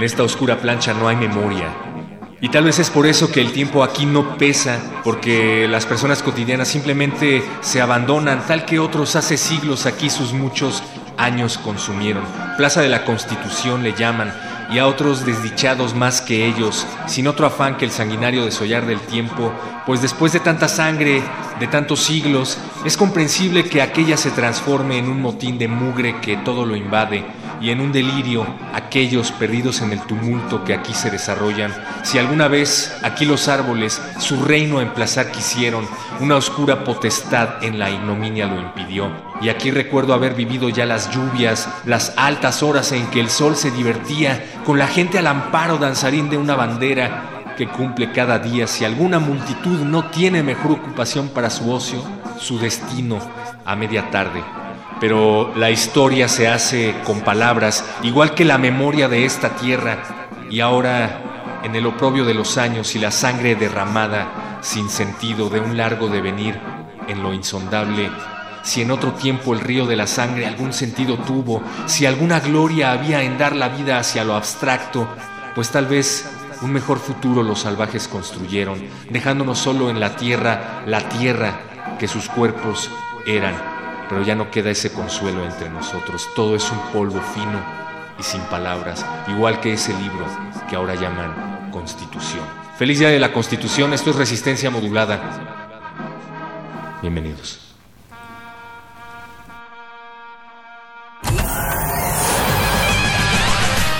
En esta oscura plancha no hay memoria. Y tal vez es por eso que el tiempo aquí no pesa, porque las personas cotidianas simplemente se abandonan, tal que otros hace siglos aquí sus muchos años consumieron. Plaza de la Constitución le llaman, y a otros desdichados más que ellos, sin otro afán que el sanguinario desollar del tiempo, pues después de tanta sangre, de tantos siglos, es comprensible que aquella se transforme en un motín de mugre que todo lo invade, y en un delirio aquellos perdidos en el tumulto que aquí se desarrollan. Si alguna vez aquí los árboles su reino emplazar quisieron, una oscura potestad en la ignominia lo impidió. Y aquí recuerdo haber vivido ya las lluvias, las altas horas en que el sol se divertía, con la gente al amparo danzarín de una bandera que cumple cada día. Si alguna multitud no tiene mejor ocupación para su ocio, su destino a media tarde pero la historia se hace con palabras, igual que la memoria de esta tierra, y ahora en el oprobio de los años y la sangre derramada sin sentido de un largo devenir en lo insondable, si en otro tiempo el río de la sangre algún sentido tuvo, si alguna gloria había en dar la vida hacia lo abstracto, pues tal vez un mejor futuro los salvajes construyeron, dejándonos solo en la tierra, la tierra que sus cuerpos eran pero ya no queda ese consuelo entre nosotros. Todo es un polvo fino y sin palabras, igual que ese libro que ahora llaman Constitución. Feliz Día de la Constitución, esto es Resistencia Modulada. Bienvenidos.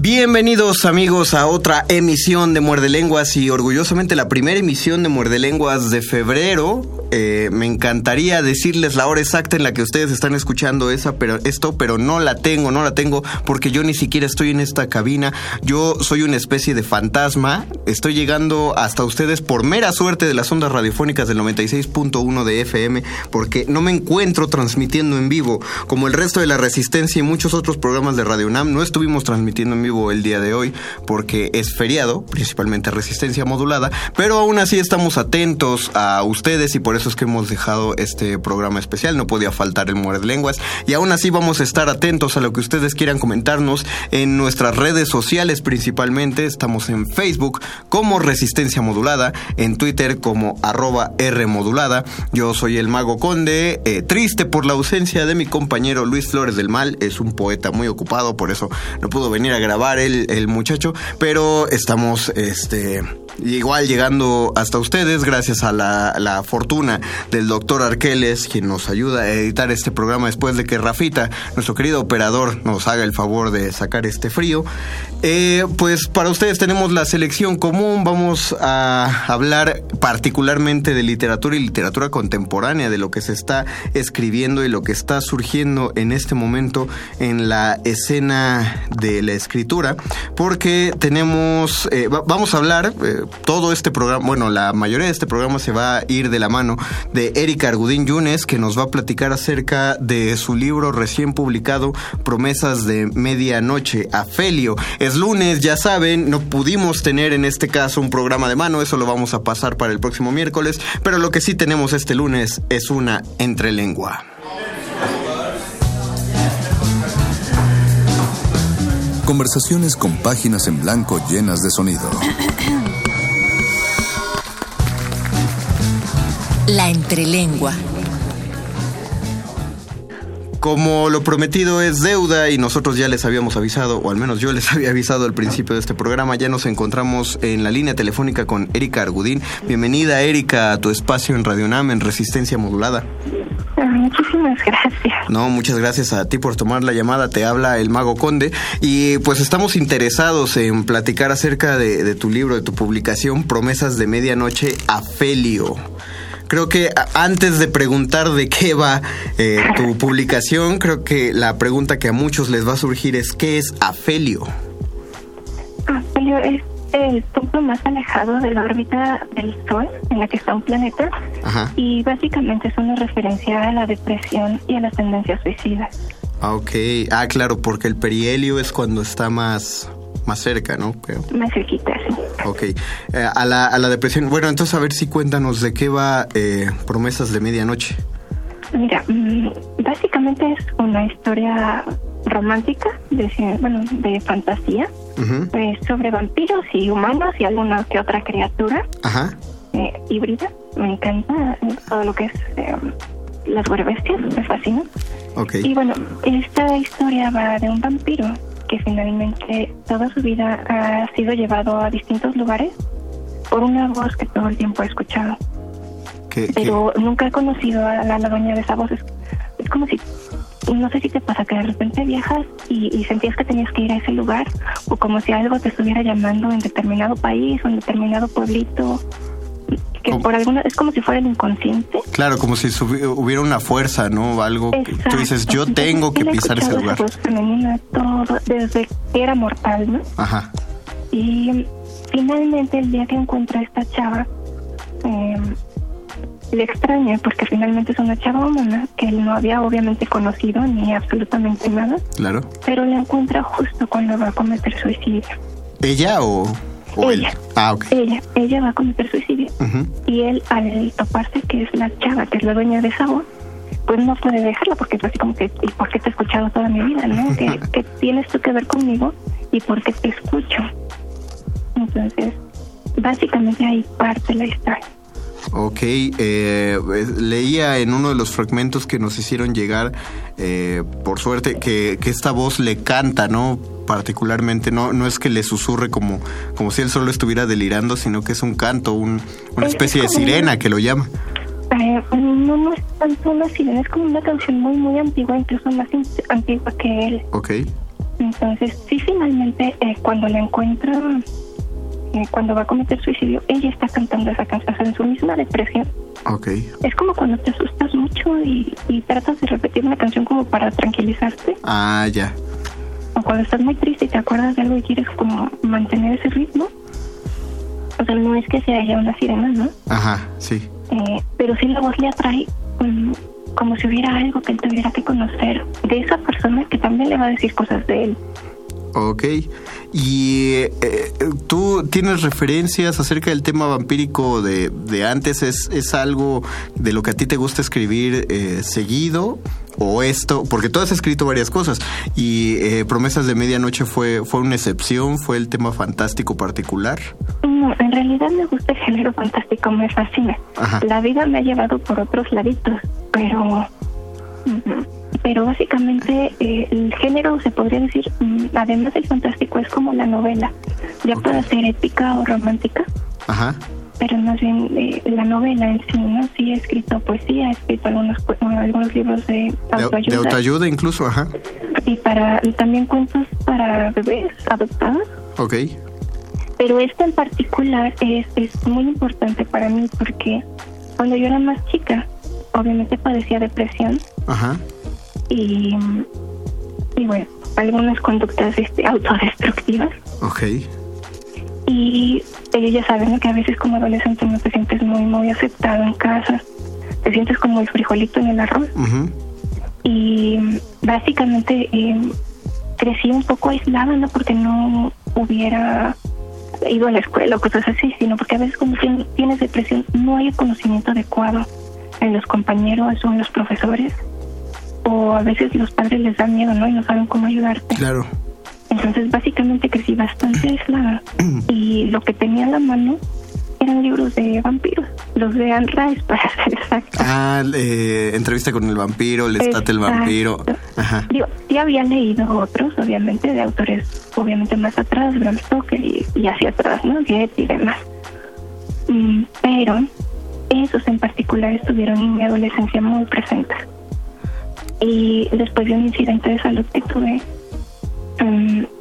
Bienvenidos amigos a otra emisión de Muerde Lenguas y orgullosamente la primera emisión de Muerde Lenguas de febrero. Eh, me encantaría decirles la hora exacta en la que ustedes están escuchando esa, pero, esto, pero no la tengo, no la tengo porque yo ni siquiera estoy en esta cabina. Yo soy una especie de fantasma. Estoy llegando hasta ustedes por mera suerte de las ondas radiofónicas del 96.1 de FM porque no me encuentro transmitiendo en vivo como el resto de la Resistencia y muchos otros programas de Radio Nam. No estuvimos transmitiendo en vivo el día de hoy porque es feriado, principalmente Resistencia modulada, pero aún así estamos atentos a ustedes y por eso es que hemos dejado este programa especial. No podía faltar el Muerde Lenguas. Y aún así vamos a estar atentos a lo que ustedes quieran comentarnos en nuestras redes sociales principalmente. Estamos en Facebook como Resistencia Modulada, en Twitter como arroba R. Yo soy el Mago Conde, eh, triste por la ausencia de mi compañero Luis Flores del Mal. Es un poeta muy ocupado, por eso no pudo venir a grabar el, el muchacho. Pero estamos, este igual llegando hasta ustedes gracias a la, la, fortuna del doctor Arqueles, quien nos ayuda a editar este programa después de que Rafita, nuestro querido operador, nos haga el favor de sacar este frío. Eh, pues para ustedes tenemos la selección común, vamos a hablar particularmente de literatura y literatura contemporánea, de lo que se está escribiendo y lo que está surgiendo en este momento en la escena de la escritura, porque tenemos, eh, vamos a hablar... Eh, todo este programa, bueno, la mayoría de este programa se va a ir de la mano de Erika Argudín Yunes, que nos va a platicar acerca de su libro recién publicado, Promesas de Medianoche, Afelio. Es lunes, ya saben, no pudimos tener en este caso un programa de mano, eso lo vamos a pasar para el próximo miércoles, pero lo que sí tenemos este lunes es una entrelengua. Conversaciones con páginas en blanco llenas de sonido. La entrelengua. Como lo prometido es deuda y nosotros ya les habíamos avisado, o al menos yo les había avisado al principio de este programa, ya nos encontramos en la línea telefónica con Erika Argudín. Bienvenida Erika a tu espacio en Radio Nam en Resistencia Modulada. Muchísimas gracias. No, muchas gracias a ti por tomar la llamada. Te habla el Mago Conde y pues estamos interesados en platicar acerca de, de tu libro, de tu publicación Promesas de Medianoche, Afelio. Creo que antes de preguntar de qué va eh, tu publicación, creo que la pregunta que a muchos les va a surgir es ¿qué es Afelio? Afelio es el punto más alejado de la órbita del Sol en la que está un planeta Ajá. y básicamente es una referencia a la depresión y a las tendencias suicidas. Ah, ok. Ah, claro, porque el perihelio es cuando está más, más cerca, ¿no? Creo. Más cerquita, sí. Ok. Eh, a, la, a la depresión. Bueno, entonces a ver si cuéntanos de qué va eh, Promesas de Medianoche. Mira, mm, básicamente es una historia romántica, de, bueno, de fantasía, Ujú. eh, sobre vampiros y humanos y alguna que otra criatura Ajá. eh, híbrida. Me encanta eh, todo lo que es eh, las bestias, me fascina. Ok. Y bueno, esta historia va de un vampiro que finalmente toda su vida ha sido llevado a distintos lugares por una voz que todo el tiempo he escuchado. ¿Qué- qué- Pero nunca he conocido a la, la dueña de esa voz. Es, es como si, no sé si te pasa que de repente viajas y, y sentías que tenías que ir a ese lugar o como si algo te estuviera llamando en determinado país o en determinado pueblito. Que Como- por alguna, es como si fuera el inconsciente. Claro, como si hubiera una fuerza, ¿no? Algo que tú dices, yo tengo que pisar ese lugar. femenina todo, desde que era mortal, ¿no? Ajá. Y finalmente el día que encuentra a esta chava, eh, le extraña porque finalmente es una chava humana que él no había obviamente conocido ni absolutamente nada, Claro. pero la encuentra justo cuando va a cometer suicidio. ¿Ella o, o él? Ella. Ah, ok. Ella, ella va a cometer suicidio. Y él, al toparse que es la chava, que es la dueña de esa voz, pues no puede dejarla porque es así como que, ¿y por qué te he escuchado toda mi vida, no? ¿Qué, qué tienes tú que ver conmigo y por qué te escucho? Entonces, básicamente ahí parte la historia. Ok, eh, leía en uno de los fragmentos que nos hicieron llegar, eh, por suerte, que, que esta voz le canta, ¿no? Particularmente, no, no es que le susurre como, como si él solo estuviera delirando, sino que es un canto, un- una Es especie de sirena que lo llama. Eh, no, no es tanto una sirena, es como una canción muy, muy antigua, incluso más antigua que él. Ok, Entonces, sí, finalmente, eh, cuando la encuentra, eh, cuando va a cometer suicidio, ella está cantando esa canción, en su misma depresión. ok. Es como cuando te asustas mucho y, y tratas de repetir una canción como para tranquilizarte, Ah, ya. O cuando estás muy triste y te acuerdas de algo y quieres como mantener ese ritmo. O sea, no es que sea ella una sirena, ¿no? Ajá, sí. Eh, pero sí la voz le atrae mm, como si hubiera algo que él tuviera que conocer de esa persona que también le va a decir cosas de él. Ok. ¿Y eh, tú tienes referencias acerca del tema vampírico de, de antes? ¿Es, ¿Es algo de lo que a ti te gusta escribir eh, seguido? ¿O esto? Porque tú has escrito varias cosas. Y eh, Promesas de Medianoche fue, fue una excepción, fue el tema fantástico particular. No, en realidad me gusta el género fantástico, me fascina. Ajá. La vida me ha llevado por otros laditos, pero ujú, pero básicamente eh, el género se podría decir, mm, además del fantástico, es como la novela. Ya Ok. puede ser épica o romántica, Ajá. Pero más bien eh, la novela en sí, ¿no? Sí he escrito poesía, he escrito algunos, algunos libros de autoayuda. de autoayuda incluso, ajá. y para también cuentos para bebés adoptados. Ok. Pero este en particular es, es muy importante para mí porque cuando yo era más chica, obviamente padecía depresión Ajá. y, y bueno, algunas conductas este, autodestructivas. Ok. Y ellos ya saben que a veces como adolescente no te sientes muy, muy aceptado en casa. Te sientes como el frijolito en el arroz. Y básicamente eh, crecí un poco aislada, no porque no hubiera ido a la escuela o cosas así, sino porque a veces tien- tienes depresión no hay el conocimiento adecuado en los compañeros o en los profesores, o a veces los padres les dan miedo, ¿no? Y no saben cómo ayudarte. Claro. Entonces básicamente crecí bastante aislada y lo que tenía en la mano eran libros de vampiros, los de Anne Rice para ser exacto. Ah, eh, entrevista con el vampiro, el estate el vampiro. Ajá. Digo, había leído otros, obviamente, de autores obviamente más atrás, Bram Stoker y, y hacia atrás, ¿no? Goethe y demás. Mm, pero esos en particular estuvieron en mi adolescencia muy presentes. Y después de un incidente de salud que tuve,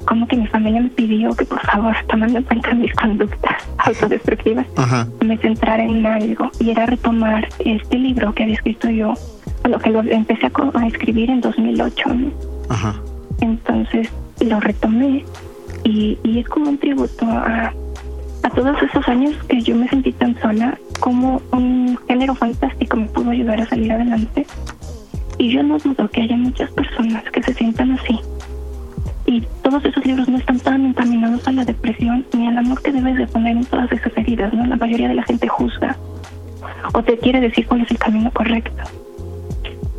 como que mi familia me pidió que por favor, tomando en cuenta mis conductas autodestructivas, Ajá. me centrara en algo y era retomar este libro que había escrito yo, bueno, que lo empecé a escribir en 2008. ¿no? Ajá. Entonces lo retomé y, y es como un tributo a, a todos esos años que yo me sentí tan sola, como un género fantástico me pudo ayudar a salir adelante. Y yo no dudo que haya muchas personas que se sientan así. Y todos esos libros no están tan encaminados a la depresión ni al amor que debes de poner en todas esas heridas, ¿no? La mayoría de la gente juzga o te quiere decir cuál es el camino correcto.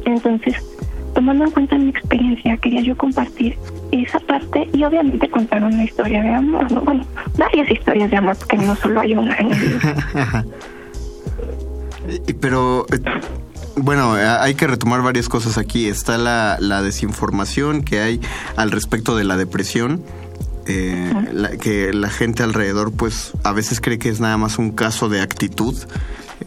Entonces, tomando en cuenta mi experiencia, quería yo compartir esa parte y obviamente contar una historia de amor, ¿no? Bueno, varias historias de amor, porque no solo hay una Pero, eh, bueno, eh, hay que retomar varias cosas aquí. Está la, la desinformación que hay al respecto de la depresión. eh, la- que la gente alrededor, pues, a veces cree que es nada más un caso de actitud.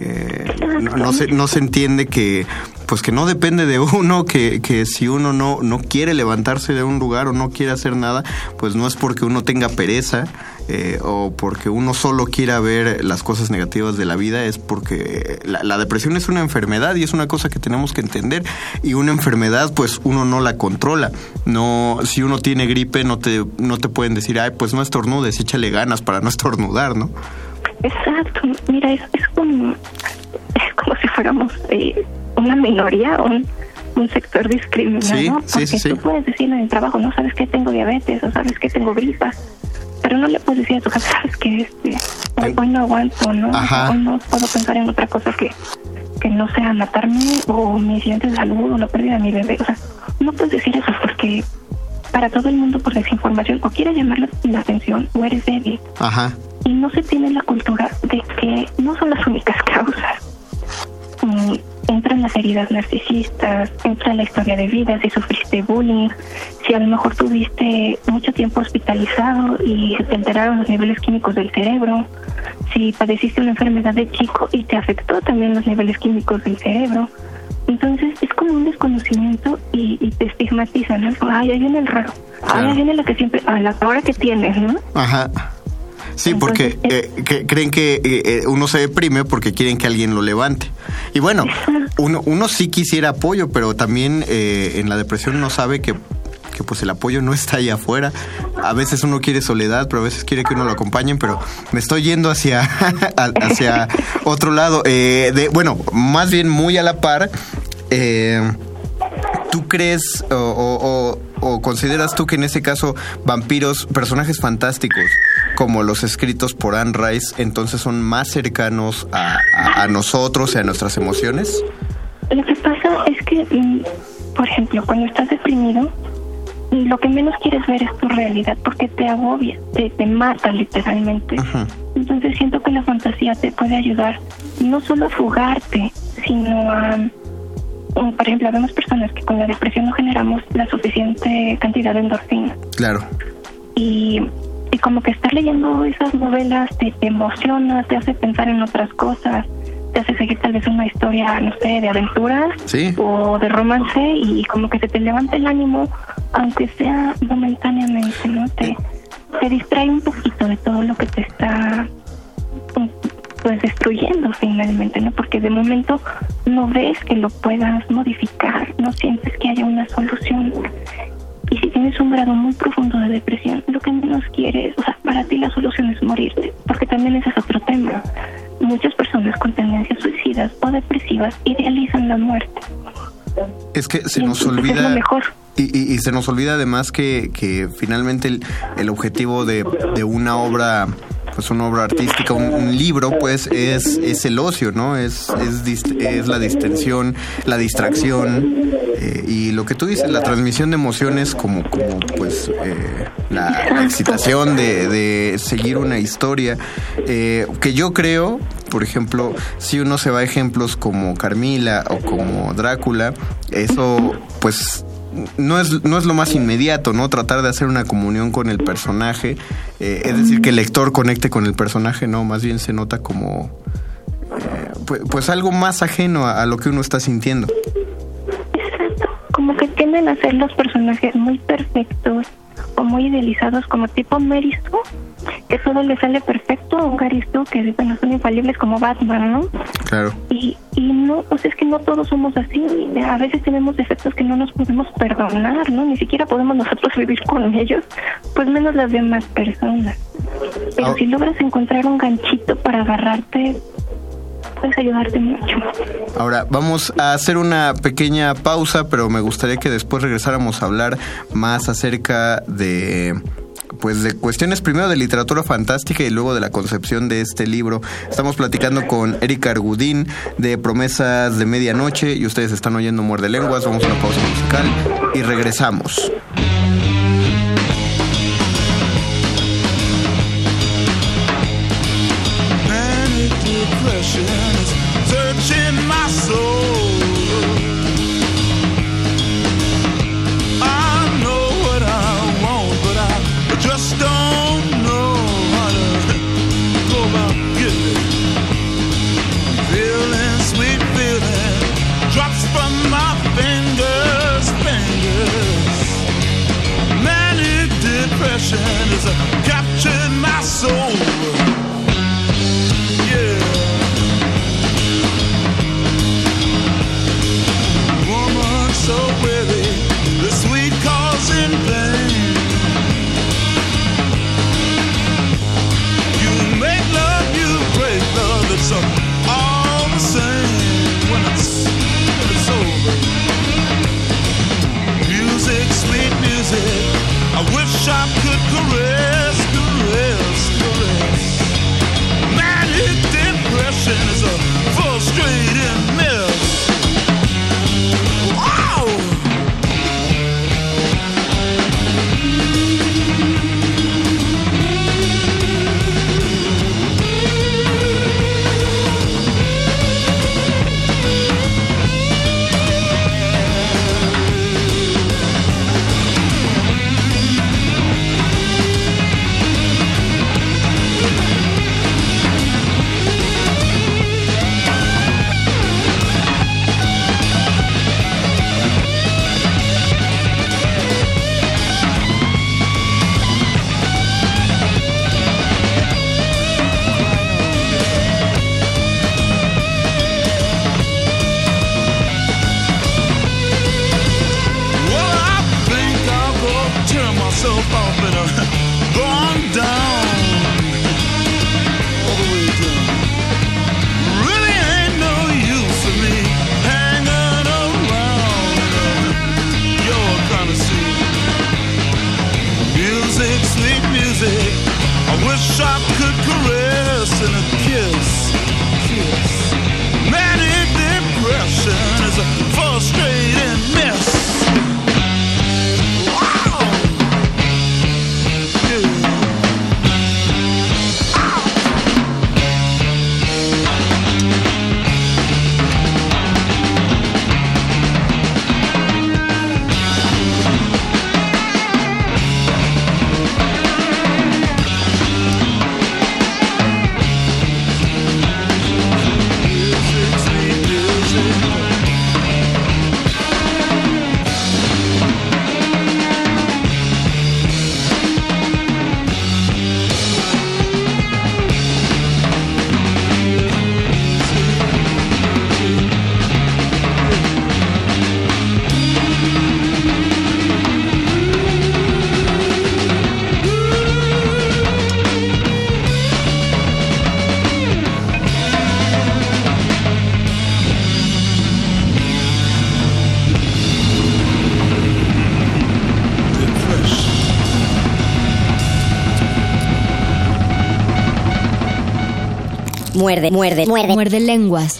Eh, no, no se, no se entiende que pues que no depende de uno, que, que si uno no, no quiere levantarse de un lugar o no quiere hacer nada, pues no es porque uno tenga pereza eh, o porque uno solo quiera ver las cosas negativas de la vida, es porque la, la depresión es una enfermedad y es una cosa que tenemos que entender y una enfermedad pues uno no la controla. No, si uno tiene gripe no te, no te pueden decir, ay pues no estornudes, échale ganas para no estornudar, ¿no? Exacto, mira, es, es como es como si fuéramos eh, una minoría, un, un sector discriminado, Sí, porque sí, sí. tú puedes decir en el trabajo, no sabes que tengo diabetes o sabes que tengo gripa, pero no le puedes decir a tu jefe, sabes que este, hoy, hoy no aguanto, ¿no? Ajá. Hoy no puedo pensar en otra cosa que, que no sea matarme o mi accidente de salud o la pérdida de mi bebé, o sea, no puedes decir eso porque para todo el mundo por desinformación o quiere llamar la, la atención o eres débil Ajá. Y no se tiene la cultura de que no son las únicas causas. Entran las heridas narcisistas, entra la historia de vida, si sufriste bullying, si a lo mejor tuviste mucho tiempo hospitalizado y se te alteraron los niveles químicos del cerebro, si padeciste una enfermedad de chico y te afectó también los niveles químicos del cerebro. Entonces es como un desconocimiento y, y te estigmatizan, ¿no? Ay, ahí viene el raro. Ay, ahí viene la que siempre, a la hora que tienes, ¿no? Ajá. Sí, porque eh, que- creen que eh, eh, uno se deprime porque quieren que alguien lo levante. Y bueno, uno, uno sí quisiera apoyo, pero también eh, en la depresión uno sabe que, que pues el apoyo no está ahí afuera. A veces uno quiere soledad, pero a veces quiere que uno lo acompañen, pero me estoy yendo hacia, hacia otro lado. De, bueno, más bien muy a la par. eh, ¿Tú crees o, o- o- o consideras tú que en ese caso vampiros, personajes fantásticos como los escritos por Anne Rice, entonces son más cercanos a, a- a nosotros y a nuestras emociones? Lo que pasa es que, mm, por ejemplo, cuando estás deprimido, lo que menos quieres ver es tu realidad porque te agobia, te, te mata literalmente. Entonces siento que la fantasía te puede ayudar no solo a fugarte, sino a... Por ejemplo, vemos personas que con la depresión no generamos la suficiente cantidad de endorfina. Claro. y, y como que estar leyendo esas novelas te, te emociona, te hace pensar en otras cosas, te hace seguir tal vez una historia, no sé, de aventuras Sí. o de romance y como que se te levanta el ánimo, aunque sea momentáneamente, ¿no? Te, te distrae un poquito de todo lo que te está pues destruyendo finalmente, ¿no? Porque de momento no ves que lo puedas modificar, no sientes que haya una solución. Y si tienes un grado muy profundo de depresión, lo que menos quieres, o sea, para ti la solución es morirte, porque también ese es otro tema. Muchas personas con tendencias suicidas o depresivas idealizan la muerte. Es que se nos entonces Es lo olvida... mejor. Y, y- y se nos olvida además que, que finalmente el, el objetivo de, de una obra pues una obra artística, un, libro, pues es, es el ocio, ¿no? Es, es, la distensión, la distracción eh, y lo que tú dices, la transmisión de emociones como, como pues eh, la, excitación de, de, seguir una historia, eh, que yo creo, por ejemplo, si uno se va a ejemplos como Carmila o como Drácula, eso pues no es, no es lo más inmediato, ¿no? Tratar de hacer una comunión con el personaje, eh, es decir, que el lector conecte con el personaje, no, más bien se nota como, eh, pues, pues, algo más ajeno a, lo que uno está sintiendo. Exacto, como que tienden a ser los personajes muy perfectos o muy idealizados, como tipo Mary que todo le sale perfecto a un Garisto que bueno, son infalibles como Batman, ¿no? Claro. Y, y no, pues es que no todos somos así, a veces tenemos defectos que no nos podemos perdonar, ¿no? Ni siquiera podemos nosotros vivir con ellos, pues menos las demás personas. Pero ah. si logras encontrar un ganchito para agarrarte, puedes ayudarte mucho. Ahora, vamos a hacer una pequeña pausa, pero me gustaría que después regresáramos a hablar más acerca de pues de cuestiones primero de literatura fantástica y luego de la concepción de este libro. Estamos platicando con Erika Argudín de Promesas de Medianoche y ustedes están oyendo Muerde Lenguas. Vamos a una pausa musical y regresamos. shop. Muerde, muerde, muerde, muerde lenguas.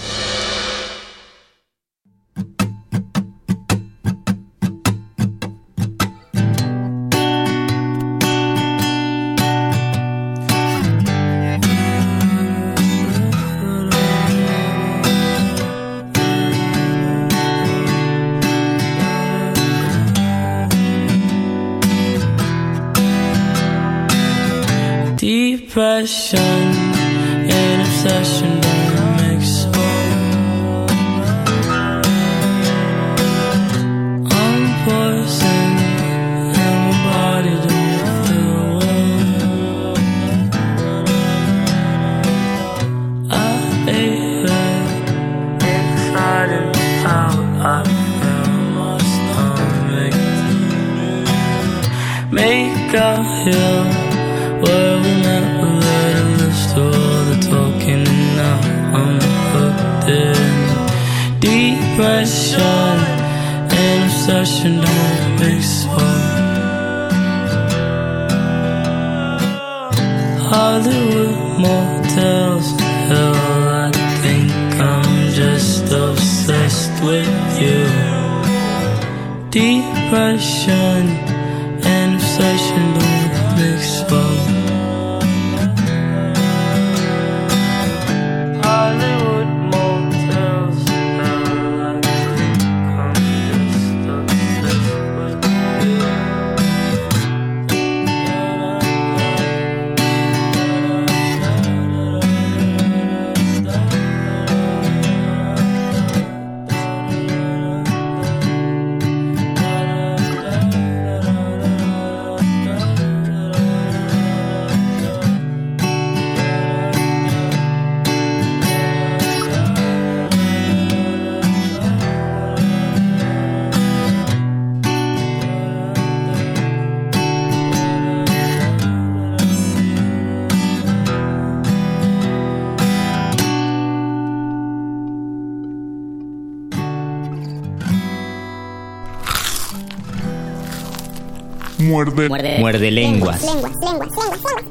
Muerde. Muerde, Muerde lenguas. lenguas, lenguas, lenguas, lenguas.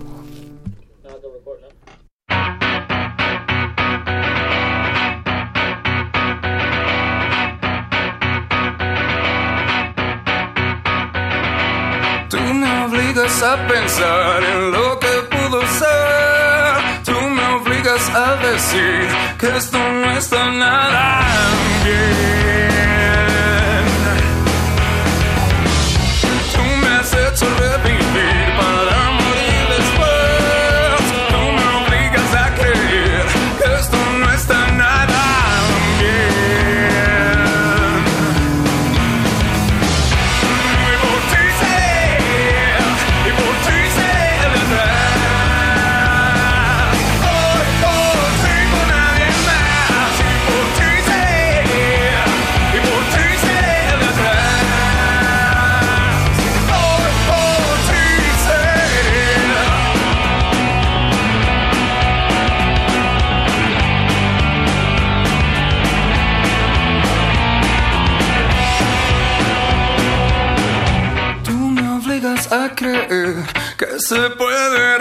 Tú me obligas a pensar en lo que pudo ser. Tú me obligas a decir que esto no está nada bien. se puede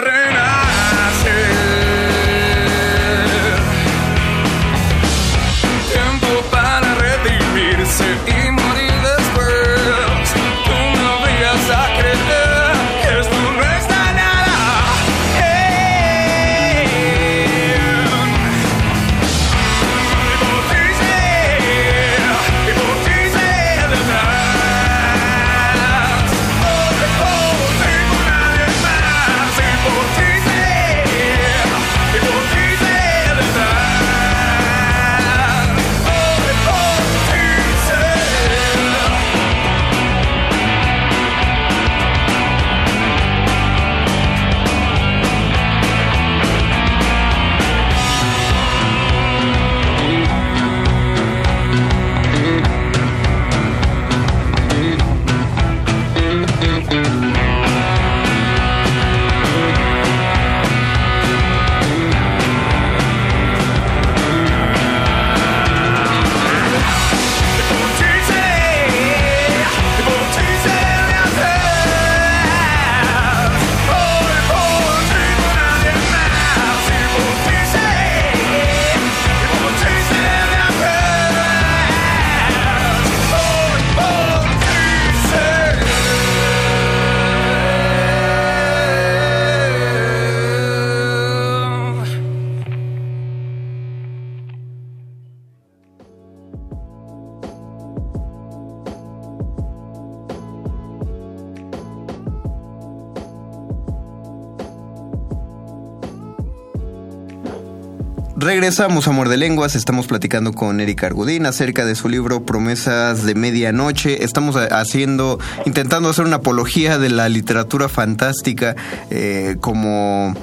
Regresamos a Muerde Lenguas, estamos platicando con Erika Argudín acerca de su libro Promesas de Medianoche. Estamos haciendo, intentando hacer una apología de la literatura fantástica eh, como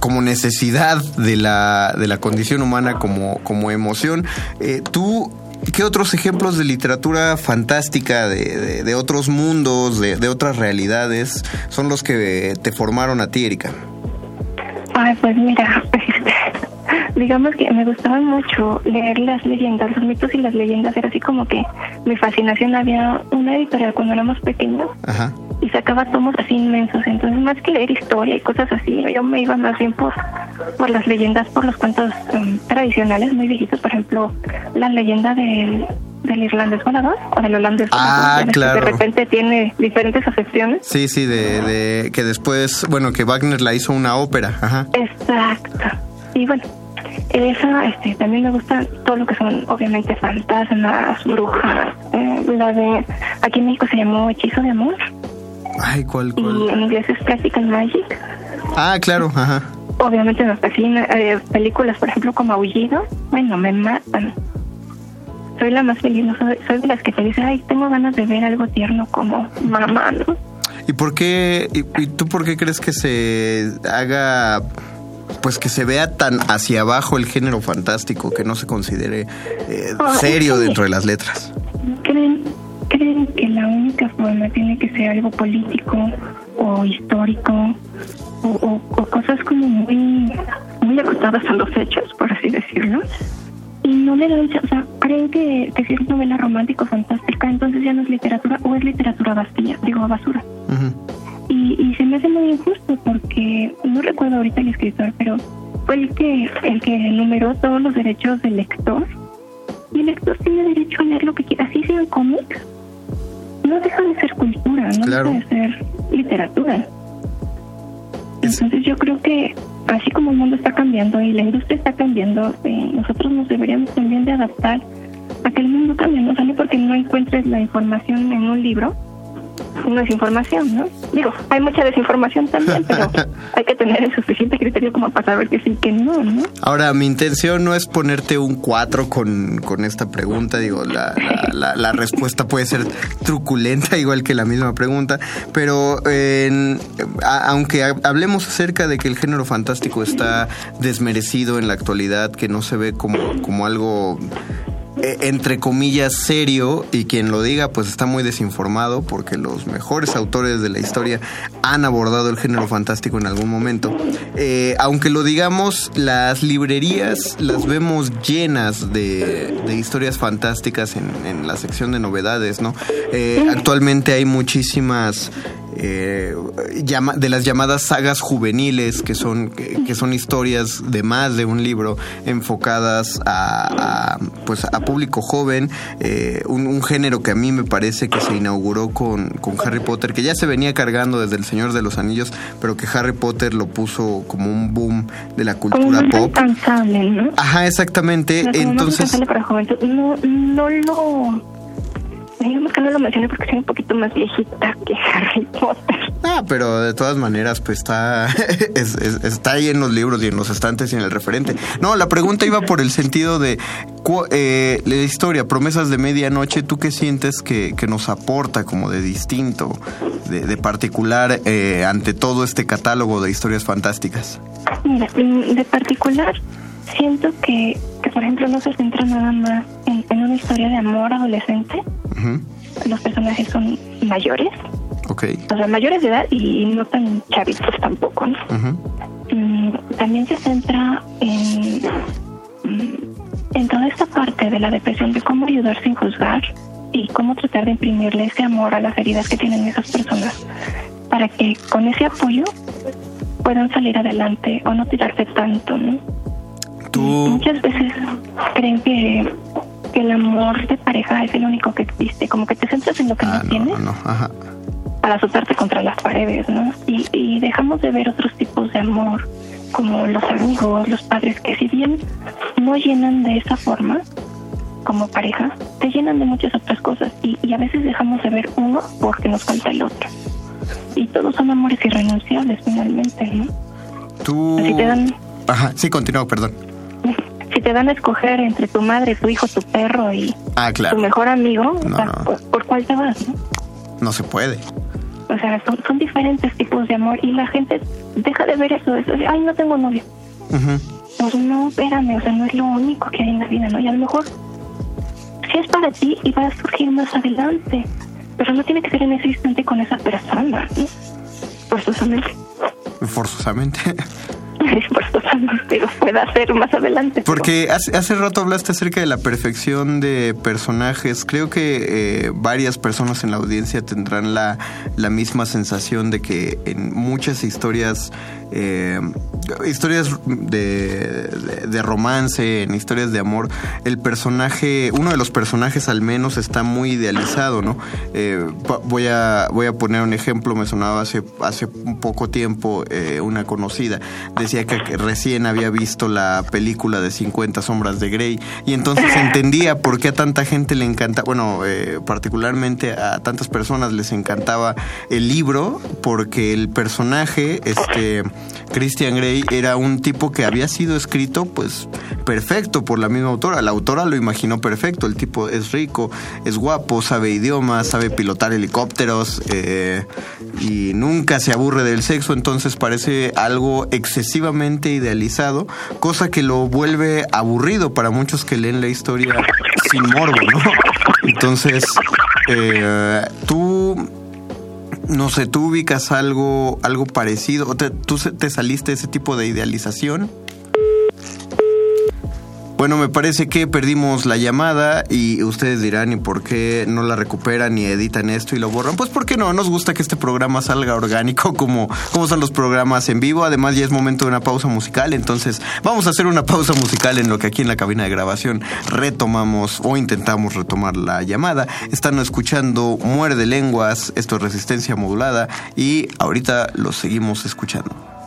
como necesidad de la, de la condición humana como, como emoción. Eh, ¿Tú qué otros ejemplos de literatura fantástica, de, de- de otros mundos, de, de otras realidades, son los que te formaron a ti, Erika? Ay, pues mira, digamos que me gustaba mucho leer las leyendas, los mitos y las leyendas. Era así como que mi fascinación. Había una editorial cuando éramos pequeños Ajá. y sacaba tomos así inmensos. Entonces, más que leer historia y cosas así, yo me iba más bien por, por las leyendas, por los cuentos em, tradicionales muy viejitos. Por ejemplo, la leyenda del, del irlandés volador o del holandés Ah, volador. claro. De repente tiene diferentes acepciones. Sí, sí, de, de que después, bueno, que Wagner la hizo una ópera. Ajá. Exacto. Y bueno, esa, este, también me gusta todo lo que son, obviamente, fantasmas, brujas. eh, la de, aquí en México se llamó Hechizo de Amor Ay, ¿cuál, y cuál? en inglés es Classical Magic. Ah, claro, ajá. Obviamente me fascina. eh, películas, por ejemplo, como Aullido, bueno, me matan. Soy la más feliz, no soy, soy de las que te dice, ay, tengo ganas de ver algo tierno como mamá, ¿no? ¿Y por qué, y, y tú por qué crees que se haga, pues que se vea tan hacia abajo el género fantástico, que no se considere eh, serio dentro de las letras? creen creen que la única forma tiene que ser algo político o histórico o, o- o cosas como muy muy acotadas a los hechos por así decirlo y no le dan o sea creen que, que si es novela romántico fantástica entonces ya no es literatura o es literatura vacía digo basura Ujú. Y, y se me hace muy injusto porque no recuerdo ahorita el escritor, pero fue el que el que enumeró todos los derechos del lector. Y el lector tiene derecho a leer lo que quiera, así sean cómics. No deja de ser cultura, no Claro. deja de ser literatura. Entonces yo creo que así como el mundo está cambiando y la industria está cambiando, eh, nosotros nos deberíamos también de adaptar a que el mundo cambie, no solo porque no encuentres la información en un libro, no es información, ¿no? Digo, hay mucha desinformación también, pero hay que tener el suficiente criterio como para saber que sí, que no, ¿no? Ahora, mi intención no es ponerte un 4 con, con esta pregunta, digo, la, la, la- la respuesta puede ser truculenta, igual que la misma pregunta, pero aunque ha- hablemos acerca de que el género fantástico está desmerecido en la actualidad, que no se ve como, como algo eh, entre comillas serio y quien lo diga pues está muy desinformado porque los mejores autores de la historia han abordado el género fantástico en algún momento. Eh, aunque lo digamos, las librerías las vemos llenas de, historias fantásticas en, en la sección de novedades, ¿no? Eh, actualmente hay muchísimas eh, llama- de las llamadas sagas juveniles, que son, que, son historias de más de un libro enfocadas a, a, pues a público joven, eh, un, un género que a mí me parece que se inauguró con, con Harry Potter, que ya se venía cargando desde El Señor de los Anillos, pero que Harry Potter lo puso como un boom de la cultura pop. ¿no? Ajá, exactamente. Entonces, para. No, no lo... Digamos que no lo mencioné porque soy un poquito más viejita que Harry Potter. Ah, pero de todas maneras, pues está, es- es- está ahí en los libros y en los estantes y en el referente. No, la pregunta iba por el sentido de eh, la historia, promesas de medianoche, ¿tú qué sientes que, que nos aporta como de distinto, de, de particular eh, ante todo este catálogo de historias fantásticas? Mira, mm, de particular, siento que, que, por ejemplo, no se centra nada más en, en una historia de amor adolescente. Los personajes son mayores, Ok. o sea, mayores de edad y no tan chavitos tampoco, ¿no? Mm, también se centra en, mm, en toda esta parte de la depresión, de cómo ayudar sin juzgar y cómo tratar de imprimirle ese amor a las heridas que tienen esas personas para que con ese apoyo puedan salir adelante o no tirarse tanto, ¿no? Tú, Muchas veces creen que, que el amor de pareja es el único que existe, como que te centras en lo que ah, no tienes no, no, ajá. para azotarte contra las paredes, ¿no? Y, y dejamos de ver otros tipos de amor, como los amigos, los padres, que si bien no llenan de esa forma como pareja, te llenan de muchas otras cosas y, y a veces dejamos de ver uno porque nos falta el otro. Y todos son amores irrenunciables finalmente, ¿no? Tú... Así te dan, Ajá, sí, continúa, perdón. Te dan a escoger entre tu madre, tu hijo, tu perro y Ah, tu mejor amigo, o No, sea, no. ¿por, por cuál te vas? no? No se puede. O sea, son, son diferentes tipos de amor y la gente deja de ver eso. eso Ay, no tengo novio. Pues no, espérame, o sea, no es lo único que hay en la vida, ¿no? Y a lo mejor sí es para ti y va a surgir más adelante, pero no tiene que ser en ese instante con esa persona, ¿no? Forzosamente. Forzosamente. Forzosamente, pero pueda ser más adelante. Porque hace, hace rato hablaste acerca de la perfección de personajes. Creo que eh, varias personas en la audiencia tendrán la, la misma sensación de que en muchas historias, eh, historias de, de- romance, en historias de amor, el personaje, uno de los personajes al menos está muy idealizado, ¿no? Eh, voy, a, voy a poner un ejemplo, me sonaba hace, hace poco tiempo una conocida. Decía que, recién había visto la película de 50 sombras de Grey y entonces entendía por qué a tanta gente le encanta, bueno, eh, particularmente a tantas personas les encantaba el libro porque el personaje, este, Christian Grey, era un tipo que había sido escrito pues perfecto por la misma autora. La autora lo imaginó perfecto, el tipo es rico, es guapo, sabe idiomas, sabe pilotar helicópteros eh, y nunca se aburre del sexo, entonces parece algo excesivamente idealizado, cosa que lo vuelve aburrido para muchos que leen la historia sin morbo, ¿no? Entonces, eh, tú no sé, ¿tú ubicas algo, algo parecido? ¿O te- ¿Tú te saliste de ese tipo de idealización? Bueno, me parece que perdimos la llamada y ustedes dirán, ¿y por qué no la recuperan y editan esto y lo borran? Pues porque no, nos gusta que este programa salga orgánico como, como son los programas en vivo. Además ya es momento de una pausa musical, entonces vamos a hacer una pausa musical en lo que aquí en la cabina de grabación retomamos o intentamos retomar la llamada. Están escuchando Muerde Lenguas, esto es Resistencia Modulada y ahorita los seguimos escuchando.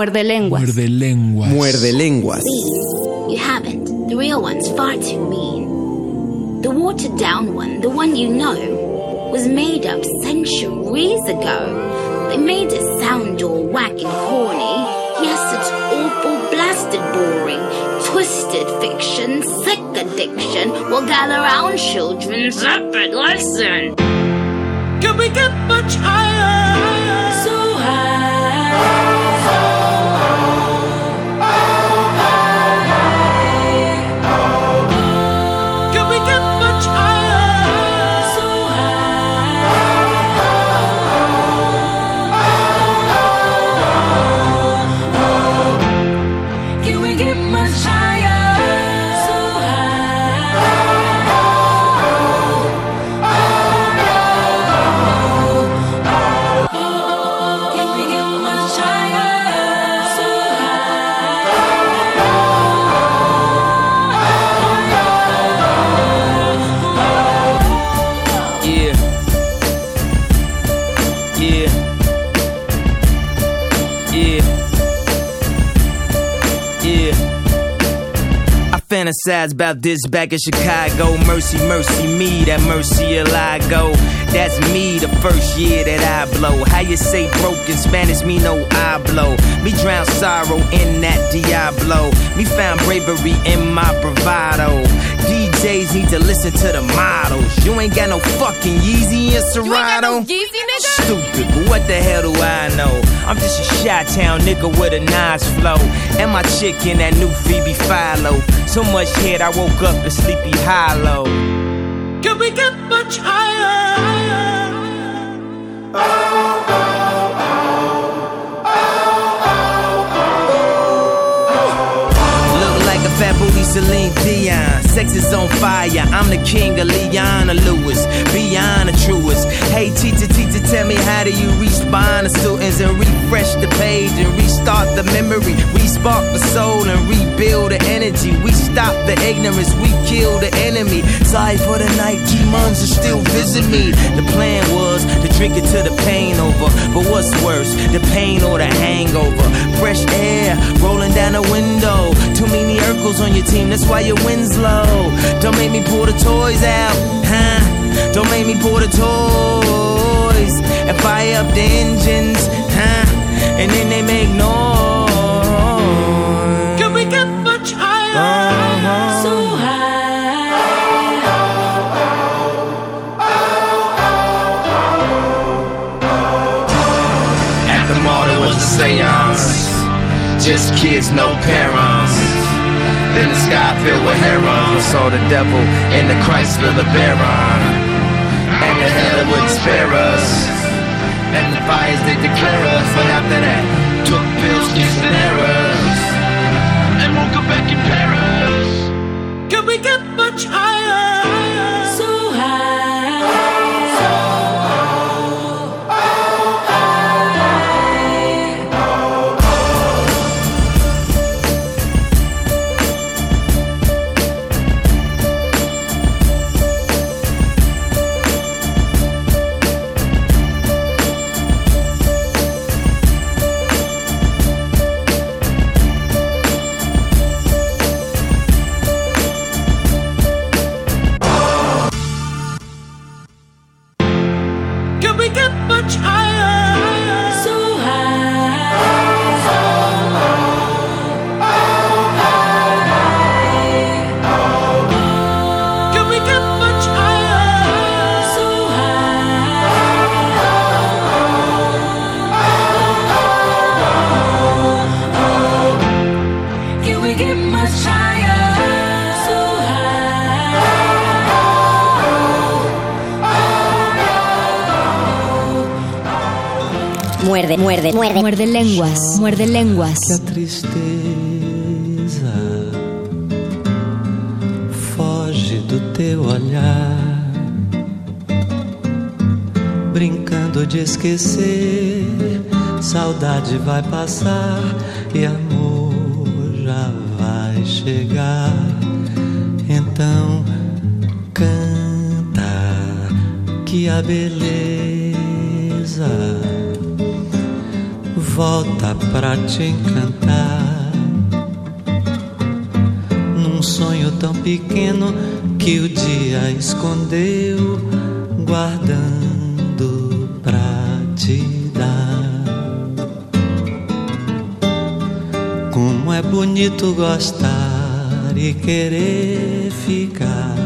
Muerde lenguas. Muerde lenguas. Muerde lenguas. Please, You haven't. The real one's far too mean. The watered down one, the one you know, was made up centuries ago. They made it sound all whack and corny. Yes, it's awful, blasted boring. Twisted fiction, sick addiction We'll gather round children's epic lesson. Can we get much higher? About this back in Chicago. Mercy, mercy me, that mercy I go. That's me the first year that I blow. How you say broke in Spanish, me no I blow. Me drown sorrow in that Diablo. Me found bravery in my bravado. DJs need to listen to the models. You ain't got no fucking Yeezy and Serato. Stupid, but what the hell do I know? I'm just a shot town nigga with a nice flow. And my chick in that new Phoebe Philo. So much head, I woke up in sleepy hollow. Can we get much higher? Look like a fat booty Celine Dion. Sex is on fire. I'm the king of Leona Lewis. Beyond the truest. Hey, teacher, teacher, tell me how do you respond to students and refresh the page and restart the memory? Respark the soul and rebuild the energy. We stop the ignorance. We kill the enemy. Sorry for the night. Demons are still visit me. The plan was to drink it till the pain over. But what's worse, the pain or the hangover? Fresh air rolling down the window. Too many Urkels on your team, that's why your win's low. Don't make me pull the toys out, huh? Don't make me pull the toys and fire up the engines, huh? And then they make noise. Can we get much higher? Uh-huh. So At the mall there was a seance. Just kids, no parents. Then the sky filled with herons. Saw the devil in the Chrysler LeBaron. And the hell wouldn't spare us. And the fires they declare us. But after that, took pills, kicks and errors. And woke up back in Paris. Muerde, muerde, muerde. Muerde lenguas. Muerde lenguas. que a tristeza foge do teu olhar, brincando de esquecer. Saudade vai passar e amor já vai chegar. Então canta que a beleza volta pra te encantar. Num sonho tão pequeno que o dia escondeu, guardando pra te dar. Como é bonito gostar e querer ficar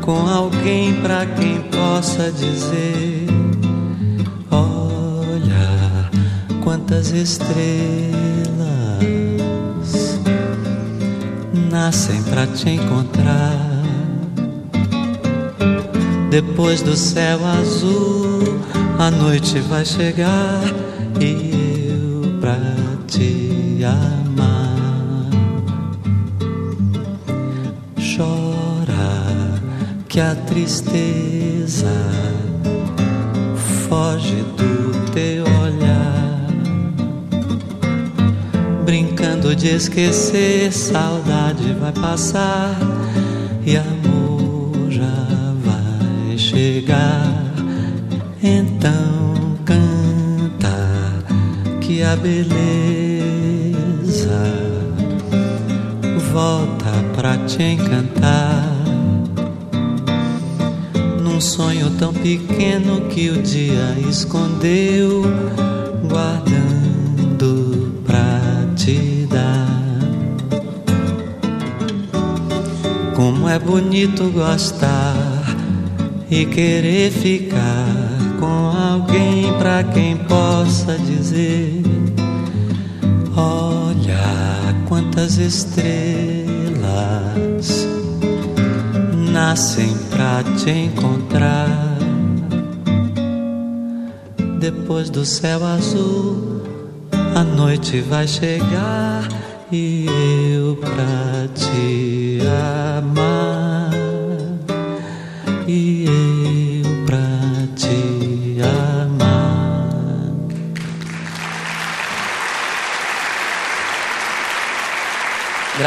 com alguém pra quem possa dizer: quantas estrelas nascem pra te encontrar. Depois do céu azul, a noite vai chegar e eu pra te amar. Chora que a tristeza foge do de esquecer, saudade vai passar e amor já vai chegar. Então canta que a beleza volta pra te encantar. Num sonho tão pequeno que o dia escondeu, bonito gostar e querer ficar com alguém pra quem possa dizer: Olha quantas estrelas nascem pra te encontrar. Depois do céu azul, a noite vai chegar e eu pra te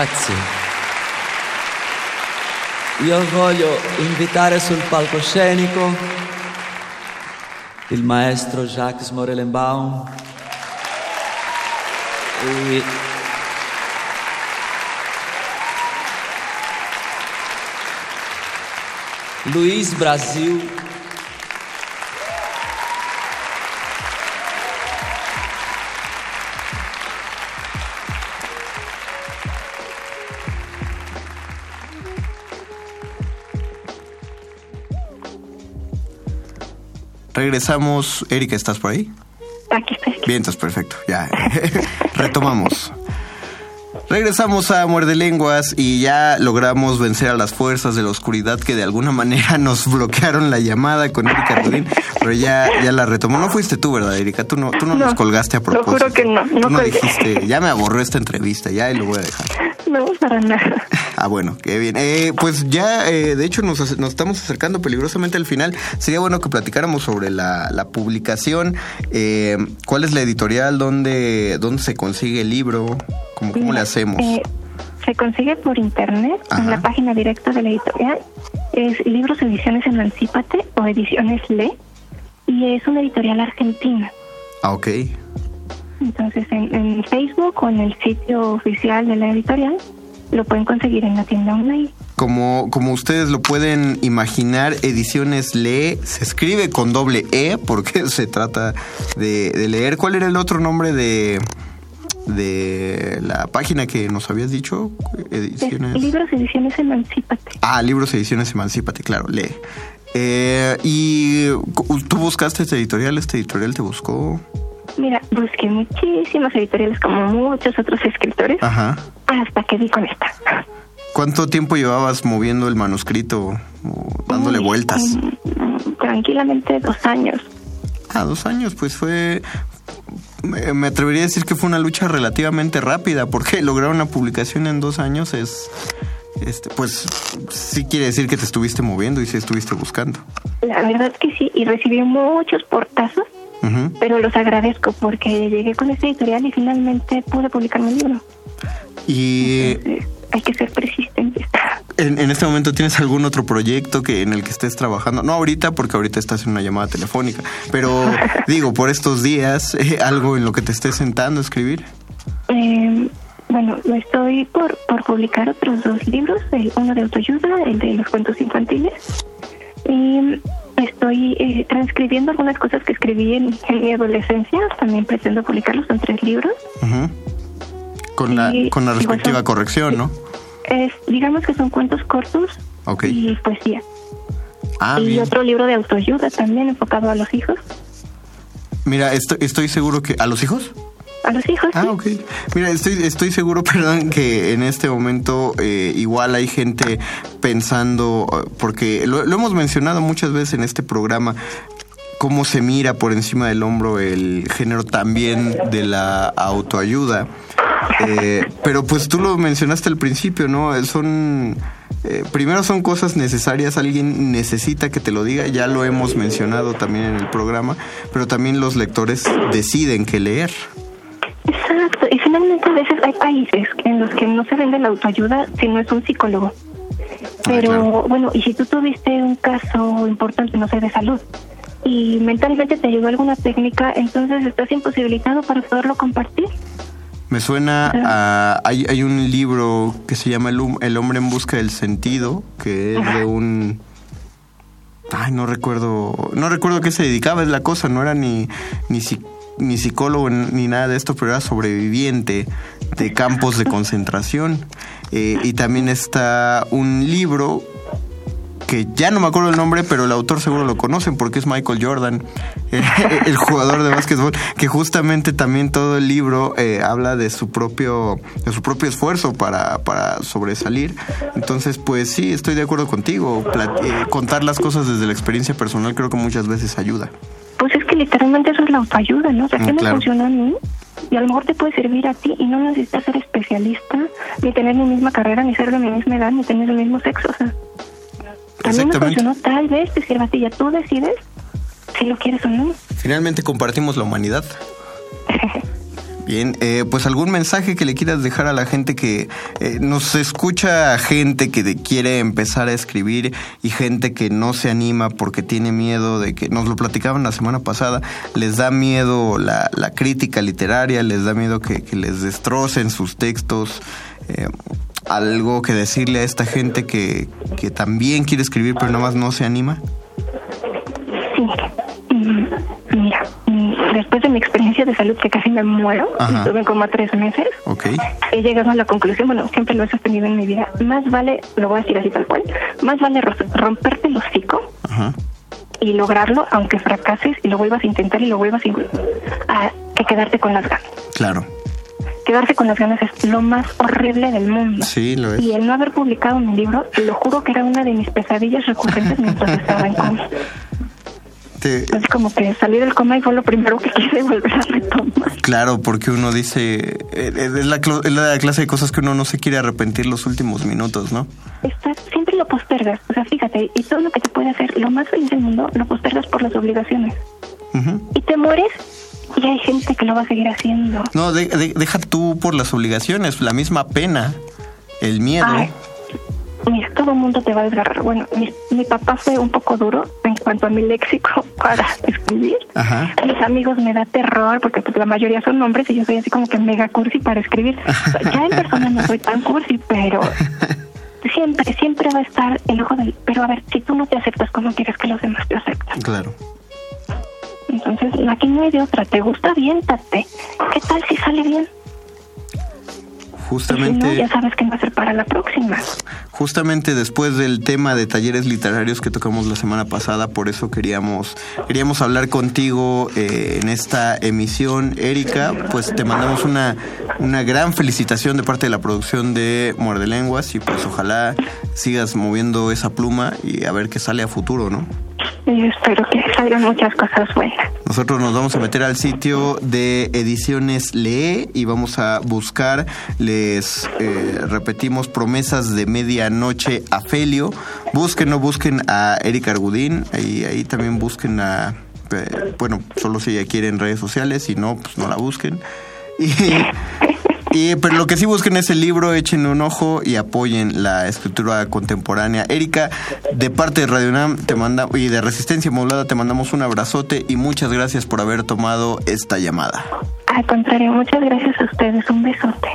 Grazie. Io voglio invitare sul palcoscenico il maestro Jacques Morelenbaum e Luiz Brasil Regresamos. Erika, ¿estás por ahí? Aquí estoy. Bien, entonces perfecto. Ya. Retomamos. Regresamos a Muerde Lenguas y ya logramos vencer a las fuerzas de la oscuridad que de alguna manera nos bloquearon la llamada con Erika Rodín, pero ya, ya la retomó. No fuiste tú, ¿verdad, Erika? Tú no, tú no, No, nos colgaste a lo propósito. juro que no, no Tú no colgué. dijiste, ya me aborró esta entrevista, ya y lo voy a dejar. No, para nada. Ah, bueno, qué bien. Eh, pues ya, eh, de hecho, nos, nos estamos acercando peligrosamente al final. Sería bueno que platicáramos sobre la, la publicación. Eh, ¿Cuál es la editorial? ¿Dónde, dónde se consigue el libro? ¿Cómo, cómo le hacemos? Eh, se consigue por internet en la página directa de la editorial. Es Libros Ediciones Emancípate o Ediciones Le. Y es una editorial argentina. Ah, ok. Entonces en, en Facebook o en el sitio oficial de la editorial lo pueden conseguir en la tienda online. Como, como ustedes lo pueden imaginar, Ediciones Lee se escribe con doble E porque se trata de, de leer. ¿Cuál era el otro nombre de, de la página que nos habías dicho? Es Ediciones. Libros Ediciones Emancípate. Ah, libros, ediciones, emancípate, claro, lee. Eh, ¿Y tú buscaste este editorial? ¿Este editorial te buscó? Mira, busqué muchísimas editoriales como muchos otros escritores Ajá. Hasta que di con esta. ¿Cuánto tiempo llevabas moviendo el manuscrito o dándole vueltas? Mm, Tranquilamente dos años. Ah, dos años, pues fue... Me atrevería a decir que fue una lucha relativamente rápida, porque lograr una publicación en dos años es... Este, pues sí quiere decir que te estuviste moviendo y sí estuviste buscando. La verdad es que sí, y recibí muchos portazos, Ujú. pero los agradezco porque llegué con esta editorial y finalmente pude publicar mi libro. Y Hay que ser persistentes. en, en este momento tienes algún otro proyecto que en el que estés trabajando? No ahorita, porque ahorita estás en una llamada telefónica, pero digo, por estos días, eh, algo en lo que te estés sentando a escribir. Eh, bueno, estoy por, por publicar otros dos libros, el, uno de autoayuda, el de los cuentos infantiles. Y estoy eh, transcribiendo algunas cosas que escribí en, en mi adolescencia, también pretendo publicarlos, son tres libros. Ujú. Con la, con la respectiva corrección, ¿no? Es, digamos que son cuentos cortos y poesía. Ah, y bien. otro libro de autoayuda también enfocado a los hijos. Mira, estoy, estoy seguro que... ¿A los hijos? A los hijos, Ah, ok. Mira, estoy, estoy seguro, perdón, que en este momento eh, igual hay gente pensando, porque lo, lo hemos mencionado muchas veces en este programa, cómo se mira por encima del hombro el género también de la autoayuda. Eh, pero pues tú lo mencionaste al principio, ¿no? Son... eh, primero son cosas necesarias, alguien necesita que te lo diga, ya lo hemos mencionado también en el programa, pero también los lectores deciden qué leer. Exacto, y finalmente a veces hay países en los que no se vende la autoayuda si no es un psicólogo. Pero bueno, y si tú tuviste un caso importante, no sé, de salud, y mentalmente te ayudó alguna técnica, entonces estás imposibilitado para poderlo compartir. Me suena a... Hay, hay un libro que se llama el, hombre en busca del sentido, que es de un... Ay, no recuerdo... No recuerdo a qué se dedicaba, es la cosa, no era ni, ni, ni psicólogo ni nada de esto, pero era sobreviviente de campos de concentración. Eh, y también está un libro que ya no me acuerdo el nombre, pero el autor seguro lo conocen porque es Michael Jordan, el jugador de básquetbol, que justamente también todo el libro eh, habla de su propio de su propio esfuerzo para, para sobresalir. Entonces, pues sí, estoy de acuerdo contigo. Plat- eh, contar las cosas desde la experiencia personal creo que muchas veces ayuda. Pues es que literalmente eso es la autoayuda, ¿no? O sea, Mm, ¿qué me claro. funcionó a mí? Y a lo mejor te puede servir a ti y no necesitas ser especialista, ni tener mi misma carrera, ni ser de mi misma edad, ni tener el mismo sexo. O sea, a mí me funcionó, tal vez te sirva a ti, ya tú decides si lo quieres o no. Finalmente compartimos la humanidad. Bien, eh, pues algún mensaje que le quieras dejar a la gente que eh, nos escucha gente que quiere empezar a escribir y gente que no se anima porque tiene miedo de que nos lo platicaban la semana pasada, les da miedo la, la crítica literaria, les da miedo que, que les destrocen sus textos. eh, algo que decirle a esta gente que, que también quiere escribir pero nada más no se anima. Sí. Mira, después de mi experiencia de salud que casi me muero, estuve como tres meses, Ok. he llegado a la conclusión, bueno, siempre lo he sostenido en mi vida, más vale, lo voy a decir así tal cual, más vale ro- romperte el hocico Ajá. y lograrlo, aunque fracases y lo vuelvas a intentar y lo vuelvas a, a- que quedarte con las ganas. Claro. Quedarse con las ganas es lo más horrible del mundo. Sí, lo es. Y el no haber publicado mi libro, lo juro que era una de mis pesadillas recurrentes mientras estaba en coma. Te- Es como que salí del coma y fue lo primero que quise volver a retomar. Claro, porque uno dice, eh, es la, es la clase de cosas que uno no se quiere arrepentir los últimos minutos, ¿no? Estás, siempre lo postergas. O sea, fíjate, y todo lo que te puede hacer lo más feliz del mundo lo postergas por las obligaciones. Ujú. Y te mueres y hay gente que lo va a seguir haciendo. No, de- de- deja tú por las obligaciones, la misma pena, el miedo. Ay, mira, todo el mundo te va a desgarrar. Bueno, mi, mi papá fue un poco duro en cuanto a mi léxico para escribir. Ajá. Mis amigos me da terror porque pues la mayoría son hombres y yo soy así como que mega cursi para escribir. Ya en persona no soy tan cursi, pero siempre, siempre va a estar el ojo del... Pero a ver, si tú no te aceptas, ¿cómo quieres que los demás te acepten? Claro. Entonces, aquí no hay de otra. ¿Te gusta? Aviéntate. ¿Qué tal si sale bien? Y si no, Justamente, ya sabes que va a ser para la próxima. justamente después del tema de talleres literarios que tocamos la semana pasada, por eso queríamos, queríamos hablar contigo eh, en esta emisión. Erika, pues te mandamos una, una gran felicitación de parte de la producción de Muerde Lenguas y pues ojalá sigas moviendo esa pluma y a ver qué sale a futuro, ¿no? Y espero que salgan muchas cosas buenas. Nosotros nos vamos a meter al sitio de ediciones Lee y vamos a buscar, les eh, repetimos, promesas de medianoche a Felio. Busquen, no busquen a Erika Argudín, ahí, ahí también busquen a, eh, bueno, solo si ella quiere redes sociales, si no, pues no la busquen. Y, Y, pero lo que sí busquen es el libro, echen un ojo y apoyen la escritura contemporánea. Erika, de parte de Radio UNAM te manda, y de Resistencia Modulada te mandamos un abrazote y muchas gracias por haber tomado esta llamada. Al contrario, muchas gracias a ustedes. Un besote.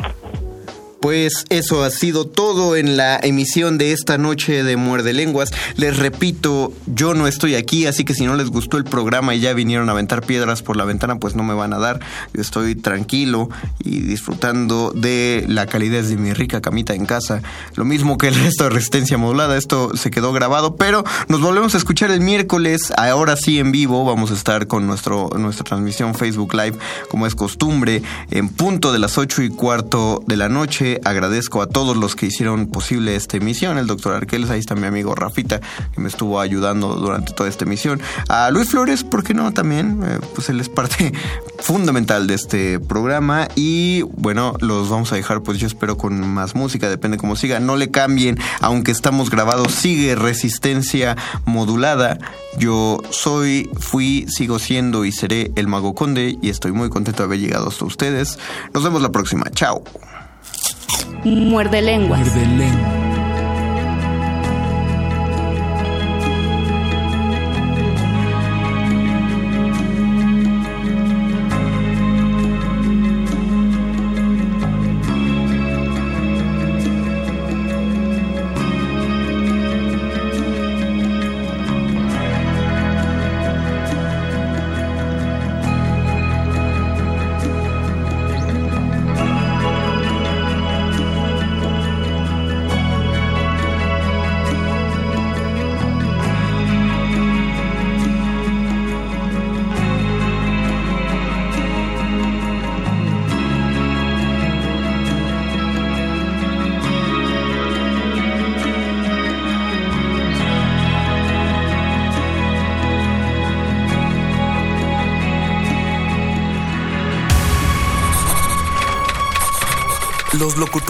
Pues eso ha sido todo en la emisión de esta noche de Muerde Lenguas. Les repito, yo no estoy aquí, así que si no les gustó el programa y ya vinieron a aventar piedras por la ventana, pues no me van a dar. Yo estoy tranquilo y disfrutando de la calidez de mi rica camita en casa. Lo mismo que el resto de Resistencia Modulada. Esto se quedó grabado, pero nos volvemos a escuchar el miércoles. Ahora sí en vivo. Vamos a estar con nuestro, nuestra transmisión Facebook Live, como es costumbre, en punto de las ocho y cuarto de la noche agradezco a todos los que hicieron posible esta emisión. El doctor Arqueles, ahí está mi amigo Rafita, que me estuvo ayudando durante toda esta emisión. A Luis Flores, ¿por qué no? También, eh, pues él es parte fundamental de este programa. Y bueno, los vamos a dejar, pues yo espero con más música, depende cómo siga. No le cambien, aunque estamos grabados, sigue resistencia modulada. Yo soy, fui, sigo siendo y seré el Mago Conde y estoy muy contento de haber llegado hasta ustedes. Nos vemos la próxima. Chao. Muerde lenguas.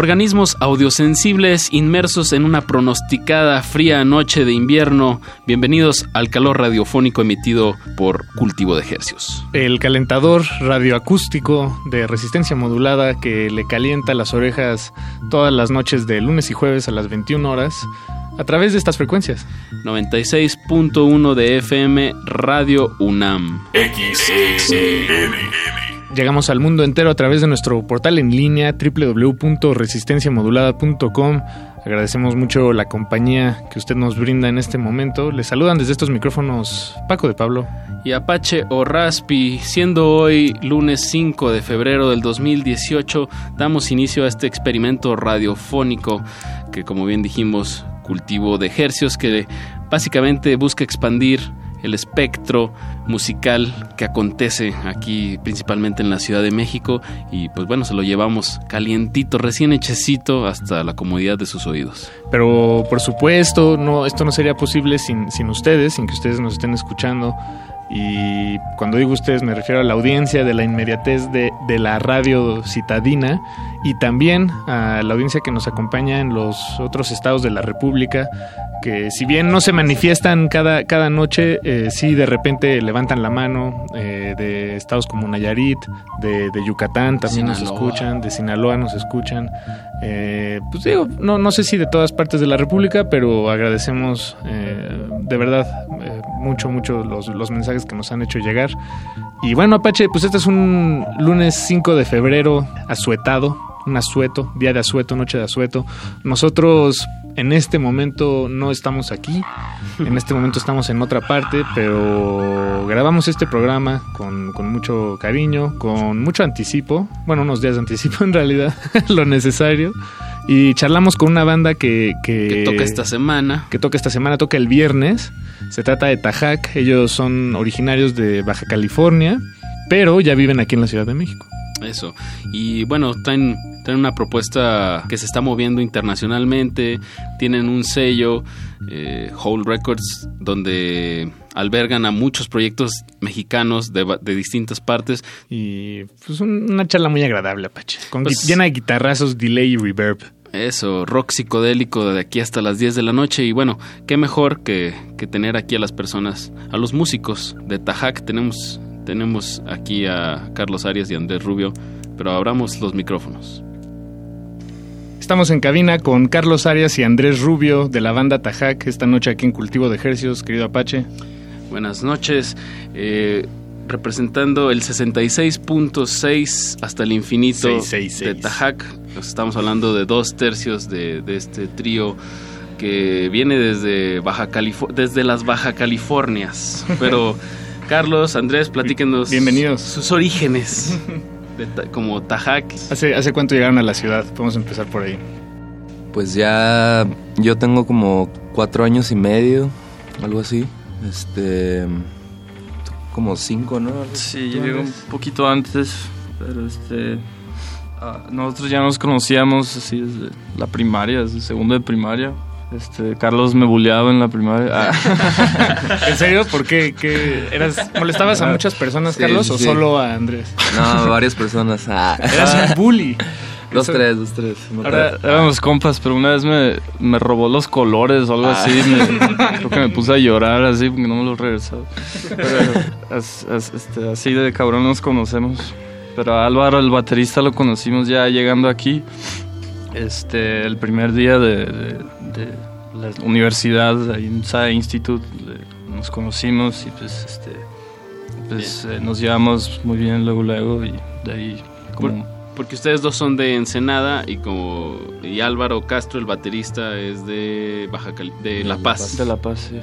Organismos audiosensibles inmersos en una pronosticada fría noche de invierno. Bienvenidos al calor radiofónico emitido por Cultivo de Hercios. El calentador radioacústico de resistencia modulada que le calienta las orejas todas las noches de lunes y jueves a las 21 horas a través de estas frecuencias. 96.1 de FM Radio UNAM. Llegamos al mundo entero a través de nuestro portal en línea www.resistenciamodulada.com. Agradecemos mucho la compañía que usted nos brinda en este momento. Les saludan desde estos micrófonos Paco de Pablo. Y Apache o Raspi, siendo hoy lunes 5 de febrero del 2018, damos inicio a este experimento radiofónico que como bien dijimos, cultivo de ejercios que básicamente busca expandir el espectro musical que acontece aquí principalmente en la Ciudad de México y pues bueno, se lo llevamos calientito, recién hechecito hasta la comodidad de sus oídos. Pero por supuesto, no, esto no sería posible sin, sin ustedes, sin que ustedes nos estén escuchando. Y cuando digo ustedes me refiero a la audiencia de la inmediatez de, de la radio citadina y también a la audiencia que nos acompaña en los otros estados de la República, que si bien no se manifiestan cada, cada noche, eh, sí de repente levantan la mano, eh, de estados como Nayarit, de, de Yucatán también nos escuchan, de Sinaloa nos escuchan. Eh, pues digo, no, no sé si de todas partes de la República, pero agradecemos eh, de verdad eh, mucho, mucho los, los mensajes que nos han hecho llegar. Y bueno, Apache, pues este es un lunes 5 de febrero asuetado, un asueto, día de asueto, noche de asueto. Nosotros en este momento no estamos aquí, en este momento estamos en otra parte, pero grabamos este programa con, con mucho cariño, con mucho anticipo, bueno, unos días de anticipo en realidad, lo necesario. Y charlamos con una banda que, que, Que toca esta semana. que toca esta semana, toca el viernes. Se trata de Tajac. Ellos son originarios de Baja California, pero ya viven aquí en la Ciudad de México. Eso. Y bueno, traen, traen una propuesta que se está moviendo internacionalmente. Tienen un sello, eh, Whole Records, donde albergan a muchos proyectos mexicanos de, de distintas partes. Y pues un- una charla muy agradable, Apache. Con Pues- llena de guitarrazos, delay y reverb. Eso, rock psicodélico de aquí hasta las 10 de la noche. Y bueno, qué mejor que, que tener aquí a las personas, a los músicos de Tajac. Tenemos, tenemos aquí a Carlos Arias y Andrés Rubio, pero abramos los micrófonos. Estamos en cabina con Carlos Arias y Andrés Rubio de la banda Tajac esta noche aquí en Cultivo de Ejercios, querido Apache. Buenas noches. Eh, representando el 66.6 hasta el infinito 666. de Tajac. Nos Estamos hablando de dos tercios de, de este trío que viene desde Baja desde las Baja Californias. Pero Carlos, Andrés, platíquenos Bienvenidos. sus orígenes de ta- como Tajac. ¿Hace, ¿Hace cuánto llegaron a la ciudad? Podemos empezar por ahí. Pues ya yo tengo como cuatro años y medio, algo así. Este, como cinco, ¿no? Sí, yo llegué un poquito antes, pero este... ah, nosotros ya nos conocíamos así desde la primaria, desde segundo de primaria. Este, Carlos me bulleaba en la primaria. Ah. ¿En serio? ¿Por qué? ¿Qué eras, ¿Molestabas a muchas personas, Sí, Carlos, sí, o solo a Andrés? No, varias personas. Ah. Eras un bully. Dos, Eso- tres, dos, tres. No Ahora éramos compas, pero una vez me, me robó los colores o algo Ah. así. me- creo que me puse a llorar así porque no me los regresó. Pero as- as- este, así de cabrón nos conocemos. Pero a Álvaro, el baterista, lo conocimos ya llegando aquí. Este, el primer día de, de- de la universidad, ahí en SAE Institute, nos conocimos y pues, este, pues eh, nos llevamos muy bien luego, luego y de ahí como... Por- porque ustedes dos son de Ensenada y como y Álvaro Castro, el baterista, es de Baja Cali- de La Paz. De La Paz, sí.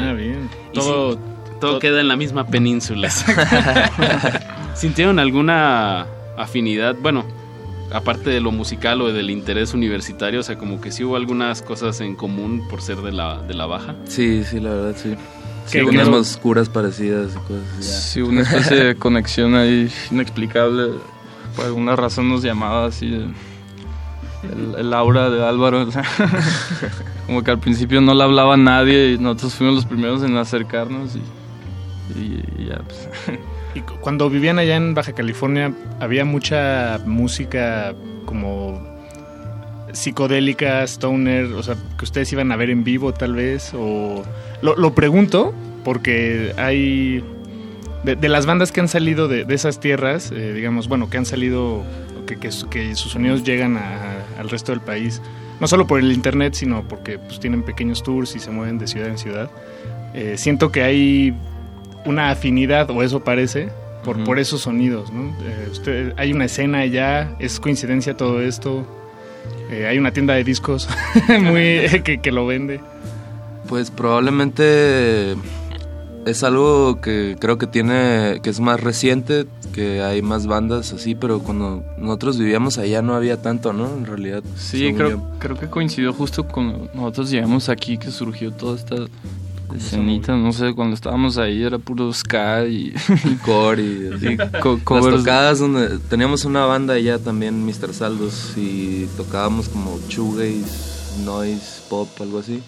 Ah, bien. Todo, sí, todo queda en la misma península. ¿Sintieron alguna afinidad? Bueno, aparte de lo musical o del interés universitario, o sea, como que sí hubo algunas cosas en común por ser de la, de la Baja. Sí, sí, la verdad, sí. ¿Qué- Sí, qué- unas curas parecidas y cosas así. Sí, una especie de conexión ahí inexplicable. Por alguna razón nos llamaba así el, el- aura de Álvaro. o sea, Como que al principio no le hablaba a nadie y nosotros fuimos los primeros en acercarnos y, y- y ya pues. Y cu- cuando vivían allá en Baja California, había mucha música como psicodélica, stoner, o sea, que ustedes iban a ver en vivo tal vez, o... Lo, pregunto porque hay... De, las bandas que han salido de, esas tierras, eh, digamos, bueno, que han salido, que sus sonidos llegan a- al resto del país, no solo por el internet, sino porque pues, tienen pequeños tours y se mueven de ciudad en ciudad. Eh, siento que hay una afinidad, o eso parece, por, por esos sonidos, ¿no? Eh, usted, hay una escena allá, es coincidencia todo esto. Eh, hay una tienda de discos muy que, que lo vende. Pues probablemente es algo que creo que tiene, que es más reciente, que hay más bandas así, pero cuando nosotros vivíamos allá no había tanto, ¿no? En realidad. Sí, creo, yo. creo que coincidió justo cuando nosotros llegamos aquí que surgió toda esta escenita, no sé, cuando estábamos ahí era puro ska y, y core y, así. y co- Las tocadas donde teníamos una banda allá también, Mr. Saldos, y tocábamos como shoegaze, noise, pop, algo así.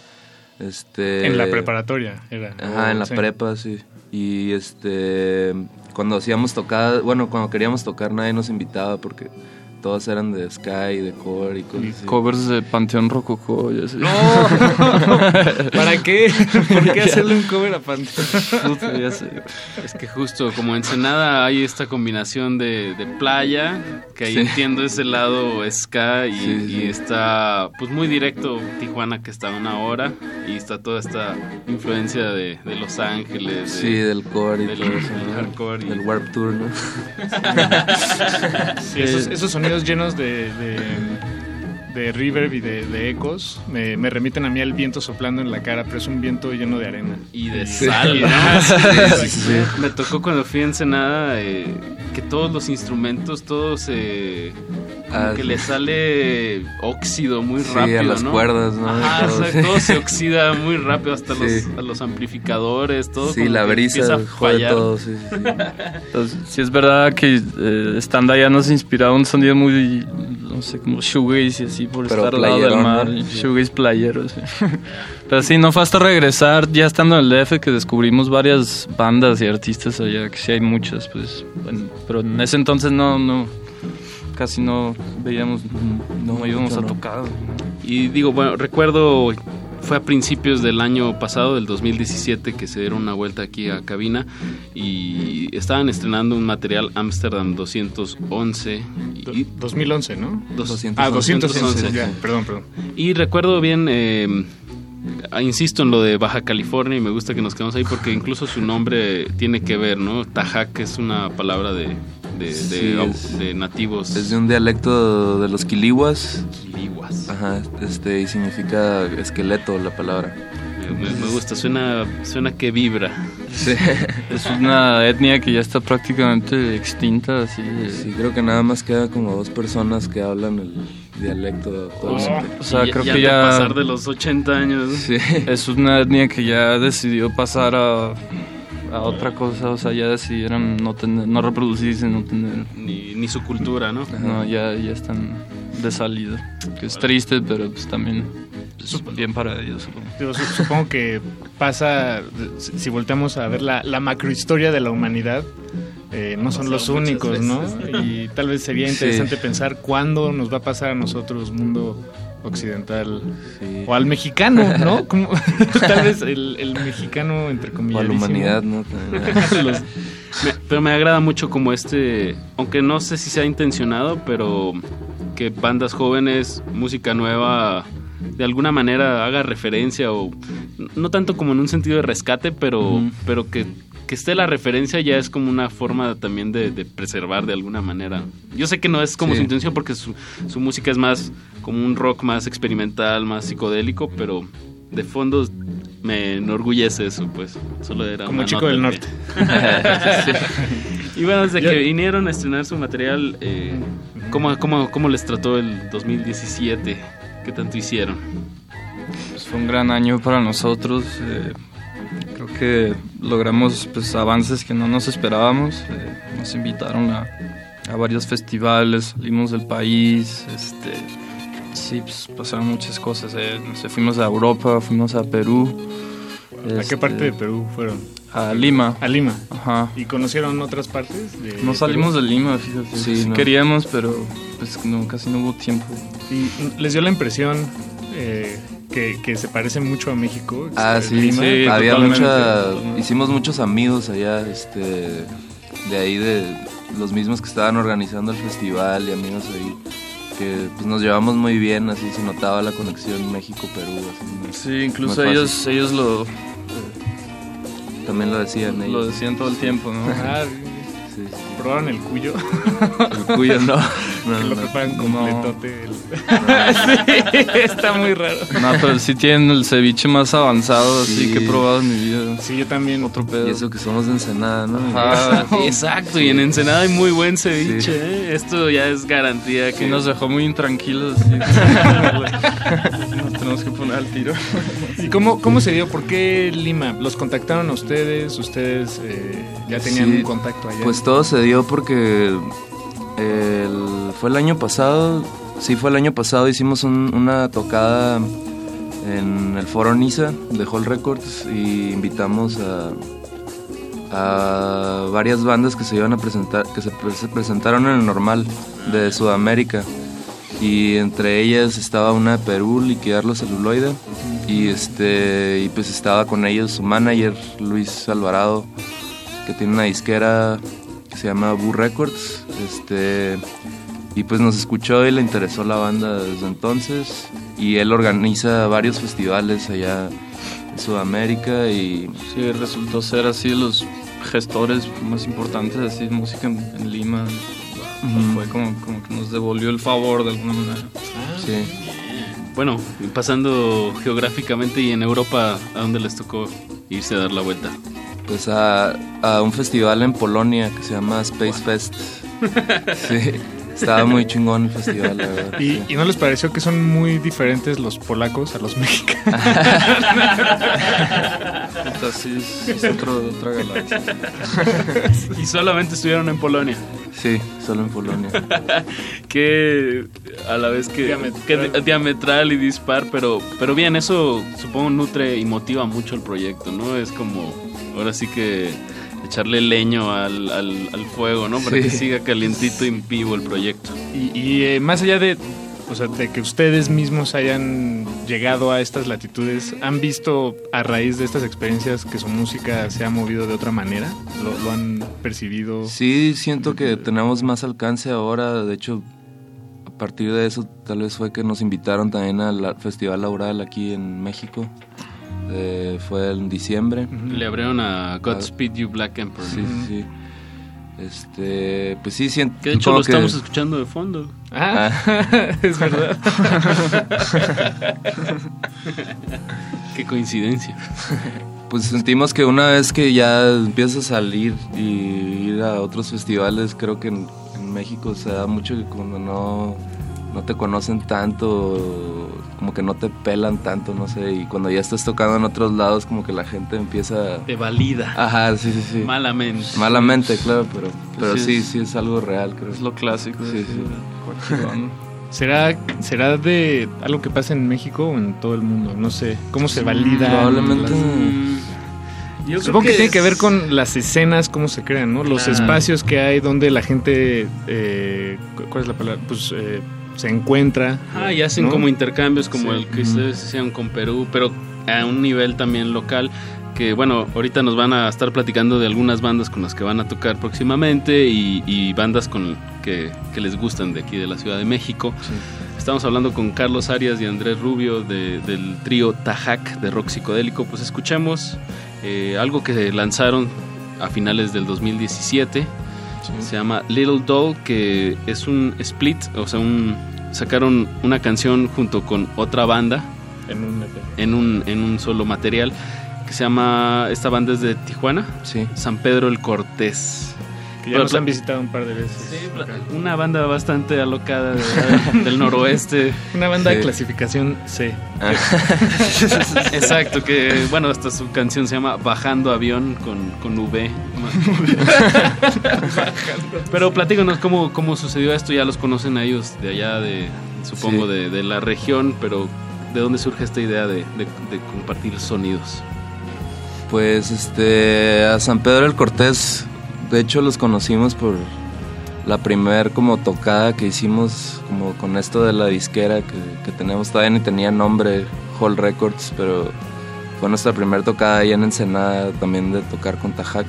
Este, En la preparatoria era. Ajá, en la Sí. prepa, sí. Y este, cuando hacíamos tocadas, bueno, cuando queríamos tocar nadie nos invitaba porque todos eran de Sky, de Core y cosas así. Covers de Panteón Rococó y así. ¡No! ¿Para qué? ¿Por qué hacerle un cover a Panteón? Puta, ya sé. Es que justo como Ensenada hay esta combinación de, de playa, que ahí Sí. entiendo ese lado ska y, Sí, sí. y está pues muy directo Tijuana que está a una hora y está toda esta influencia de, de Los Ángeles. de- Sí, del core y del- todo eso, del ¿no? hardcore y- Del Warp Tour, ¿no? Sí, esos, esos sonidos llenos de, de reverb y de, de ecos me, me remiten a mí al viento soplando en la cara, pero es un viento lleno de arena. Y de Sí. sal, ¿no? Sí, sí, sí. Me tocó cuando fui a Ensenada eh, que todos los instrumentos, todos eh, como Ah, que sí. le sale óxido muy Sí, rápido, a las ¿no? cuerdas, ¿no? Ajá, Todo, o sea, sí. todo se oxida muy rápido, hasta Sí. los, a los amplificadores, todo. Sí, la brisa empieza a jode fallar. todo, sí, sí, sí. Entonces, sí es verdad que eh, estando allá nos inspiraba un sonido muy, no sé, como shoegaze y así por Pero estar al lado del mar. ¿no? Shoegaze playero, sí. Pero sí, no fue hasta regresar ya estando en el DF que descubrimos varias bandas y artistas allá, que sí hay muchas, pues. bueno, pero en ese entonces no, no, casi no veíamos, no, íbamos a tocar. Y digo, bueno, recuerdo, fue a principios del año pasado, del 2017, que se dieron una vuelta aquí a cabina y estaban estrenando un material Amsterdam 211. Y, 2011, ¿no? Dos- Ah, 211, 211, ya, perdón, perdón. Y recuerdo bien, eh, insisto en lo de Baja California y me gusta que nos quedemos ahí porque incluso su nombre tiene que ver, ¿no? Tajac es una palabra de, de, de- Sí, es- de nativos. Es de un dialecto de los quilihuas. Quilihuas. Ajá, este, y significa esqueleto la palabra. Me, me gusta, suena, suena que vibra. Sí. Es una etnia que ya está prácticamente extinta, así. Sí, creo que nada más queda como dos personas que hablan el dialecto actualmente. O sea, Y creo ya que ya pasar de los 80 años. Sí. es una etnia que ya decidió pasar a, a otra cosa, o sea, ya decidieron no tener, no reproducirse, no tener, Ni, ni su cultura, ¿no? no, ya, ya están de salida, que es triste, pero pues también pues, bien para ellos, supongo. Que pasa, si volteamos a ver la, la macrohistoria de la humanidad, eh, no son los únicos, ¿no? Y tal vez sería Sí. interesante pensar cuándo nos va a pasar a nosotros, mundo occidental, Sí. o al mexicano, ¿no? Como- tal vez el, el mexicano, entre O a comillas. la humanidad, ¿no? También. Los- me- pero me agrada mucho como este, aunque no sé si sea intencionado, pero que bandas jóvenes, música nueva, de alguna manera haga referencia o no tanto como en un sentido de rescate, pero, pero que, que esté la referencia ya es como una forma también de, de preservar de alguna manera. Yo sé que no es como Sí. su intención porque su, su música es más como un rock más experimental, más psicodélico, pero de fondo me enorgullece eso, pues. Solo era Como chico del norte. Sí. Y bueno, desde Yo- que vinieron a estrenar su material, eh, ¿cómo, cómo, cómo les trató el 2017? ¿Qué tanto hicieron? Pues fue un gran año para nosotros. eh, que logramos pues, avances que no nos esperábamos. eh, nos invitaron a, a varios festivales, salimos del país. Este, sí, pues, pasaron muchas cosas. eh, no sé, fuimos a Europa, fuimos a Perú. ¿A qué este, parte de Perú fueron? A Lima. A Lima. Ajá. ¿Y conocieron otras partes? De No salimos Perú? de Lima, fíjate. Sí, Sí, no. queríamos, pero pues no, casi no hubo tiempo. ¿Y les dio la impresión eh, que, que se parece mucho a México? Ah, este, sí, Lima? sí. Había mucha. Hicimos muchos amigos allá, este. De ahí, de los mismos que estaban organizando el festival y amigos ahí. Que pues nos llevamos muy bien, así se notaba la conexión México-Perú. Sí, incluso ellos, ellos lo, También lo decían lo decían todo el tiempo, ¿no? Ah, Sí, sí. ¿Probaron el cuyo? El cuyo no. No, que lo no. preparan no. completote. el- sí, está muy raro. No, pero sí tienen el ceviche más avanzado así Sí. que he probado en mi vida. Sí, yo también. Otro pedo. Y eso que somos de Ensenada, ¿no? Ajá. Exacto, y en Ensenada hay muy buen ceviche. ¿eh? Esto ya es garantía Sí que nos dejó muy intranquilos. Tenemos que poner al tiro. ¿Y cómo, cómo se dio? ¿Por qué Lima? ¿Los contactaron a ustedes? ¿Ustedes eh, ya tenían Sí, un contacto allá? Pues todo se dio porque el- fue el año pasado, sí fue el año pasado, hicimos un- una tocada en el foro Niza de Hall Records y invitamos a, a varias bandas que se iban a presentar, que se presentaron en el normal de Sudamérica y entre ellas estaba una de Perú, Liquidar los Celuloide y este y pues estaba con ellos su manager Luis Alvarado que tiene una disquera que se llama Boo Records este y pues nos escuchó y le interesó la banda desde entonces y él organiza varios festivales allá en Sudamérica y Sí, resultó ser así los gestores más importantes así de música en Lima. Fue como, como que nos devolvió el favor de alguna manera. Sí. Bueno, pasando geográficamente y en Europa, ¿a dónde les tocó irse a dar la vuelta? Pues a, a un festival en Polonia que se llama Space Fest. Sí, estaba muy chingón el festival, la verdad. ¿Y, y no les pareció que son muy diferentes los polacos a los mexicanos? Entonces es, es otro- otra galaxia. y solamente estuvieron en Polonia. Sí, solo en Polonia. que a la vez que que di- diametral y dispar, pero, pero bien, eso supongo nutre y motiva mucho el proyecto, ¿no? Es como, ahora sí que echarle leño al, al, al fuego, ¿no? Para Sí. que siga calientito y vivo el proyecto. Y, y, eh, más allá de, o sea, de que ustedes mismos hayan llegado a estas latitudes, ¿han visto a raíz de estas experiencias que su música se ha movido de otra manera? ¿Lo, lo han percibido? Sí, siento que tenemos más alcance ahora. De hecho, a partir de eso, tal vez fue que nos invitaron también al Festival Laural aquí en México. Eh, fue en diciembre. Le abrieron a Godspeed You Black Emperor. Sí, sí, sí. Este, pues sí, siento Que de hecho lo estamos escuchando de fondo. Ah, es verdad. Qué coincidencia. Pues sentimos que una vez que ya empiezas a salir y ir a otros festivales, creo que en, en México se da mucho que cuando no, no te conocen tanto, como que no te pelan tanto, no sé, y cuando ya estás tocando en otros lados, como que la gente empieza... Te valida. Ajá, sí, sí, sí. Malamente. Malamente, claro, pero, pero Sí, sí, es- sí es algo real, creo. Es lo clásico. Sí, sí. ¿Será, ¿Será de algo que pasa en México o en todo el mundo? No sé. ¿Cómo se valida? Probablemente... Yo Supongo que, tiene que ver con las escenas, cómo se crean, ¿no? Los Claro. espacios que hay donde la gente, eh, cu- ¿cuál es la palabra? Pues eh, se encuentra. Ah, y hacen ¿no? como intercambios como Sí. el que ustedes hicieron con Perú, pero a un nivel también local. Que bueno, ahorita nos van a estar platicando de algunas bandas con las que van a tocar próximamente y, y bandas con que, que les gustan de aquí de la Ciudad de México. Estamos hablando con Carlos Arias y Andrés Rubio de- del trío Tajac de rock psicodélico. Pues escuchamos eh, algo que lanzaron a finales del 2017. Se llama Little Doll, que es un split, o sea, un, sacaron una canción junto con otra banda. En un en un, en un solo material que se llama, esta banda es de Tijuana, San Pedro el Cortés. Que ya nos han visitado un par de veces. Una banda bastante alocada de- del noroeste. Una banda de Sí. clasificación C. Exacto, que bueno, hasta su canción se llama Bajando Avión con, con V. Pero platícanos cómo, cómo sucedió esto, ya los conocen a ellos de allá, de supongo Sí. de, de la región, pero ¿de dónde surge esta idea de, de- de compartir sonidos? Pues este a San Pedro del Cortés, de hecho los conocimos por la primer como tocada que hicimos como con esto de la disquera que, que tenemos, todavía ni tenía nombre, Hall Records, pero fue nuestra primera tocada ahí en Ensenada también de tocar con Tajac.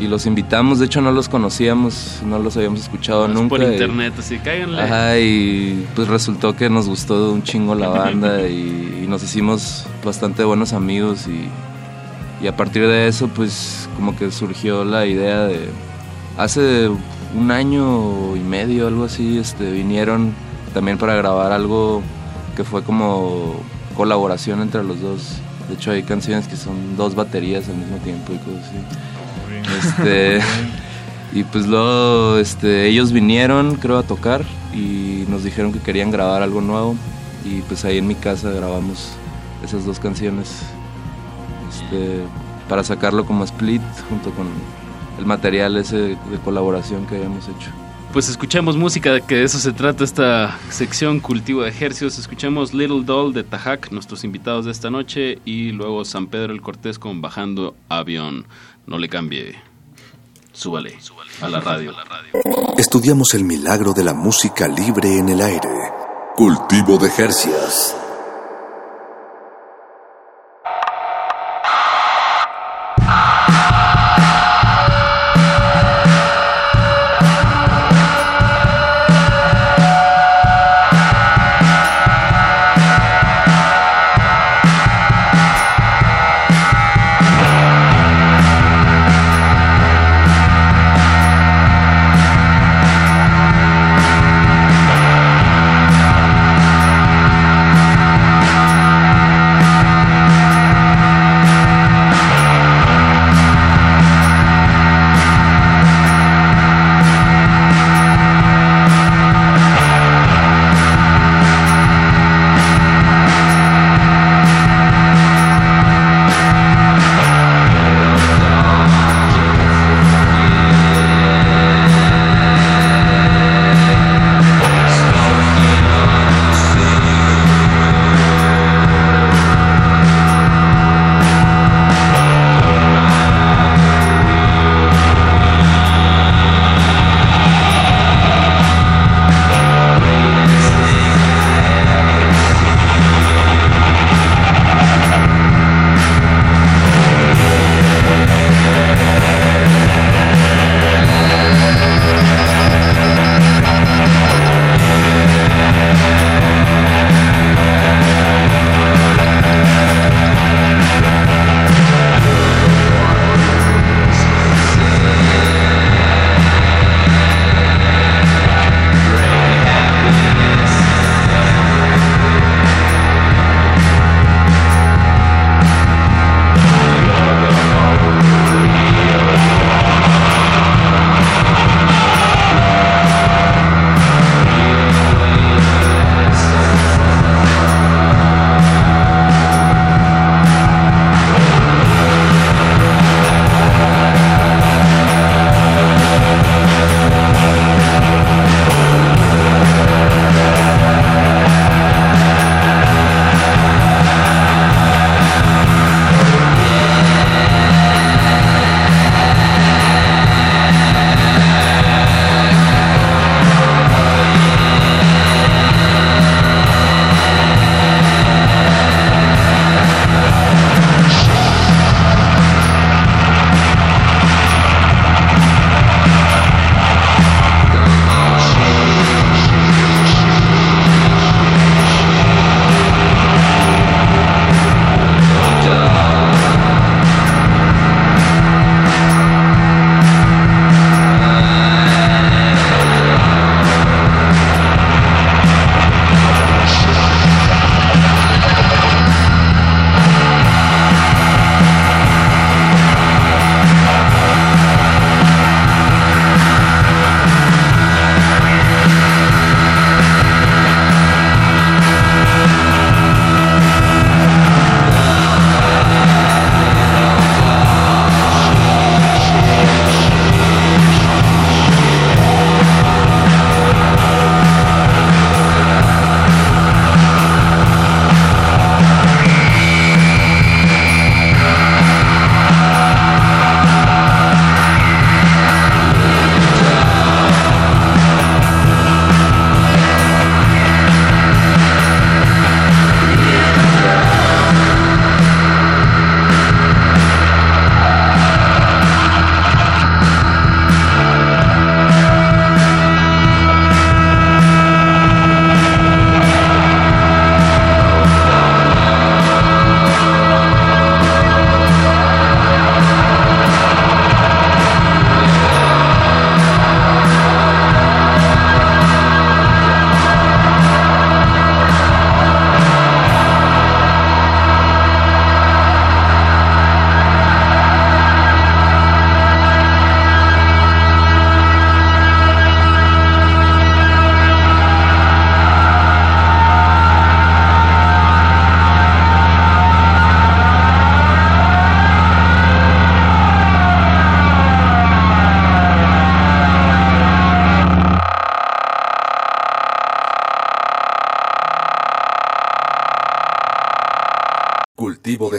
Y los invitamos, de hecho no los conocíamos, no los habíamos escuchado Es nunca. por y- internet, así cáiganle. Ajá, y pues resultó que nos gustó un chingo la banda y, y nos hicimos bastante buenos amigos y, y a partir de eso pues como que surgió la idea de... Hace un año y medio, algo así, este, vinieron también para grabar algo que fue como colaboración entre los dos. De hecho hay canciones que son dos baterías al mismo tiempo y cosas así. Este, y pues luego este, ellos vinieron, creo, a tocar y nos dijeron que querían grabar algo nuevo. Y pues ahí en mi casa grabamos esas dos canciones este, para sacarlo como split junto con el material ese de colaboración que habíamos hecho. Pues escuchemos música, que de eso se trata esta sección Cultivo de Ejercios. Escuchemos Little Doll de Tajac, nuestros invitados de esta noche, y luego San Pedro el Cortés con Bajando Avión. No le cambie. Súbale, a la radio. Estudiamos el milagro de la música libre en el aire. Cultivo de Jercias.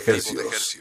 De hercios.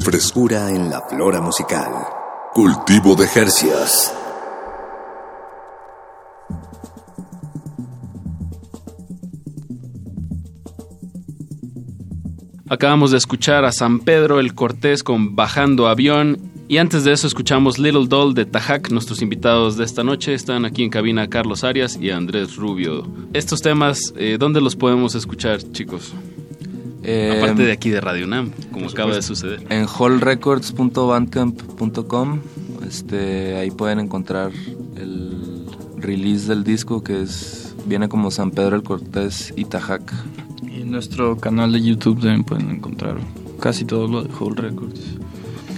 Frescura en la flora musical. Cultivo de Jercias. Acabamos de escuchar a San Pedro el Cortés con Bajando Avión y antes de eso escuchamos Little Doll de Tajac. Nuestros invitados de esta noche están aquí en cabina Carlos Arias y Andrés Rubio. Estos temas, eh, ¿dónde los podemos escuchar, chicos? Eh, Aparte de aquí de Radio Nam, como acaba de suceder. En hallrecords.bandcamp.com este, ahí pueden encontrar el release del disco que es viene como San Pedro el Cortés y Tajac. Y en nuestro canal de YouTube también pueden encontrar casi todo lo de Whole Records.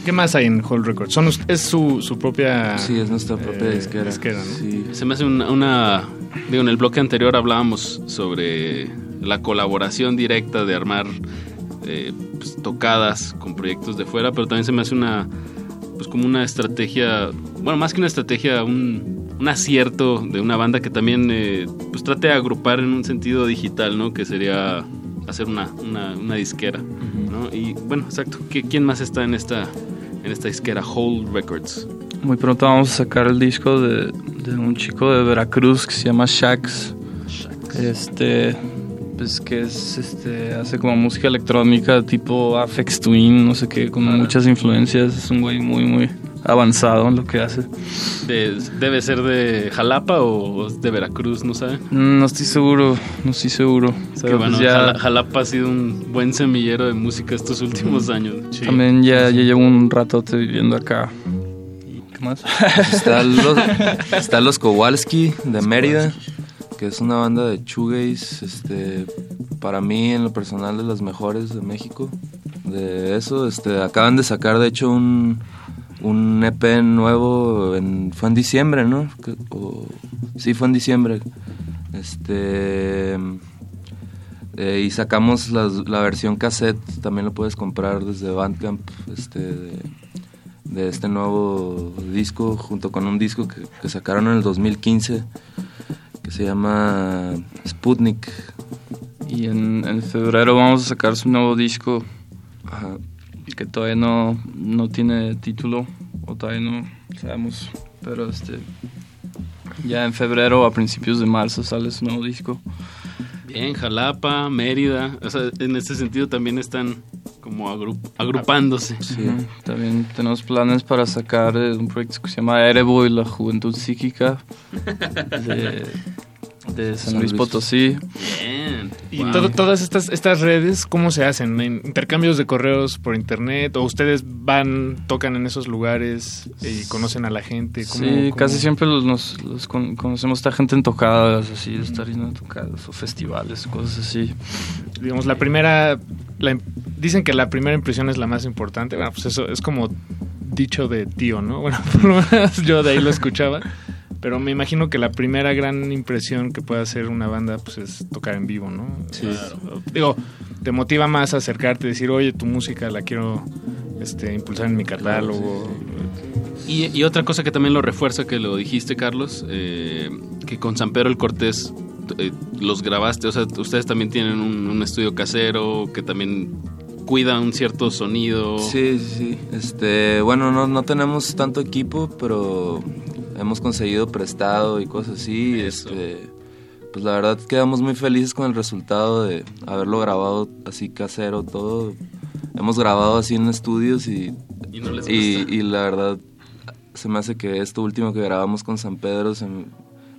¿Qué más hay en Whole Records? Son, ¿Es su, su propia... Sí, es nuestra propia eh, disquera. ¿no? Se me hace una, una- Digo, en el bloque anterior hablábamos sobre la colaboración directa de armar eh, pues, tocadas con proyectos de fuera, pero también se me hace una. Pues como una estrategia. Bueno, más que una estrategia, un, un acierto de una banda que también eh, pues trate de agrupar en un sentido digital, ¿no? Que sería hacer una, una, una disquera, ¿no? Y bueno, exacto. ¿Qué- ¿Quién más está en esta, en esta disquera? Whole Records. Muy pronto vamos a sacar el disco de, de un chico de Veracruz que se llama Shax. Este, pues que es, este, hace como música electrónica tipo Afex Twin, no sé qué, con muchas influencias. Es un güey muy, muy avanzado en lo que hace. De- ¿Debe ser de Jalapa o de Veracruz? ¿No saben? Mm, No estoy seguro, no estoy seguro. Es que bueno, pues ya- Jala- Jalapa ha sido un buen semillero de música estos últimos años. También ya, ya llevo un ratote viviendo acá. ¿Qué más? Están los, está los Kowalski de Mérida, que es una banda de shoegaze, este, para mí en lo personal de las mejores de México. De eso, este, acaban de sacar de hecho un, un EP nuevo, en, fue en diciembre, ¿no? Sí, fue en diciembre. Este, eh, y sacamos la versión cassette, también lo puedes comprar desde Bandcamp, este, de, de este nuevo disco, junto con un disco que, que sacaron en el 2015, que se llama Sputnik. Y en, en febrero vamos a sacar su nuevo disco, Ajá. que todavía no, no tiene título, o todavía no sabemos, pero este ya en febrero a principios de marzo sale su nuevo disco. Bien, Jalapa, Mérida. O sea, en este sentido también están como agru- agrupándose. Ujú. También tenemos planes para sacar eh, un proyecto que se llama Erebo y la Juventud Psíquica de, de San Luis Potosí. Bien. Y todo- todas estas, estas redes, ¿cómo se hacen? ¿En ¿Intercambios de correos por internet? ¿O ustedes van, tocan en esos lugares y conocen a la gente? ¿Cómo- Sí, cómo- casi siempre los, nos- los con- conocemos a esta gente en tocadas, así, estar a tocadas o festivales, cosas así. Digamos, la primera... la dicen que la primera impresión es la más importante. Bueno, pues eso es como dicho de tío, ¿no? Bueno, por lo menos yo de ahí lo escuchaba. Pero me imagino que la primera gran impresión que puede hacer una banda pues es tocar en vivo, ¿no? Sí. Claro. Digo, te motiva más a acercarte, decir, oye, tu música la quiero este, impulsar en mi catálogo. Y, y otra cosa que también lo refuerza, que lo dijiste, Carlos, eh, que con San Pedro el Cortés eh, los grabaste. O sea, ustedes también tienen un, un estudio casero que también cuida un cierto sonido. Sí, sí, sí. Este, bueno, no, no tenemos tanto equipo, pero hemos conseguido prestado y cosas así. Este, pues la verdad quedamos muy felices con el resultado de haberlo grabado así casero todo. Hemos grabado así en estudios y, Y no les y, la verdad se me hace que esto último que grabamos con San Pedro se me-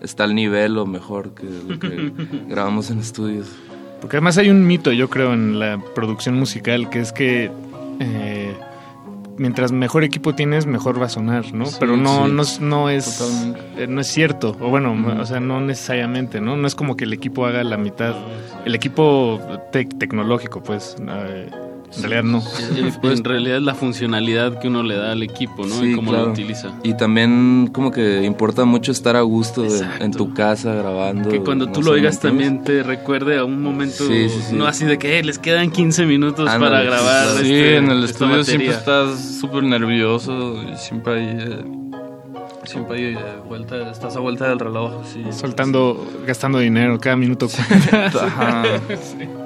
está al nivel o mejor que lo que grabamos en estudios. Porque además hay un mito, yo creo, en la producción musical, que es que eh, mientras mejor equipo tienes, mejor va a sonar, ¿no? Sí, Pero no, sí. no, es- no es eh, no es cierto, o bueno, o sea, no necesariamente, ¿no? No es como que el equipo haga la mitad, el equipo tec- tecnológico, pues, eh, en realidad no. En, en realidad es la funcionalidad que uno le da al equipo, ¿no? y Sí, cómo claro. lo utiliza. Y también como que importa mucho estar a gusto de- en tu casa grabando. Que cuando tú lo ¿me oigas también te recuerde a un momento, Sí, sí, sí. no así de que "Eh, les quedan 15 minutos Ándale, para grabar. Sí, este, en el estudio siempre batería". estás súper nervioso y siempre hay, eh, siempre hay eh, vuelta, estás a vuelta del reloj. así. Soltando, gastando dinero, cada minuto cuenta. Ajá.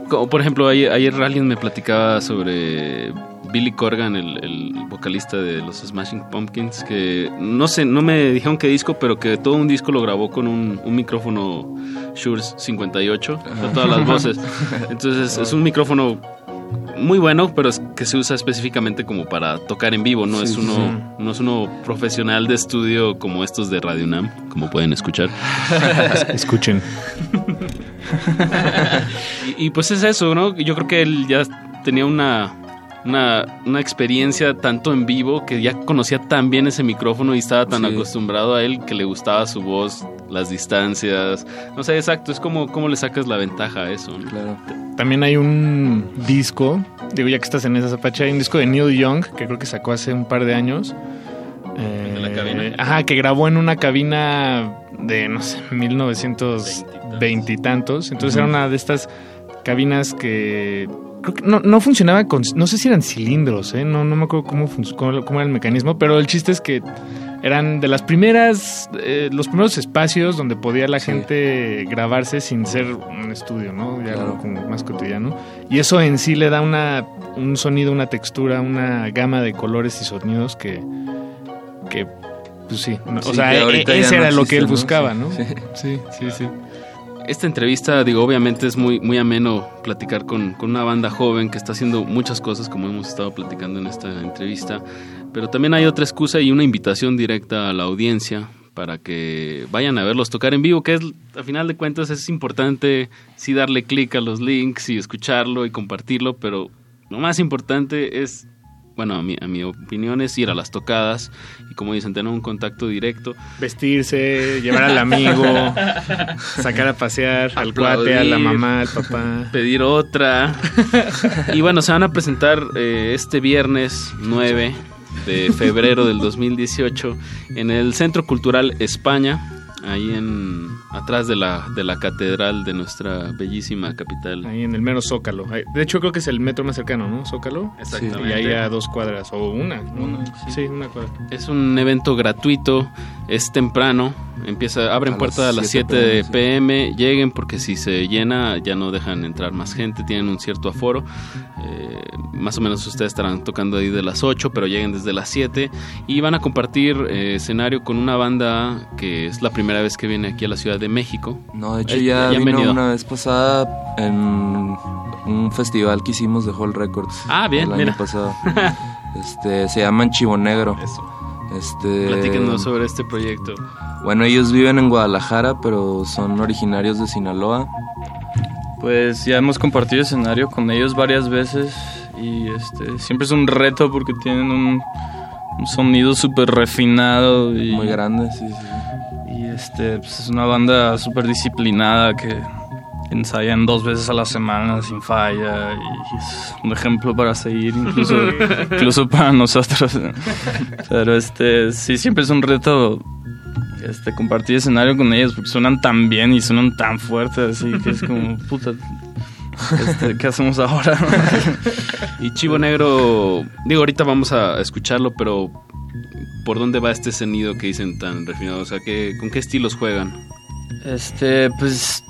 Como por ejemplo, ayer, ayer alguien me platicaba sobre Billy Corgan, el, el vocalista de los Smashing Pumpkins, que no sé, no me dijeron qué disco, pero que todo un disco lo grabó con un, un micrófono Shure 58, de todas las voces. Entonces es un micrófono muy bueno, pero es que se usa específicamente como para tocar en vivo, no Sí, es uno sí. no es uno profesional de estudio como estos de Radio Nam, como pueden escuchar. Escuchen. y, y pues es eso, ¿no? Yo creo que él ya tenía una, una, una experiencia tanto en vivo que ya conocía tan bien ese micrófono y estaba tan Sí. acostumbrado a él que le gustaba su voz, las distancias. No sé, exacto, es como cómo le sacas la ventaja a eso. ¿no? Claro. También hay un disco, digo ya que estás en esa zapacha, hay un disco de Neil Young que creo que sacó hace un par de años. Eh, ¿De la cabina? Ajá, que grabó en una cabina de, no sé, 1920 y tantos. Entonces era una de estas cabinas que creo que no, no funcionaba con, no sé si eran cilindros, ¿eh? no, no me acuerdo cómo, cómo, cómo era el mecanismo, pero el chiste es que eran de las primeras, eh, los primeros espacios donde podía la gente grabarse sin ser un estudio, ¿no? Ya Claro. algo como más cotidiano. Y eso en sí le da una, un sonido, una textura, una gama de colores y sonidos que, que pues sí, no, o sea, e- ahorita ese no era lo que él buscaba. ¿no? Sí. sí, sí. sí. Esta entrevista, digo, obviamente es muy, muy ameno platicar con, con una banda joven que está haciendo muchas cosas, como hemos estado platicando en esta entrevista, pero también hay otra excusa y una invitación directa a la audiencia para que vayan a verlos tocar en vivo, que es, a final de cuentas, es importante sí darle clic a los links y escucharlo y compartirlo, pero lo más importante es, bueno, a mi, a mi opinión es ir a las tocadas y como dicen, tener un contacto directo. Vestirse, llevar al amigo, sacar a pasear al cuate, a la mamá, al papá. pedir otra. y bueno, se van a presentar eh, este viernes 9 de febrero del 2018 en el Centro Cultural España, ahí en atrás de la, de la catedral de nuestra bellísima capital. Ahí en el mero Zócalo. De hecho, creo que es el metro más cercano, ¿no? Zócalo. Exactamente. Y ahí a dos cuadras, o una. ¿no? sí. una cuadra. Es un evento gratuito, es temprano, empieza, abren A puertas las a las 7 7 de PM, pm, lleguen porque si se llena ya no dejan entrar más gente, tienen un cierto aforo. Eh, más o menos ustedes estarán tocando ahí de las 8, pero lleguen desde las 7 y van a compartir eh, escenario con una banda que es la primera vez que viene aquí a la Ciudad de México. No, de hecho Eh, ya, vino venido. una vez pasada en un festival que hicimos de Hall Records. Ah, bien, el mira. año pasado. este, se llaman Chivo Negro. Este, Platíquenos sobre este proyecto. Bueno, ellos viven en Guadalajara, pero son originarios de Sinaloa. Pues ya hemos compartido escenario con ellos varias veces y este siempre es un reto porque tienen un, un sonido súper refinado y Muy grande, sí, sí. Y este pues es una banda súper disciplinada que ensayan dos veces a la semana sin falla y es un ejemplo para seguir incluso incluso para nosotros pero este sí siempre es un reto este compartir escenario con ellos porque suenan tan bien y suenan tan fuertes así que es como puta este, ¿qué hacemos ahora? Y Chivo Negro, digo, ahorita vamos a escucharlo, pero ¿por dónde va este sonido que dicen tan refinado? O sea, ¿qué, ¿con qué estilos juegan? Este, pues.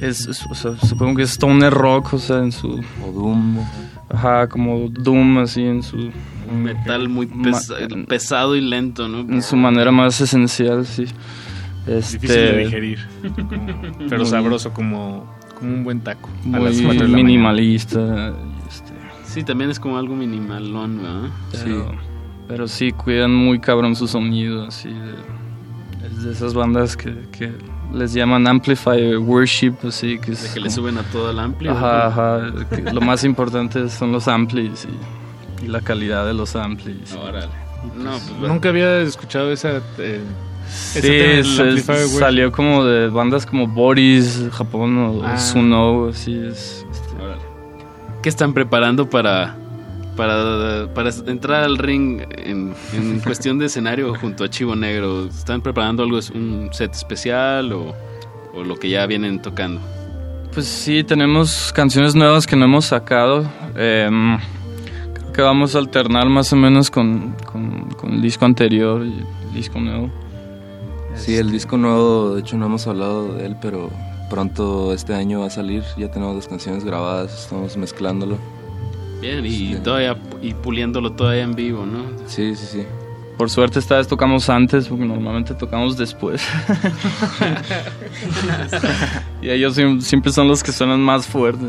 Es, es- o sea, supongo que es stoner rock, o sea, en su. O Doom. Ajá, como Doom, así en su. Metal muy Ma- pesa- pesado y lento, ¿no? En su manera más esencial, sí. Este, Difícil de digerir. Pero muy- sabroso como, como un buen taco. a Muy las cuatro de la minimalista. Este, Sí, también es como algo minimalón, ¿verdad? pero, pero sí, cuidan muy cabrón su sonido, así. de- es de esas bandas que, que les llaman Amplifier Worship, así que es De que le como- suben a todo el amplio. Ajá, ajá. que lo más importante son los amplis y, y la calidad de los amplis. Órale. No, pues. Nunca había escuchado esa. eh, Sí, salió como de bandas como Boris, Japón o Ah. Suno, así es. este, ¿Qué están preparando para, para, para entrar al ring en, en cuestión de escenario junto a Chivo Negro? ¿Están preparando algo, un set especial o, o lo que ya vienen tocando? Pues sí, tenemos canciones nuevas que no hemos sacado. Em, creo que vamos a alternar más o menos con, con- con el disco anterior y el disco nuevo. Sí, el disco nuevo, de hecho no hemos hablado de él, pero pronto este año va a salir. Ya tenemos las canciones grabadas, estamos mezclándolo. Bien, y todavía y puliéndolo todavía en vivo, ¿no? Sí, sí, sí. Por suerte esta vez tocamos antes, porque normalmente tocamos después. y ellos siem- siempre son los que suenan más fuertes.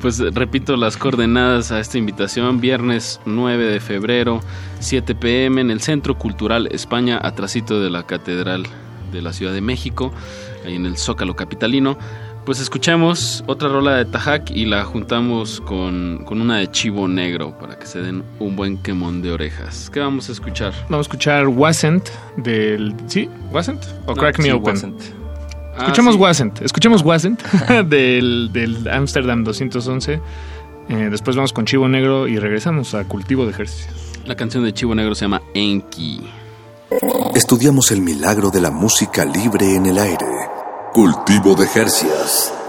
Pues repito las coordenadas a esta invitación, viernes 9 de febrero, 7 pm en el Centro Cultural España, atrasito de la Catedral de la Ciudad de México, ahí en el Zócalo Capitalino. Pues escuchamos otra rola de Tajac y la juntamos con, con una de Chivo Negro para que se den un buen quemón de orejas. ¿Qué vamos a escuchar? Vamos a escuchar Wasn't del... ¿Sí? ¿Wasn't? ¿O No, Crack Me sí, Open? Wasn't. Ah, Escuchemos sí. Wasn't. Escuchemos Wasn't del, del Amsterdam 211. Eh, después vamos con Chivo Negro y regresamos a Cultivo de Ejercicios. La canción de Chivo Negro se llama Enki. Estudiamos el milagro de la música libre en el aire. Cultivo de Jercias.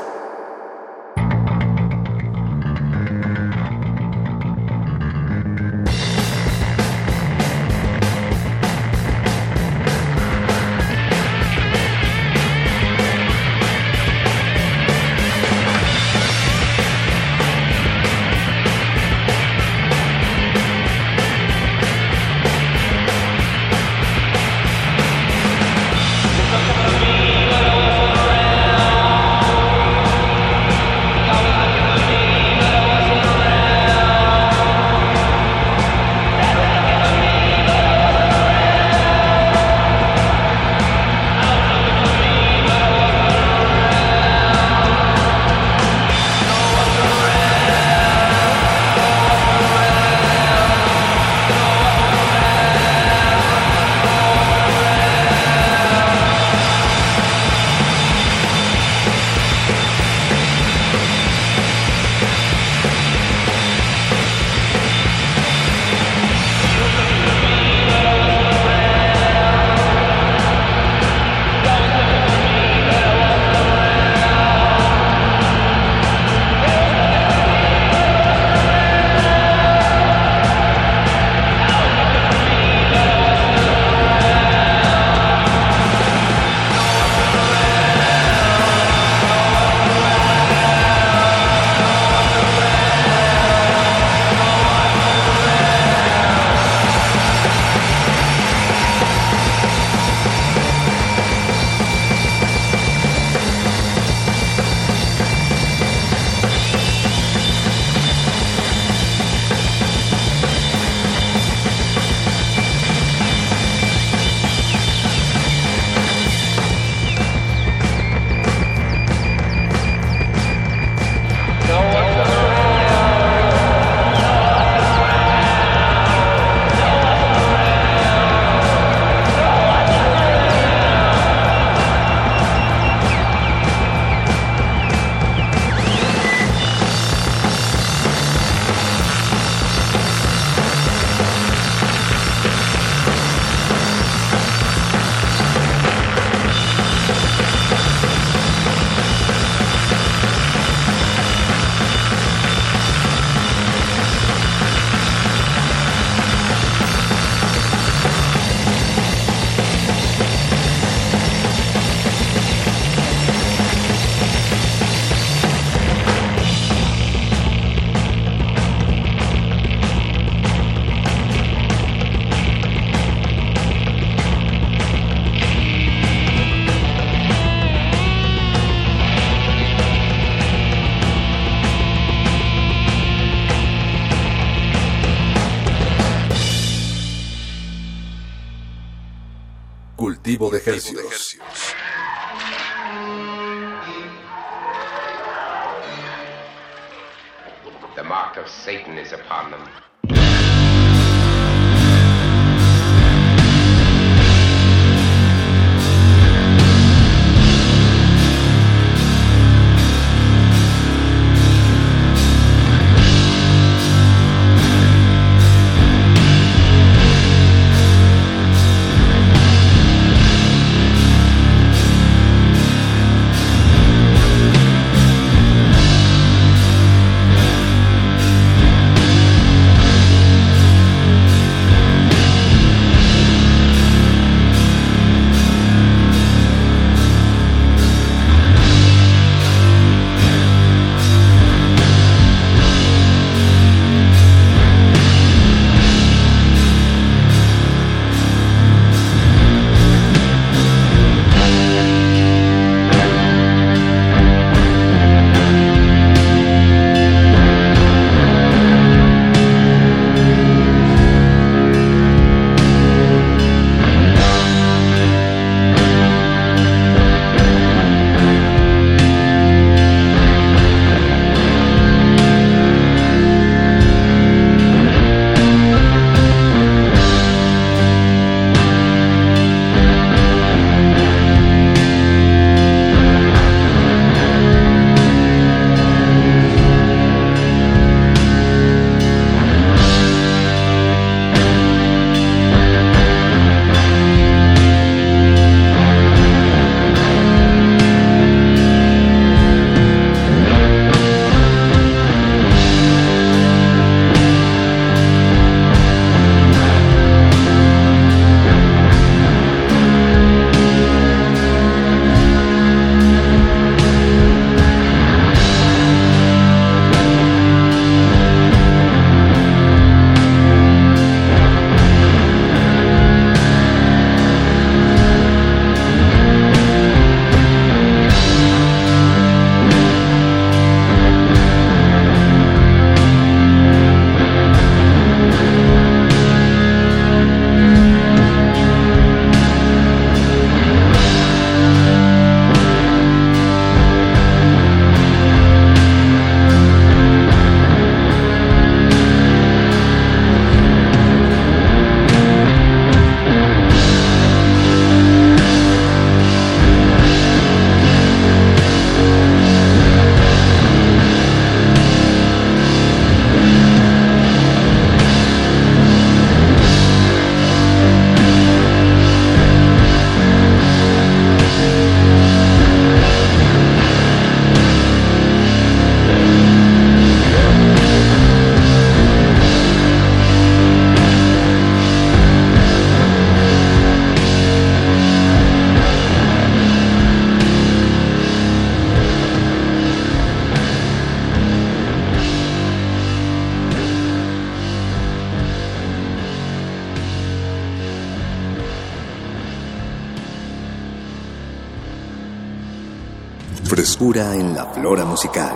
Musical.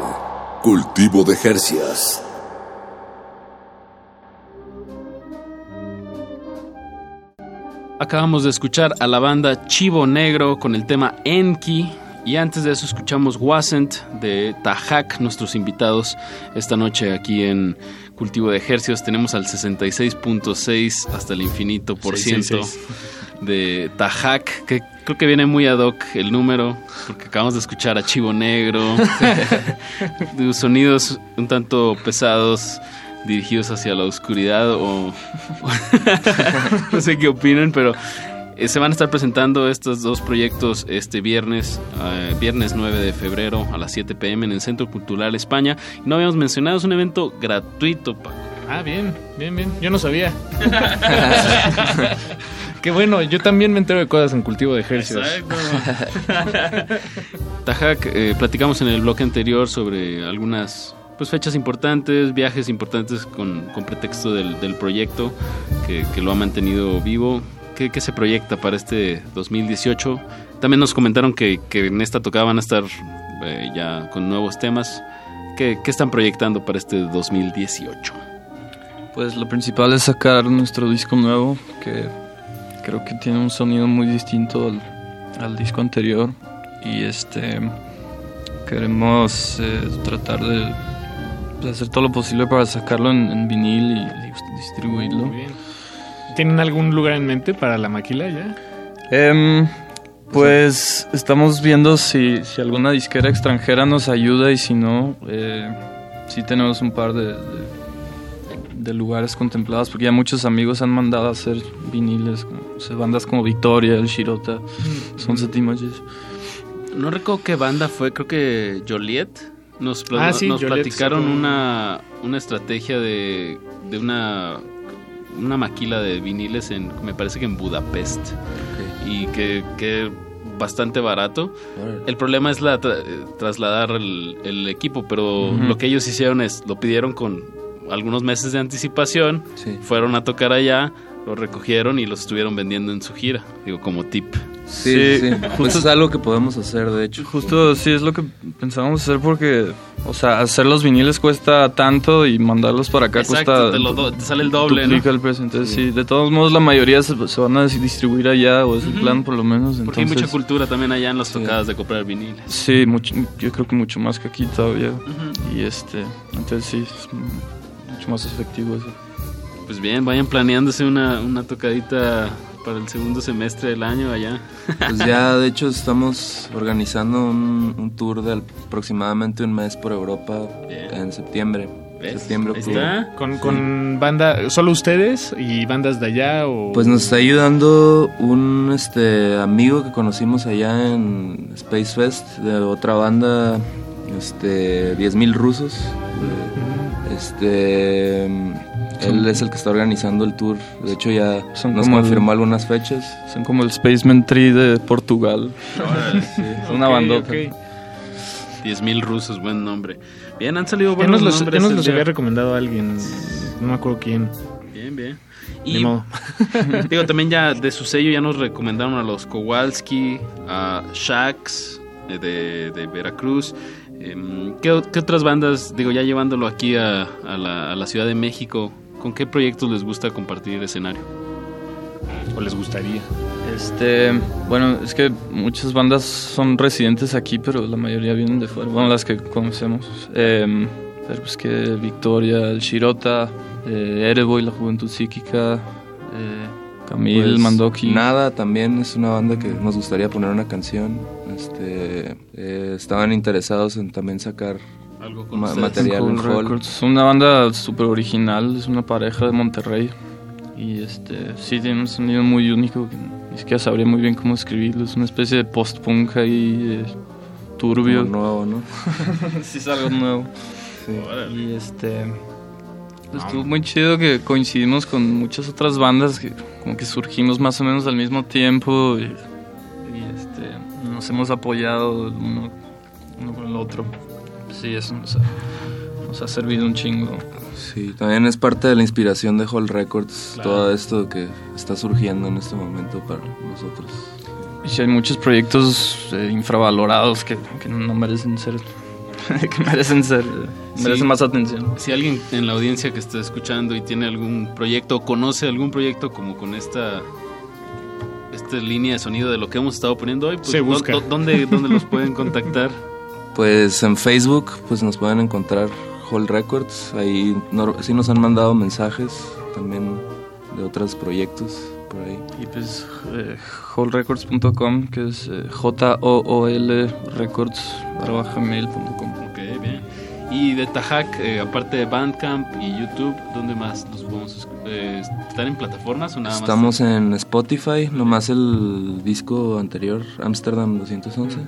Cultivo de Jercias. Acabamos de escuchar a la banda Chivo Negro con el tema Enki. Y antes de eso escuchamos Wasn't de Tajak, nuestros invitados esta noche aquí en Cultivo de Ejercios. Tenemos al 66.6 hasta el infinito por ciento 666. de Tajak, que creo que viene muy ad hoc el número, porque acabamos de escuchar a Chivo Negro. sonidos un tanto pesados dirigidos hacia la oscuridad o no sé qué opinan, pero eh, se van a estar presentando estos dos proyectos este viernes, eh, viernes 9 de febrero a las 7 pm en el Centro Cultural España. No habíamos mencionado, es un evento gratuito, Paco. Ah, bien, bien, bien. Yo no sabía. Qué bueno, yo también me entero de cosas en cultivo de ejercicios. Tajak, eh, platicamos en el bloque anterior sobre algunas pues, fechas importantes, viajes importantes con, con pretexto del, del proyecto que, que lo ha mantenido vivo. ¿Qué, qué se proyecta para este 2018? También nos comentaron que, que en esta tocada van a estar eh, ya con nuevos temas. ¿Qué, ¿Qué están proyectando para este 2018? Pues lo principal es sacar nuestro disco nuevo, que creo que tiene un sonido muy distinto al, al disco anterior. Y este queremos eh, tratar de, hacer todo lo posible para sacarlo en, en vinil y, y distribuirlo. ¿Tienen algún lugar en mente para la maquila ya? Em, pues estamos viendo si, si alguna disquera extranjera nos ayuda y si no, eh, sí tenemos un par de, de, de lugares contemplados porque ya muchos amigos han mandado a hacer viniles, como, o sea, bandas como Victoria, El Shirota, Sunset Images. No recuerdo qué banda fue, creo que Joliet. Nos, Ah, sí, nos Joliet platicaron una, una estrategia de, de una, una maquila de viniles en, me parece que en Budapest. Y que, que bastante barato. El problema es la tra- trasladar el, el equipo, pero lo que ellos hicieron es, lo pidieron con algunos meses de anticipación, fueron a tocar allá, lo recogieron y los estuvieron vendiendo en su gira, digo, como tip. Sí, sí, sí. Pues es algo que podemos hacer, de hecho. Justo sí es lo que pensábamos hacer porque, o sea, hacer los viniles cuesta tanto y mandarlos para acá Exacto, cuesta... te, lo do- te sale el doble, ¿no? duplica el precio. Entonces sí. de todos modos la mayoría se, se van a dis- distribuir allá o es el Ujú. plan por lo menos. Porque hay entonces- mucha cultura también allá en las tocadas de comprar viniles. Sí, mucho, yo creo que mucho más que aquí todavía. Y este, entonces sí, es mucho más efectivo eso. Pues bien, vayan planeándose una, una tocadita para el segundo semestre del año allá. Pues ya, de hecho, estamos organizando un, un tour de aproximadamente un mes por Europa en septiembre. Septiembre, Ahí octubre. está. Con, con banda, solo ustedes y bandas de allá o Pues nos está ayudando un este amigo que conocimos allá en Space Fest de otra banda, este 10.000 rusos. Este él es el que está organizando el tour. De hecho ya Son nos confirmó algunas fechas. Son como el Spaceman Tree de Portugal. Sí, es una Ok, bandota. ok. 10.000 rusos, buen nombre. Bien, han salido ya buenos nos los, ya nombres. nos el los había recomendado alguien, no me acuerdo quién. Bien, bien. Ni Y modo. digo, también ya de su sello ya nos recomendaron a los Kowalski, a Shax eh, de, de Veracruz. Em, ¿qué, otras bandas, digo, ya llevándolo aquí a, a la, a la Ciudad de México, con qué proyectos les gusta compartir escenario? ¿O les gustaría? Este, bueno, es que muchas bandas son residentes aquí, pero la mayoría vienen de fuera. Bueno, las que conocemos. Eh, pero pues que Victoria, el Shirota, eh, Ereboy, la Juventud Psíquica, eh, Camil, Pues, Mandoki. Nada, también es una banda que nos gustaría poner una canción. Este, eh, estaban interesados en también sacar Algo con ma- ustedes. material en Hall. Es una banda súper original, es una pareja de Monterrey. Y este, sí, tiene un sonido muy único. que Ni siquiera sabría muy bien cómo escribirlo. Es una especie de post-punk ahí, eh, turbio. Como nuevo, ¿no? sí, es algo nuevo. Y este. pues, Estuvo muy chido que coincidimos con muchas otras bandas que como que surgimos más o menos al mismo tiempo y, nos hemos apoyado uno, uno con el otro. Sí, eso nos ha, nos ha servido un chingo. Sí, también es parte de la inspiración de Hall Records, todo esto que está surgiendo en este momento para nosotros. Y si hay muchos proyectos eh, infravalorados que, que no merecen ser, que merecen ser, Sí. merecen más atención. Si alguien en la audiencia que está escuchando y tiene algún proyecto o conoce algún proyecto como con esta esta línea de sonido de lo que hemos estado poniendo hoy, pues Se ¿dó- busca. dó- ¿dónde, dónde los pueden contactar? Pues en Facebook pues nos pueden encontrar Hall Records. Ahí no- sí nos han mandado mensajes también de otros proyectos por ahí. Y pues eh, wholerecords.com, que es eh, J-O-O-L records.gmail.com. Ok, bien. Y de Tajac, eh, aparte de Bandcamp y YouTube, ¿dónde más los podemos escu- eh, ¿Están en plataformas o nada más? Estamos en Spotify, nomás el disco anterior, Amsterdam 211.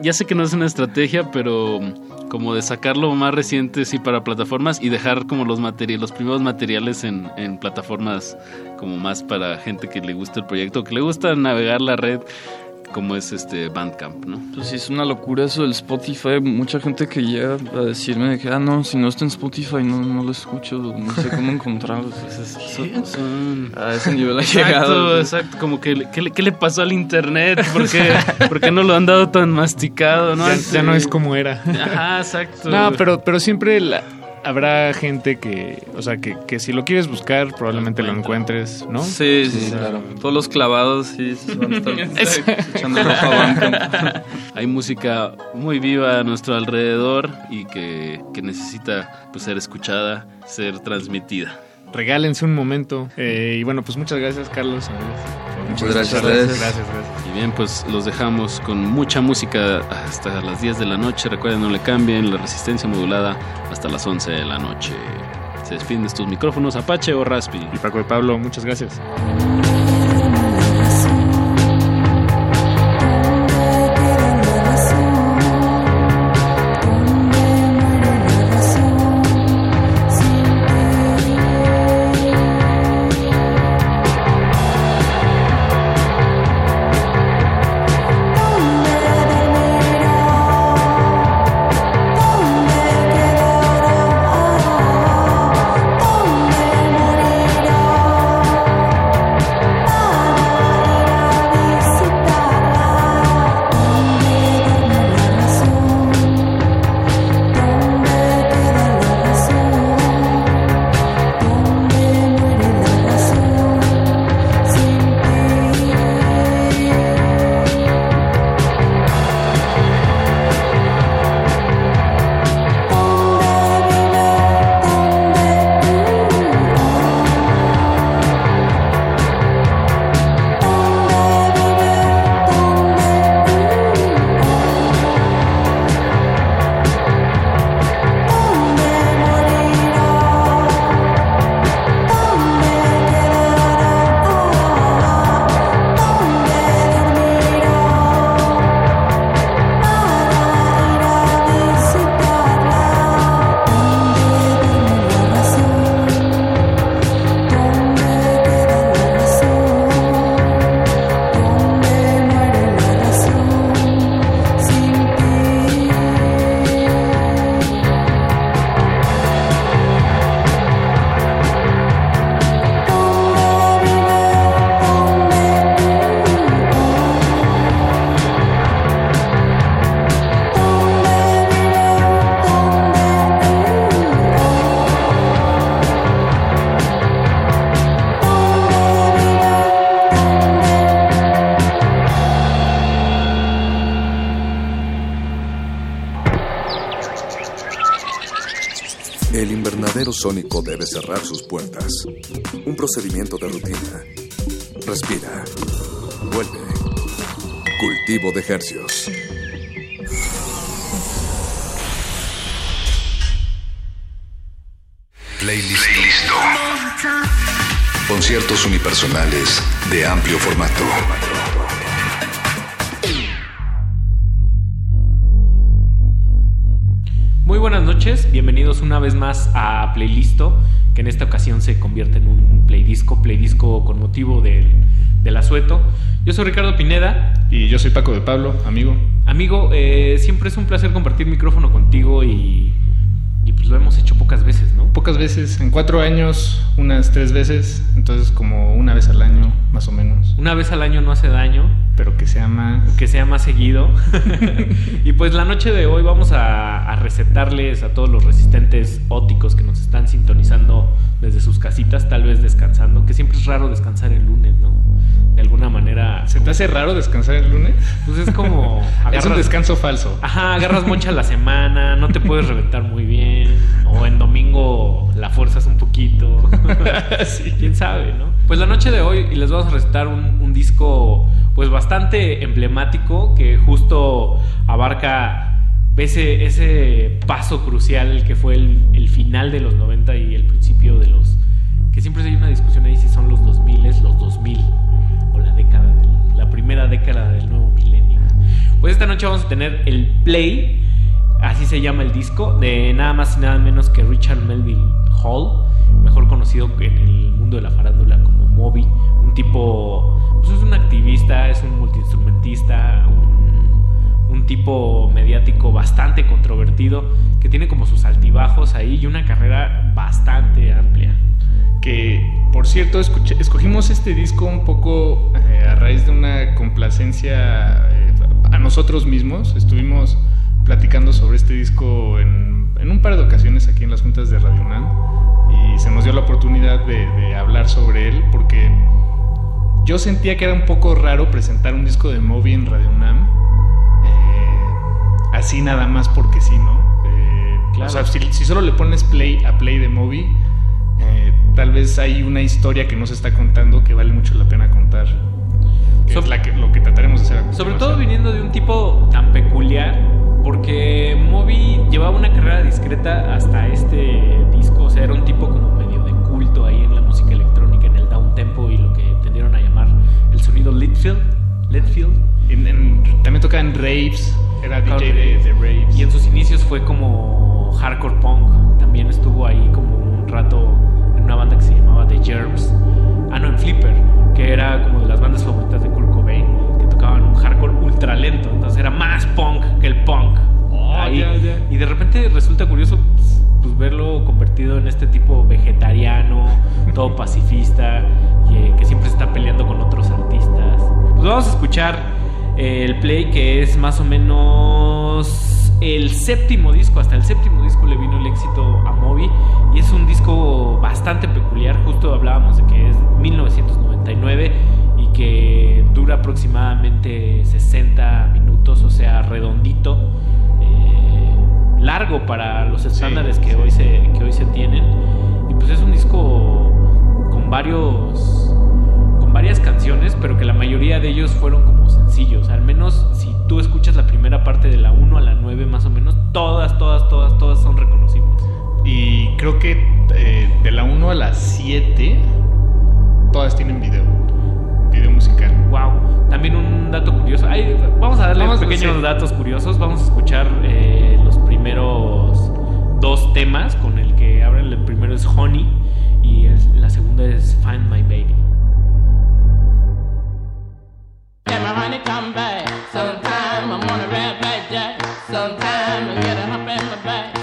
Ya sé que no es una estrategia, pero mm, como de sacarlo más reciente sí para plataformas y dejar como los materiales, los primeros materiales en, en plataformas como más para gente que le gusta el proyecto, que le gusta navegar la red, como es este Bandcamp, ¿no? Pues sí, es una locura eso del Spotify. Mucha gente que llega a decirme de que, ah, no, si no está en Spotify no, no lo escucho, no sé cómo encontrarlo. Pues es- son- Son- a ese nivel ha Exacto, llegado. exacto, como que ¿qué le, qué le pasó al internet? ¿Por qué, por qué no lo han dado tan masticado? ¿no? Ya, ya no es como era. Ajá, exacto. No, pero, pero siempre la- habrá gente que, o sea, que, que si lo quieres buscar, probablemente lo encuentres, ¿no? Sí, sí, claro. Todos los clavados, sí, se van a estar echando ropa a Bandcamp. Hay música muy viva a nuestro alrededor y que, que necesita pues, ser escuchada, ser transmitida. Regálense un momento. Eh, y bueno, pues muchas gracias, Carlos. Por- Muchas por gracias ustedes. Gracias, gracias. Y bien, pues los dejamos con mucha música hasta las 10 de la noche. Recuerden, no le cambien la resistencia modulada hasta las 11 de la noche. Se despiden de estos micrófonos Apache o Raspi. Y Paco de Pablo, muchas gracias. Sónico debe cerrar sus puertas. Un procedimiento de rutina. Respira. Vuelve. Cultivo de ejercios. Playlist. Conciertos unipersonales de amplio formato. Noches, bienvenidos una vez más a Playlisto, que en esta ocasión se convierte en un playdisco, playdisco con motivo del, del asueto. Yo soy Ricardo Pineda. Y yo soy Paco de Pablo, amigo. Amigo, eh, siempre es un placer compartir micrófono contigo y, y pues lo hemos hecho pocas veces, ¿no? Pocas veces, en cuatro años, unas tres veces, entonces como una vez al año, más o menos. Una vez al año no hace daño. Que sea más... que sea más seguido. y pues la noche de hoy vamos a, a recetarles a todos los resistentes óticos que nos están sintonizando desde sus casitas, tal vez descansando, que siempre es raro descansar el lunes, ¿no? De alguna manera. ¿Se te hace raro descansar el lunes? Pues es como. es un descanso falso. Ajá, agarras mucha la semana, no te puedes reventar muy bien. O en domingo la fuerzas un poquito. sí. Quién sabe, ¿no? Pues la noche de hoy y les vamos a recitar un, un disco, pues bastante emblemático, que justo abarca ese, ese paso crucial que fue el, final de los 90 y el principio de los. Que siempre hay una discusión ahí si son los 2000, los 2000 o la década, del- la primera década del nuevo milenio. Pues esta noche vamos a tener el Play, así se llama el disco, de nada más y nada menos que Richard Melville Hall, mejor conocido en tipo mediático bastante controvertido, que tiene como sus altibajos ahí y una carrera bastante amplia. Que, por cierto, escogimos este disco un poco eh, a raíz de una complacencia eh, a nosotros mismos. Estuvimos platicando sobre este disco en, un par de ocasiones aquí en las juntas de Radio UNAM y se nos dio la oportunidad de, de hablar sobre él porque yo sentía que era un poco raro presentar un disco de Moby en Radio UNAM. Eh, así nada más porque sí, ¿no? Eh, Claro. O sea, si, si solo le pones play a play de Moby, eh, tal vez hay una historia que no se está contando que vale mucho la pena contar. Que es la que, lo que trataremos de hacer. Sobre todo viniendo de un tipo tan peculiar, porque Moby llevaba una carrera discreta hasta este disco, o sea, era un tipo como medio de culto ahí en la música electrónica, en el down tempo y lo que tendieron a llamar el sonido Litfield. Litfield. Raves, era DJ de, de raves. Y en sus inicios fue como hardcore punk. También estuvo ahí como un rato en una banda que se llamaba The Germs. Ah, no, en Flipper, que era como de las bandas favoritas de Kurt Cobain, que tocaban un hardcore ultra lento. Entonces era más punk que el punk. Ahí. ya, ya. Y de repente resulta curioso pues, pues, verlo convertido en este tipo vegetariano, todo pacifista, que, que siempre está peleando con otros artistas. Pues vamos a escuchar eh, el play que es más o menos el séptimo disco, hasta el séptimo disco le vino el éxito a Moby y es un disco bastante peculiar, justo hablábamos de que es 1999 y que dura aproximadamente 60 minutos, o sea, redondito, eh, largo para los estándares que, Hoy se, que hoy se tienen. Y pues es un disco con varios con varias canciones, pero que la mayoría de ellos fueron como sencillos. Al menos si tú escuchas la primera parte de la 1 a la 9 más o menos, todas, todas, todas, todas son reconocibles. Y creo que eh, de la 1 a la 7, todas tienen video. Video musical. Wow. También un dato curioso. Ay, vamos a darle Vamos pequeños hacer- datos curiosos. Vamos a escuchar eh, los primeros dos temas. Con el que abren el primero es Honey y el- la segunda es Find My Baby. Can my honey come back? Sometime I'm on a red back jack. Sometime I get a hump in my back.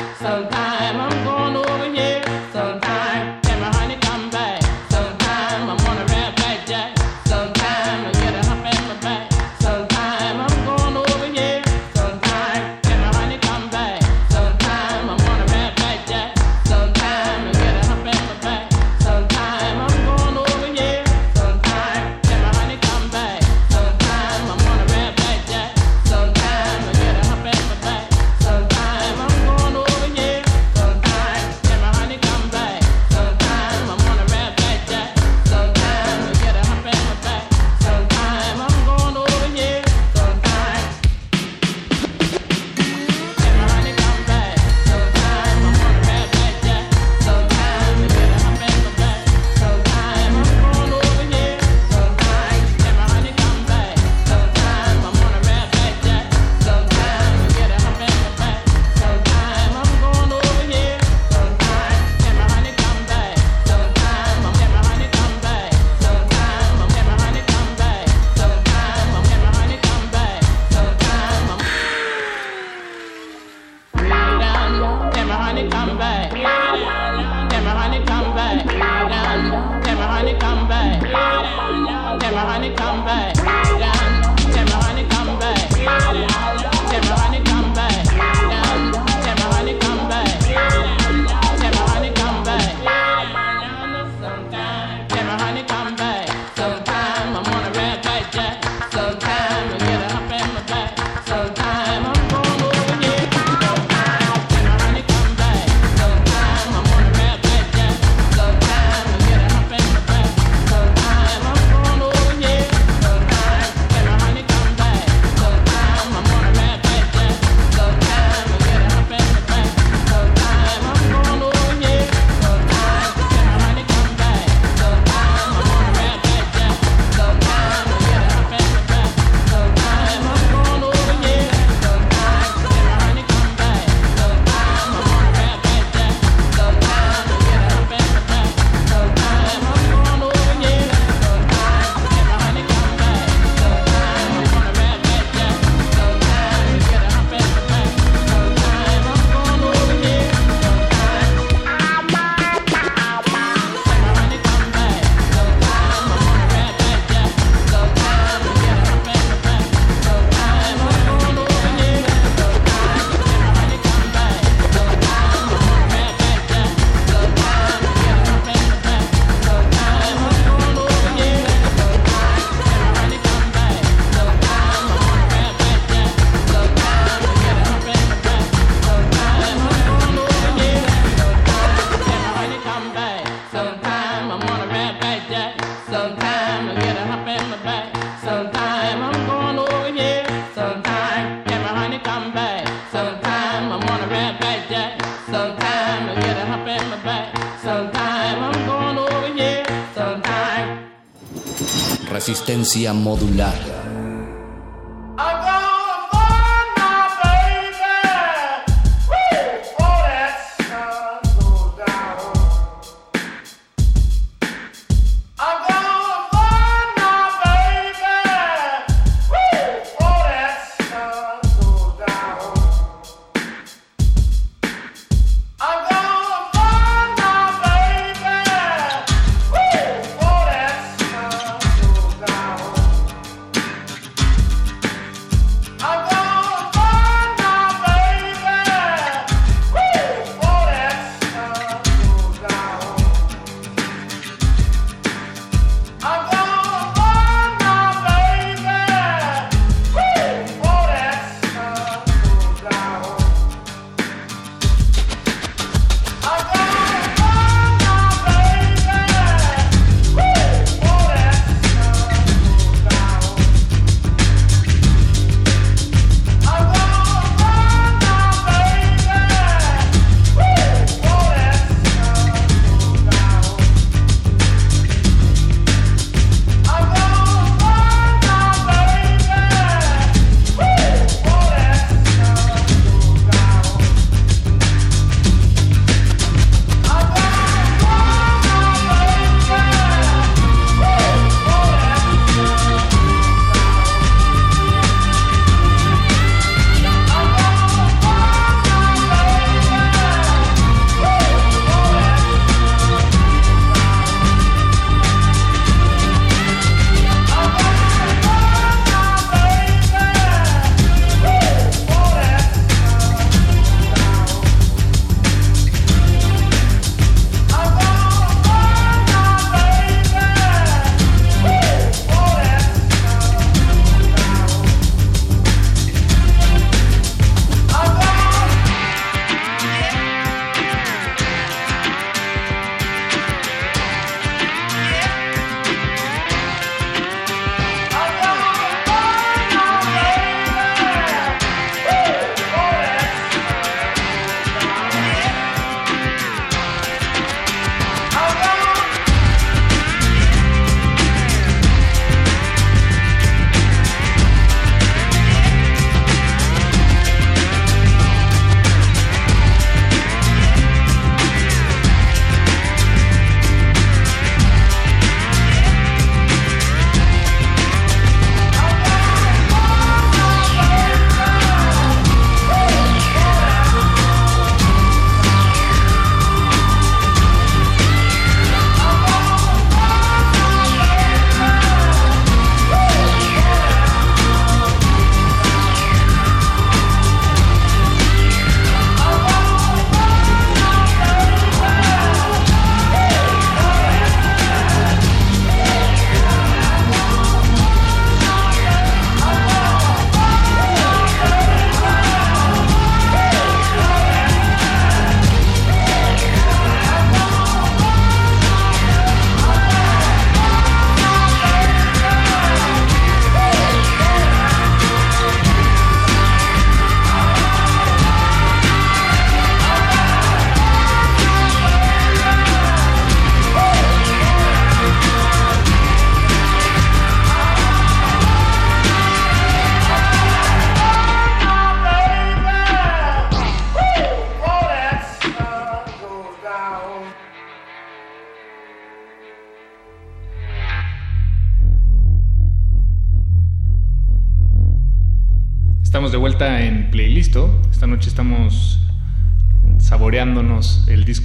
Modular.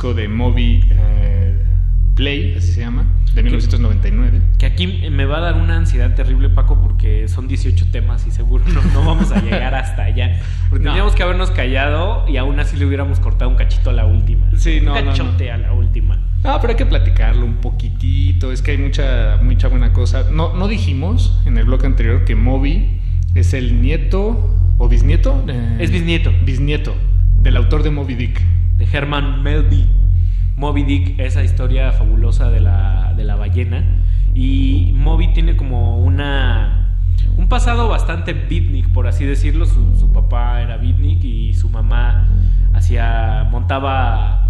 Disco de Moby eh, Play, así se llama, de 1999. Que aquí me va a dar una ansiedad terrible, Paco, porque son 18 temas y seguro no, no vamos a llegar hasta allá. Porque No. tendríamos que habernos callado y aún así le hubiéramos cortado un cachito a la última. Sí, no, Un no, no. cachote a la última. No, pero hay que platicarlo un poquitito. Es que hay mucha, mucha buena cosa. No, no dijimos en el bloque anterior que Moby es el nieto o bisnieto. Eh, Es bisnieto. Bisnieto del autor de Moby Dick. de Herman Melville. Moby Dick, esa historia fabulosa de la, de la ballena. Y Moby tiene como una un pasado bastante beatnik, por así decirlo. Su, su papá era beatnik y su mamá hacía montaba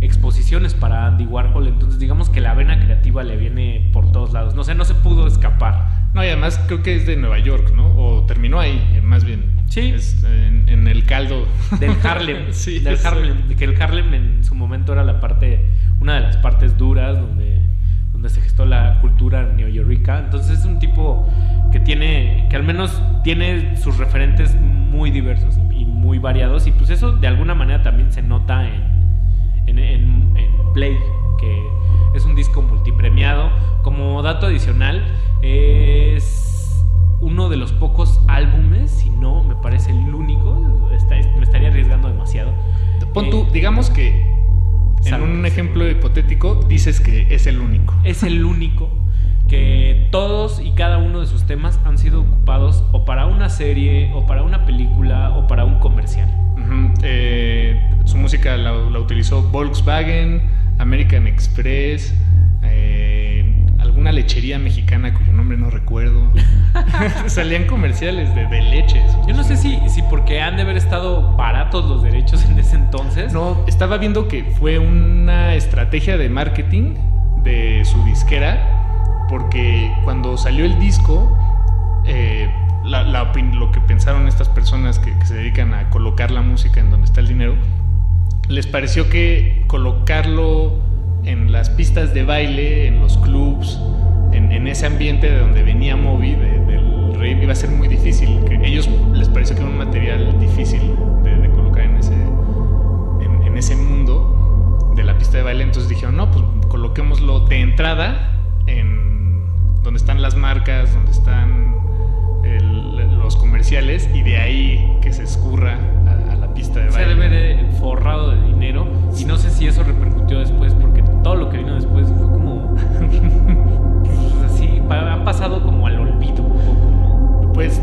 exposiciones para Andy Warhol. Entonces digamos que la vena creativa le viene por todos lados. No sé, no se pudo escapar. No, y además creo que es de Nueva York, ¿no? O terminó ahí, eh, más bien. Sí. Es, en, en el caldo. del Harlem, Sí, del. Harlem, que el Harlem en su momento era la parte, una de las partes duras donde, donde se gestó la cultura neoyorrica. Entonces es un tipo que tiene, que al menos tiene sus referentes muy diversos y, muy variados y pues eso de alguna manera también se nota en, serie, o para una película, o para un comercial. Eh, su música la, la utilizó Volkswagen, American Express, eh, alguna lechería mexicana cuyo nombre no recuerdo. Salían comerciales de, de leches. Yo no sé si, si porque han de haber estado baratos los derechos en ese entonces. No, estaba viendo que fue una estrategia de marketing de su disquera, porque cuando salió el disco, eh, lo que pensaron estas personas que, se dedican a colocar la música en donde está el dinero, les pareció que colocarlo en las pistas de baile, en los clubs, en, ese ambiente de donde venía Moby, de- del rave, iba a ser muy difícil. Que ellos les pareció que era un material difícil de, de colocar en ese, en, en ese mundo de la pista de baile. Entonces dijeron, no, pues coloquémoslo de entrada en donde están las marcas, donde están el- los comerciales y de ahí que se escurra a, a la pista de Se baile. de ver eh, forrado de dinero y no sé si eso repercutió después porque todo lo que vino después fue como pues, así han pasado como al olvido un poco ¿no? Pues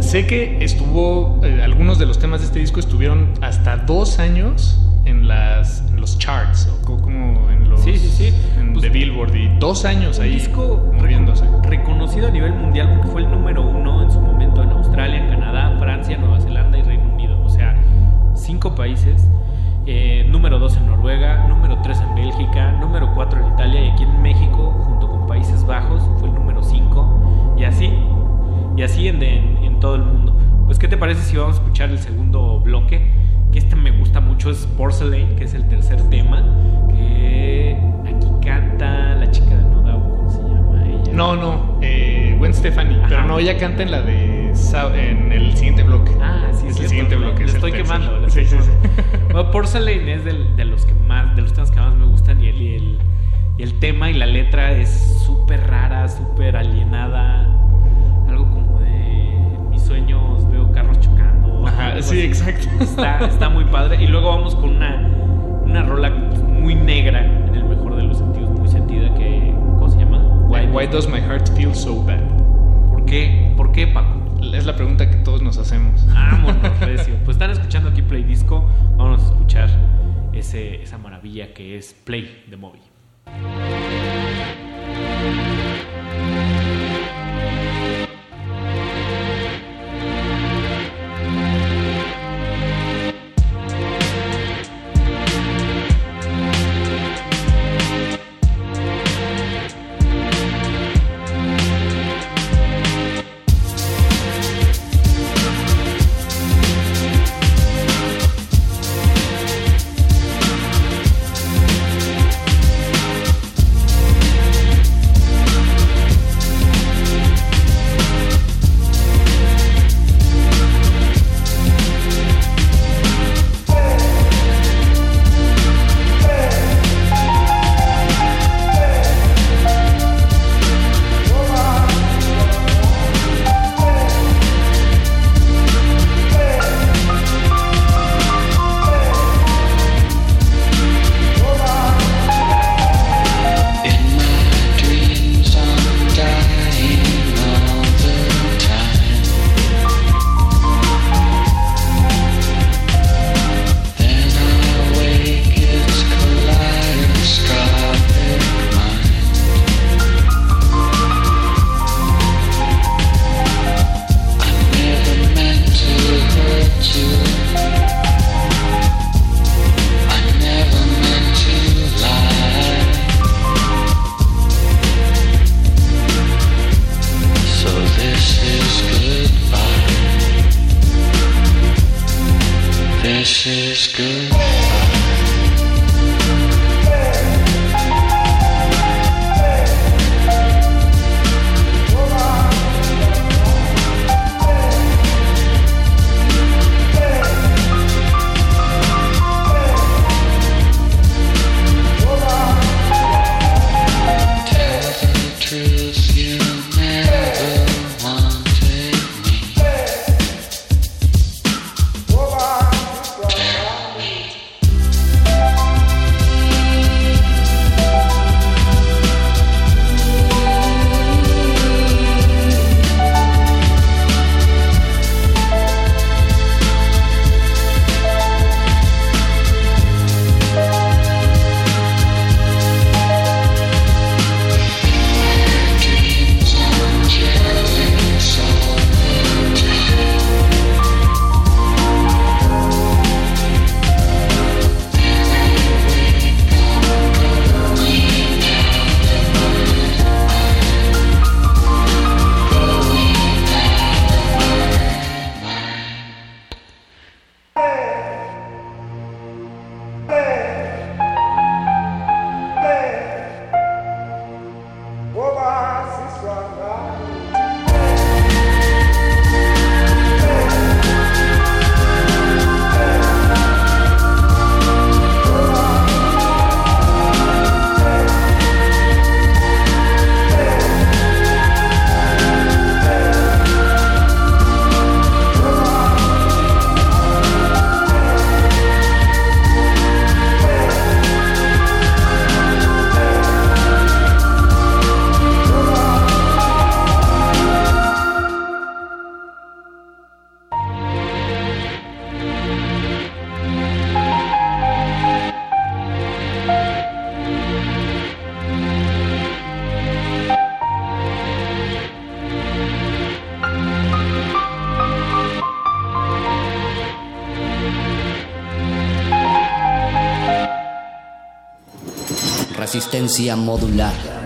sé que estuvo, eh, algunos de los temas de este disco estuvieron hasta dos años en las en los charts o co- como en los Sí, sí, sí. De Billboard y dos años un ahí disco moviéndose. reconocido a nivel mundial porque fue el número uno en su momento en Australia, Canadá, Francia, Nueva Zelanda y Reino Unido. O sea, cinco países. Eh, número dos en Noruega, número tres en Bélgica, número cuatro en Italia y aquí en México, junto con Países Bajos, fue el número cinco. Y así, y así en, en- en todo el mundo. Pues, ¿qué te parece si vamos a escuchar el segundo bloque? Que este me gusta mucho, es Porcelain, que es el tercer tema. Que canta la chica de No Doubt, ¿cómo se llama ella? No, no, eh, Gwen Stefani, Ajá. pero no, ella canta en la de en el siguiente bloque. Ah, sí, es el siguiente bloque. le es estoy quemando. le Sí, estoy sí, sí. quemando. Bueno, Porcelain es del- de los que más, de los temas que más me gustan y el, y el, y el tema y la letra es súper rara, súper alienada. Algo como de en mis sueños veo carros chocando. Ajá, sí, así. exacto. Está, está muy padre. Y luego vamos con una, una rola muy negra, en el mejor de los Why, why does my heart feel so bad? ¿Por qué? ¿Por qué, Paco? Es la pregunta que todos nos hacemos. Vámonos, recio. Pues están escuchando aquí Play Disco. Vamos a escuchar ese, esa maravilla que es Play de Moby. Resistencia modular.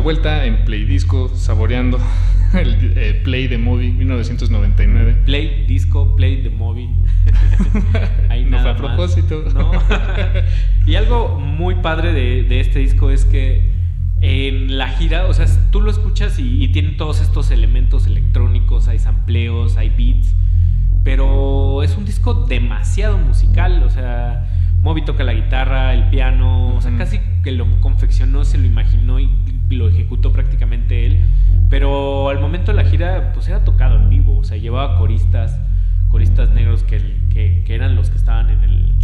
Vuelta en Play Disco, saboreando el eh, Play de Movie 1999. Play, disco, play the movie. Ahí No nada fue a más. propósito. ¿no? y algo muy padre de, de este disco es que en la gira, o sea, tú lo escuchas y, y tiene todos estos elementos electrónicos, hay sampleos, hay beats, pero es un disco demasiado musical, o sea, Moby toca la guitarra, el piano, o sea, casi que lo confeccionó, se lo imaginó y lo ejecutó prácticamente él, pero al momento de la gira, pues era tocado en vivo, o sea, llevaba coristas, coristas negros que, que, que eran los que estaban en el,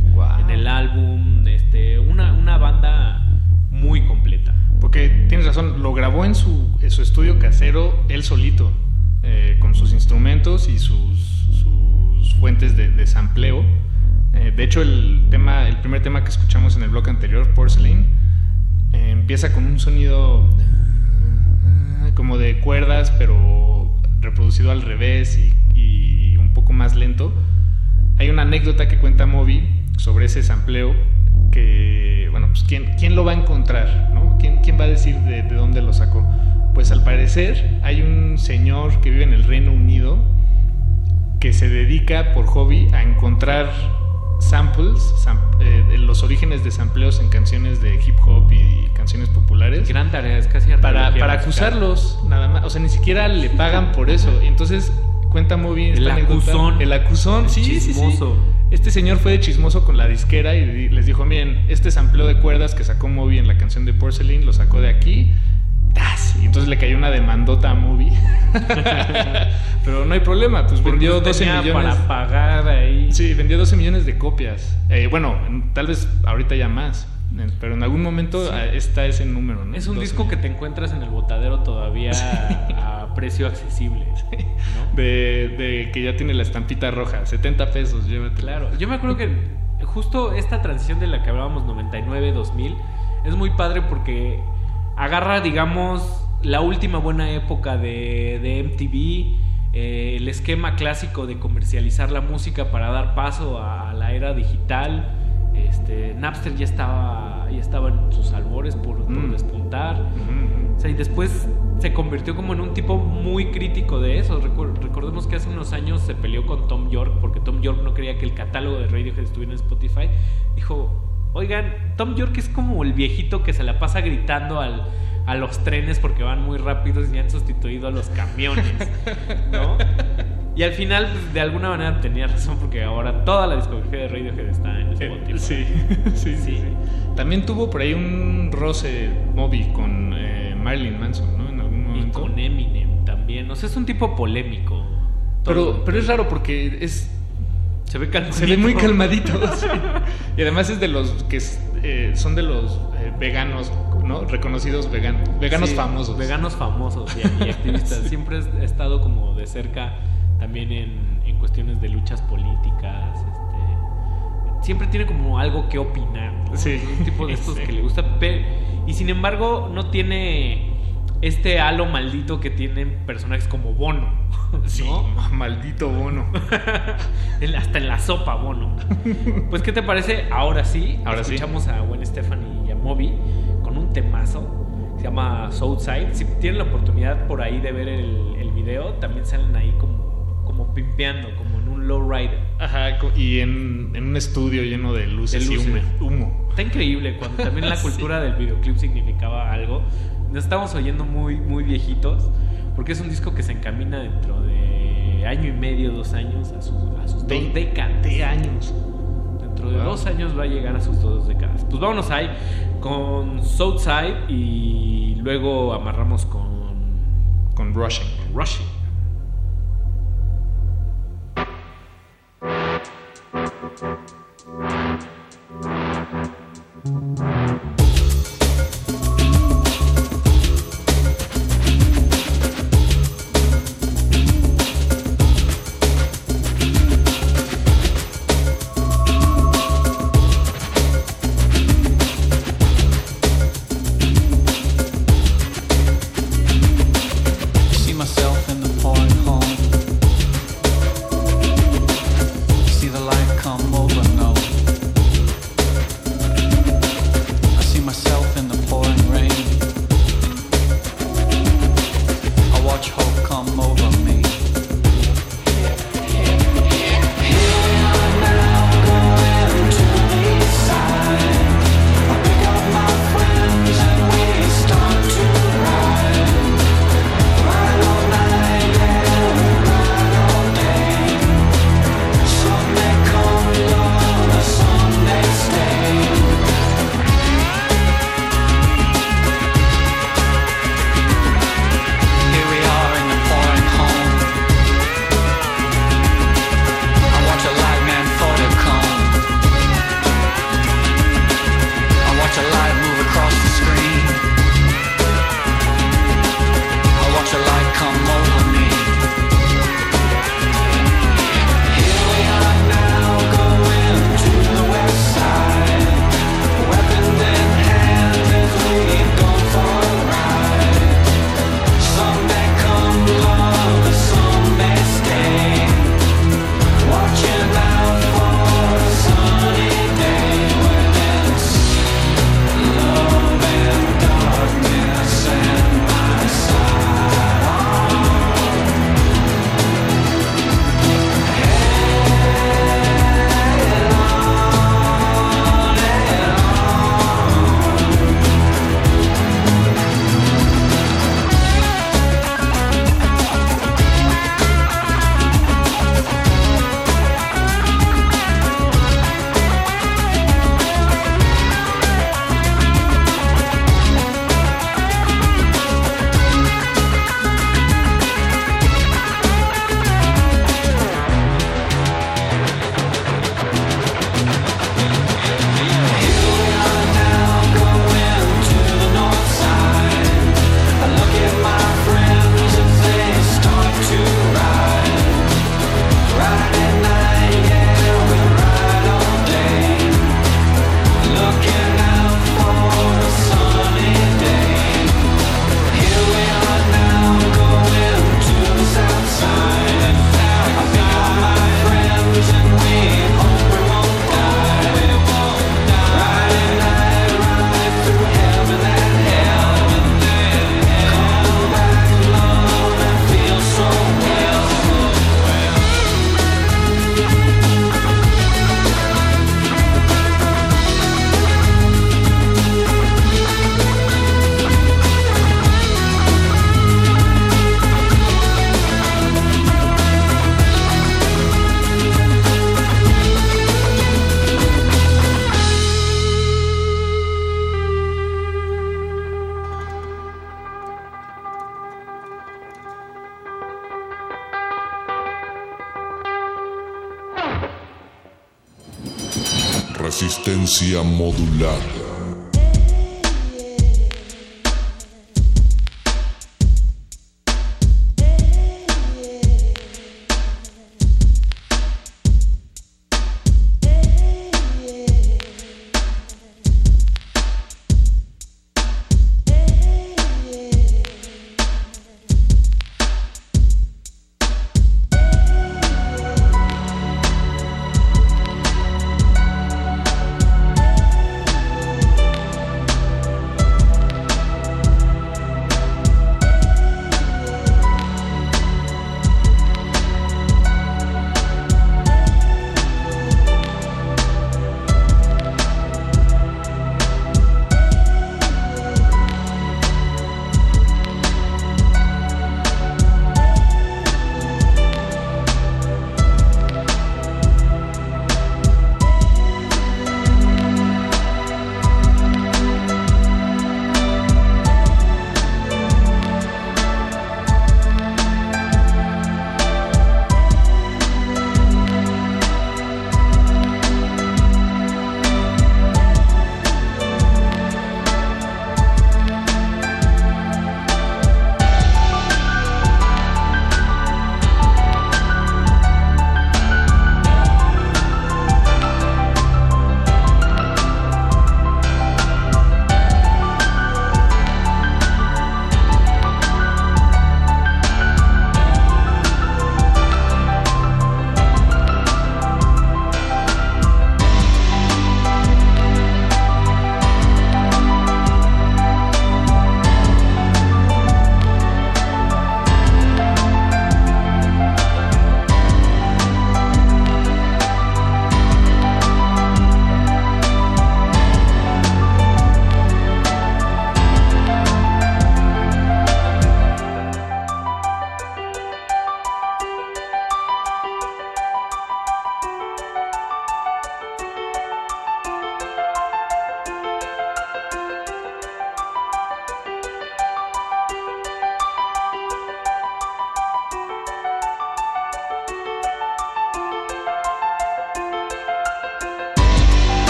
en el álbum, este, una, una banda muy completa. Porque tienes razón, lo grabó en su, en su estudio casero él solito, eh, con sus instrumentos y sus, sus fuentes de, de sampleo. Eh, de hecho, el, tema, el primer tema que escuchamos en el bloque anterior, Porcelain, empieza con un sonido eh, como de cuerdas, pero reproducido al revés y, un poco más lento. Hay una anécdota que cuenta Moby sobre ese sampleo que, bueno, pues ¿quién, quién lo va a encontrar? ¿no? ¿Quién, quién va a decir de, de dónde lo sacó? Pues al parecer hay un señor que vive en el Reino Unido que se dedica por hobby a encontrar samples, sam- eh, de los orígenes de sampleos en canciones de hip hop y canciones populares. Gran tarea, es casi Para, para acusarlos, nada más. O sea, ni siquiera le pagan por eso. Y entonces cuenta muy bien El acusón. El acusón, El sí, sí, sí. chismoso. Este señor fue de chismoso con la disquera y les dijo, miren, este sampleo de cuerdas que sacó Moby en la canción de Porcelain lo sacó de aquí. ¡Tas! Y entonces le cayó una demandota a Moby. Pero no hay problema, pues vendió Porque 12 tenía millones. para pagar ahí. Sí, vendió 12 millones de copias. Eh, bueno, en- tal vez ahorita ya más. Pero en algún momento Sí. ah, está ese número, ¿no? Es un 12 disco que te encuentras en el botadero todavía a precio accesible. ¿no? de, de que ya tiene la estampita roja, 70 pesos, llévatela. Claro, yo me acuerdo que justo esta transición de la que hablábamos 99-2000 es muy padre porque agarra, digamos, la última buena época de, de MTV, eh, el esquema clásico de comercializar la música para dar paso a, a la era digital. Este, Napster ya estaba, ya estaba en sus albores por, por Mm. despuntar. O sea, y después se convirtió como en un tipo muy crítico de eso. Recu- recordemos que hace unos años se peleó con Tom York porque Tom York no quería que el catálogo de Radiohead estuviera en Spotify. Dijo, oigan, Tom York es como el viejito que se la pasa gritando al, a los trenes porque van muy rápidos y han sustituido a los camiones, ¿no? Y al final, pues, de alguna manera tenía razón porque ahora toda la discografía de Radiohead está en Spotify. Sí, sí, sí, sí. También tuvo por ahí un roce Moby con eh, Marilyn Manson, ¿no? En algún Y momento. con Eminem también. O sea, es un tipo polémico. Pero, pero es raro porque es Se ve calmadito. se ve muy calmadito. sí. Y además es de los que eh, son de los eh, veganos, ¿no? Reconocidos veganos, veganos Sí, famosos. Veganos famosos y, y activistas. Sí. Siempre he estado como de cerca también en, en cuestiones de luchas políticas. Este, siempre tiene como algo que opinar. ¿no? Sí. Es un tipo de estos que le gusta. y sin embargo, no tiene este halo maldito que tienen personajes como Bono. Sí, maldito bono. Hasta en la sopa, Bono. Pues, ¿qué te parece? Ahora sí, Ahora sí. escuchamos a Gwen Stefani y a Moby con un temazo se llama Southside. Si tienen la oportunidad por ahí de ver el, el video, también salen ahí como, como pimpeando, como en un lowrider. Ajá, y en, en un estudio lleno de luces, De y humo. humo. Está increíble cuando también la Sí. cultura del videoclip significaba algo. Nos estamos oyendo muy, muy viejitos, porque es un disco que se encamina dentro de año y medio, dos años, a sus, a sus dos décadas. años. Dentro de Wow. dos años va a llegar a sus dos décadas. Pues vámonos ahí con Southside y luego amarramos con Con Rushing. Rushing. See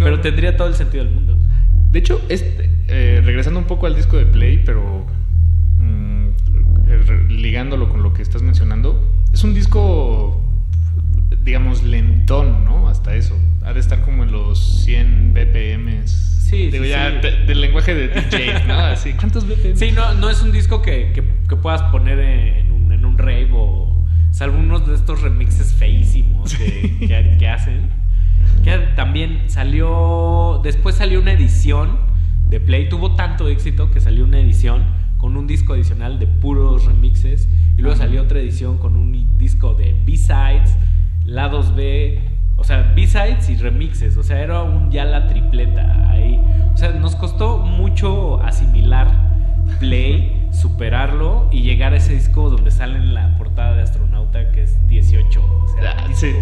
no. Pero tendría todo el sentido del mundo. De hecho, este, eh, regresando un poco al disco de Play, pero mm, eh, ligándolo con lo que estás mencionando, es un disco, digamos, lentón, ¿no? Hasta eso. Ha de estar como en los 100 BPM. Sí, Digo, sí, ya sí. de- del lenguaje de DJ, ¿no? Así, ¿cuántos BPM? Sí, no, no es un disco que, que- que puedas poner en un, en un rave o. Salvo unos de estos remixes feísimos que, que- que hacen. Que también salió. Después salió una edición de Play. Tuvo tanto éxito que salió una edición con un disco adicional de puros remixes. Y luego Ajá. salió otra edición con un disco de B-sides, lados B. O sea, B-sides y remixes. O sea, era un ya la tripleta ahí. O sea, nos costó mucho asimilar Play, superarlo y llegar a ese disco donde sale en la portada de astronauta que es 18. O sea, Ah, sí.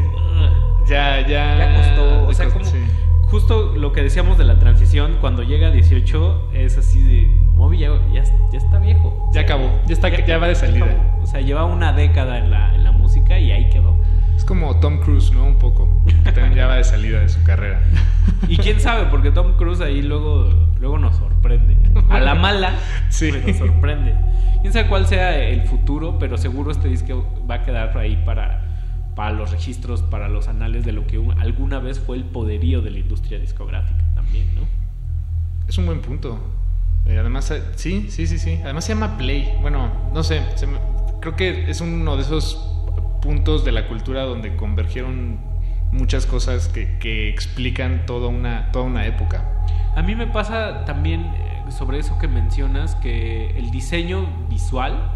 Ya, ya. ya costó. O sea, como sí. justo lo que decíamos de la transición, cuando llega a 18 es así de. Moby ya, ya, ya está viejo. Ya acabó, ya, está, ya va de salida. acabó. O sea, lleva una década en la, en la música y ahí quedó. Es como Tom Cruise, ¿no? Un poco. Que también ya va de salida de su carrera. Y quién sabe, porque Tom Cruise ahí luego, luego nos sorprende. A la mala, Sí. pues nos sorprende. Quién sabe cuál sea el futuro, pero seguro este disco va a quedar ahí para, para los registros, para los anales de lo que alguna vez fue el poderío de la industria discográfica también, ¿no? Es un buen punto. Eh, además, eh, sí, sí, sí, sí. Además se llama Play. Bueno, no sé, creo que es uno de esos puntos de la cultura donde convergieron muchas cosas que, que explican toda una, toda una época. A mí me pasa también eh, sobre eso que mencionas, que el diseño visual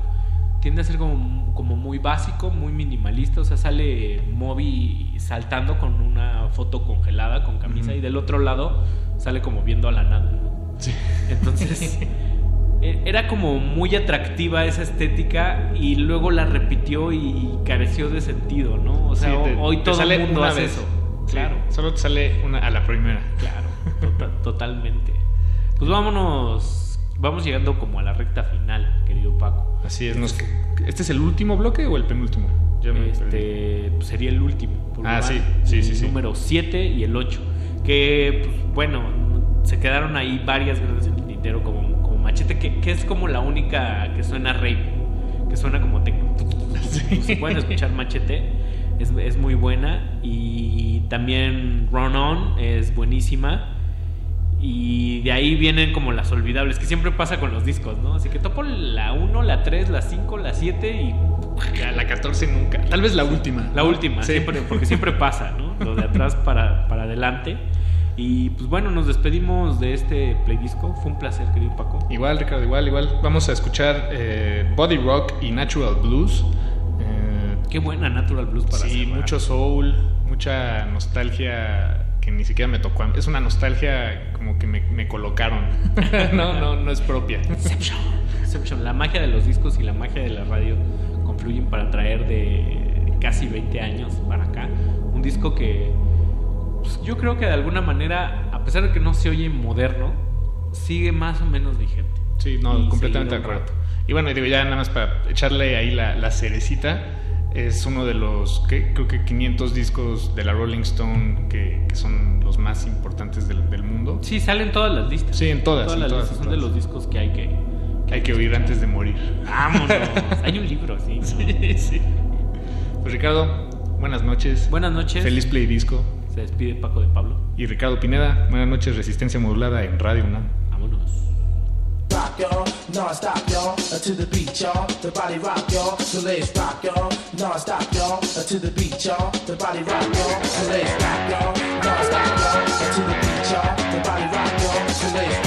tiende a ser como como muy básico, muy minimalista, o sea, sale Moby saltando con una foto congelada con camisa y del otro lado sale como viendo a la nada. ¿no? Sí. Entonces, e, era como muy atractiva esa estética y luego la repitió y careció de sentido, ¿no? O sea, hoy todo el mundo hace eso. Claro. Solo te sale una a la primera. Claro, tota-, totalmente. Pues vámonos vamos llegando como a la recta final, querido Paco. Así es. ¿Este es el último bloque o el penúltimo? Yo me este, este pues, sería el último. Ah, sí, sí, sí. Número 7 y el 8. Que, pues, bueno, se quedaron ahí varias grandes en el tintero como, como machete, que, es como la única que suena rape, que suena como tecno. Sí. Pues, se pueden escuchar machete. Es, es muy buena. Y también Run On es buenísima. Y de ahí vienen como las olvidables, que siempre pasa con los discos, ¿no? Así que topo la 1, la 3, la 5, la 7 y la 14 nunca. Tal vez la última. La última, sí. siempre, porque siempre pasa, ¿no? Lo de atrás para, para adelante. Y pues bueno, nos despedimos de este play disco. Fue un placer, querido Paco. Igual, Ricardo, igual, igual. Vamos a escuchar eh, Body Rock y Natural Blues. Eh, Qué buena Natural Blues para Sí, cerrar. mucho soul, mucha nostalgia que ni siquiera me tocó. Es una nostalgia como que me, colocaron. no, no, no es propia. Inception. Inception. La magia de los discos y la magia de la radio confluyen para traer de casi 20 años para acá un disco que pues, yo creo que de alguna manera, a pesar de que no se oye moderno, sigue más o menos vigente. Sí, no, completamente de acuerdo. Y bueno, digo, ya nada más para echarle ahí la cerecita es uno de los, que, creo que 500 discos de la Rolling Stone que, que son los más importantes del, del, mundo. Sí, salen todas las listas. Sí, en todas. todas las son de los discos que hay que... que hay que oír antes de morir. Vámonos. hay un libro, sí. Sí, sí. Pues Ricardo, buenas noches. Buenas noches. Feliz Play Disco. Se despide Paco de Pablo. Y Ricardo Pineda, buenas noches, Resistencia Modulada en Radio UNAM. Vámonos. rock, y'all. Non-stop, y'all. Uh, to the beat, y'all. The body rock, y'all. The legs rock, y'all. Non-stop, y'all. Uh, to the beat, y'all. The body rock, y'all. The legs rock, y'all. Non-stop, y'all. Uh, to the beat, y'all. The body rock, y'all. The legs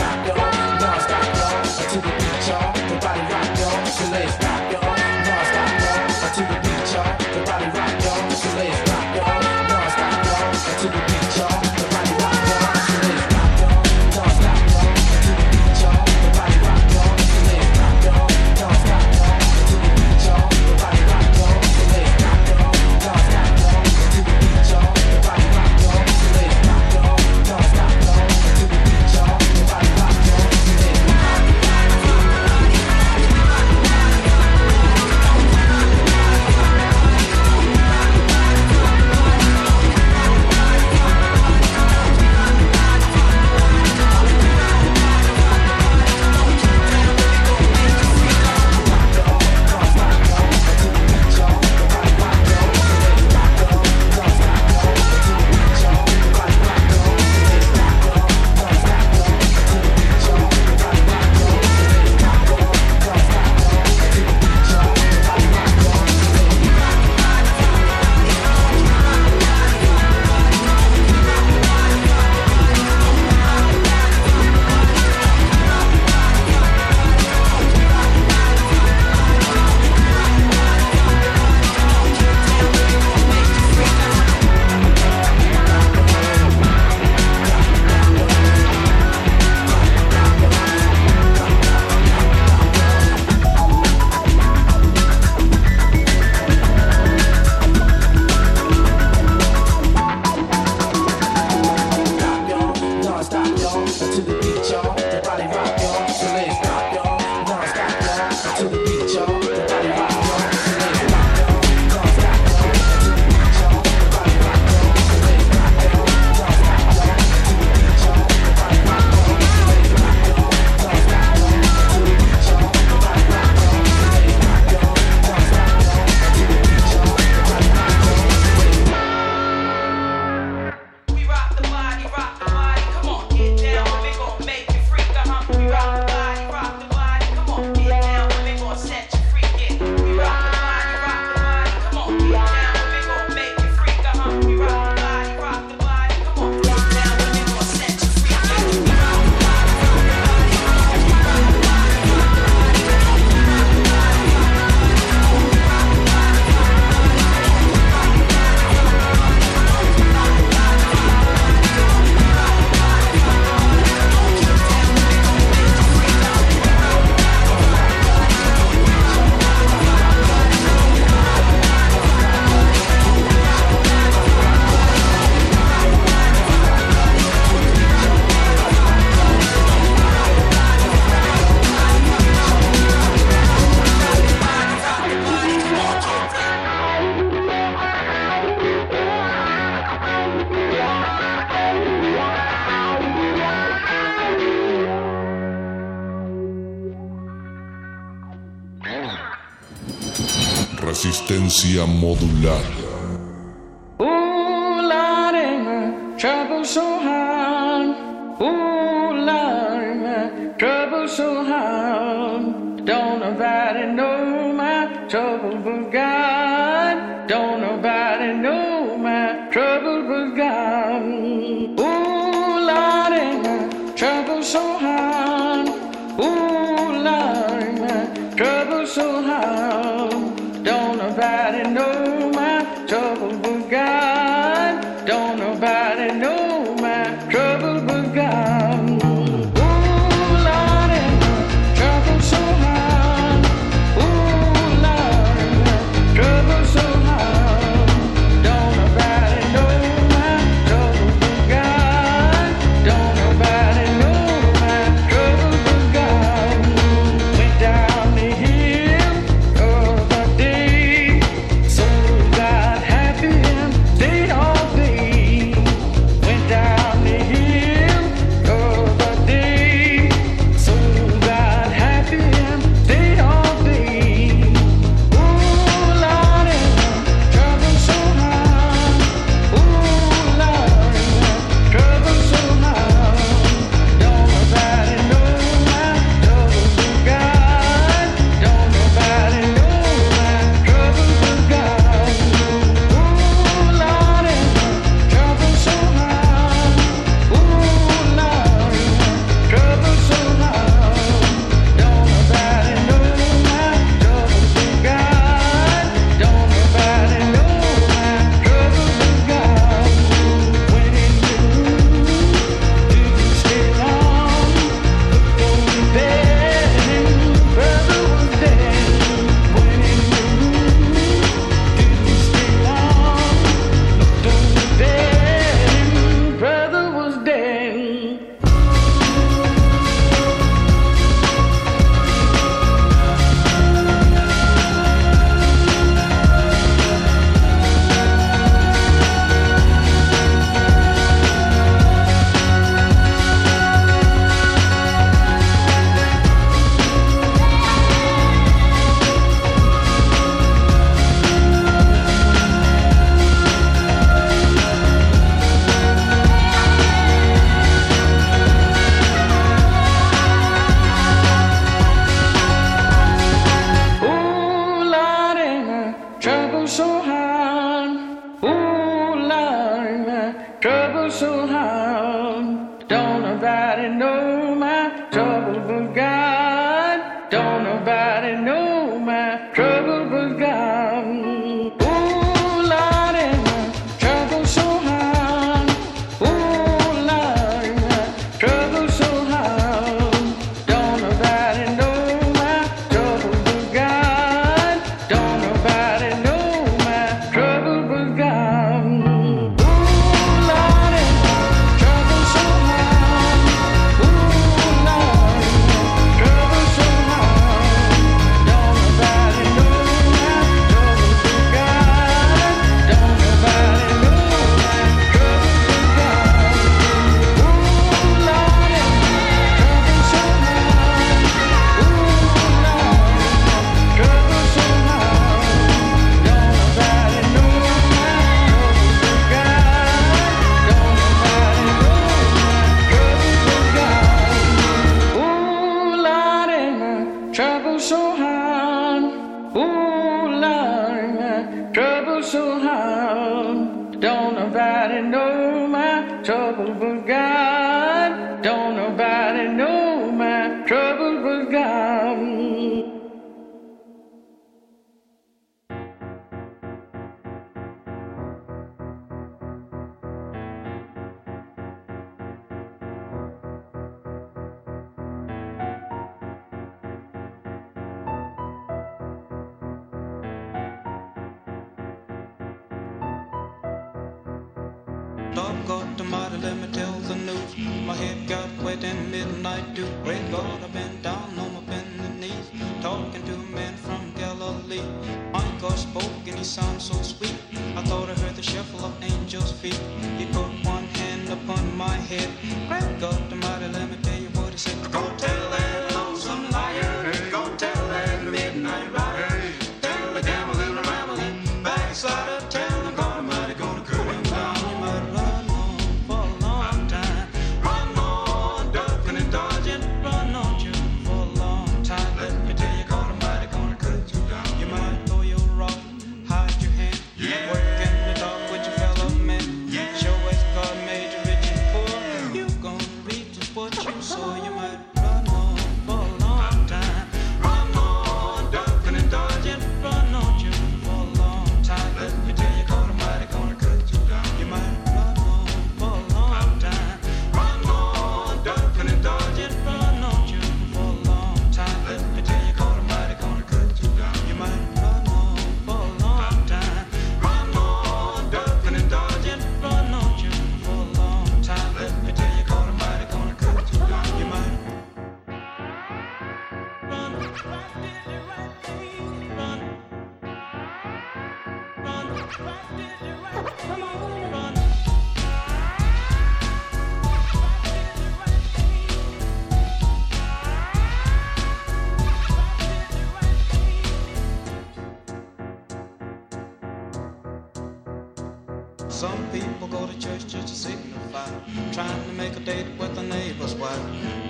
people go to church just to signify. Trying to make a date with the neighbor's wife.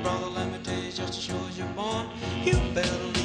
Brother, let me tell you just as sure as you're born, you better leave.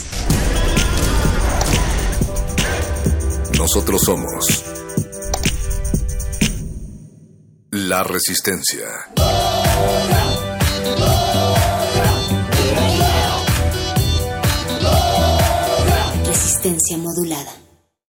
Nosotros somos la resistencia.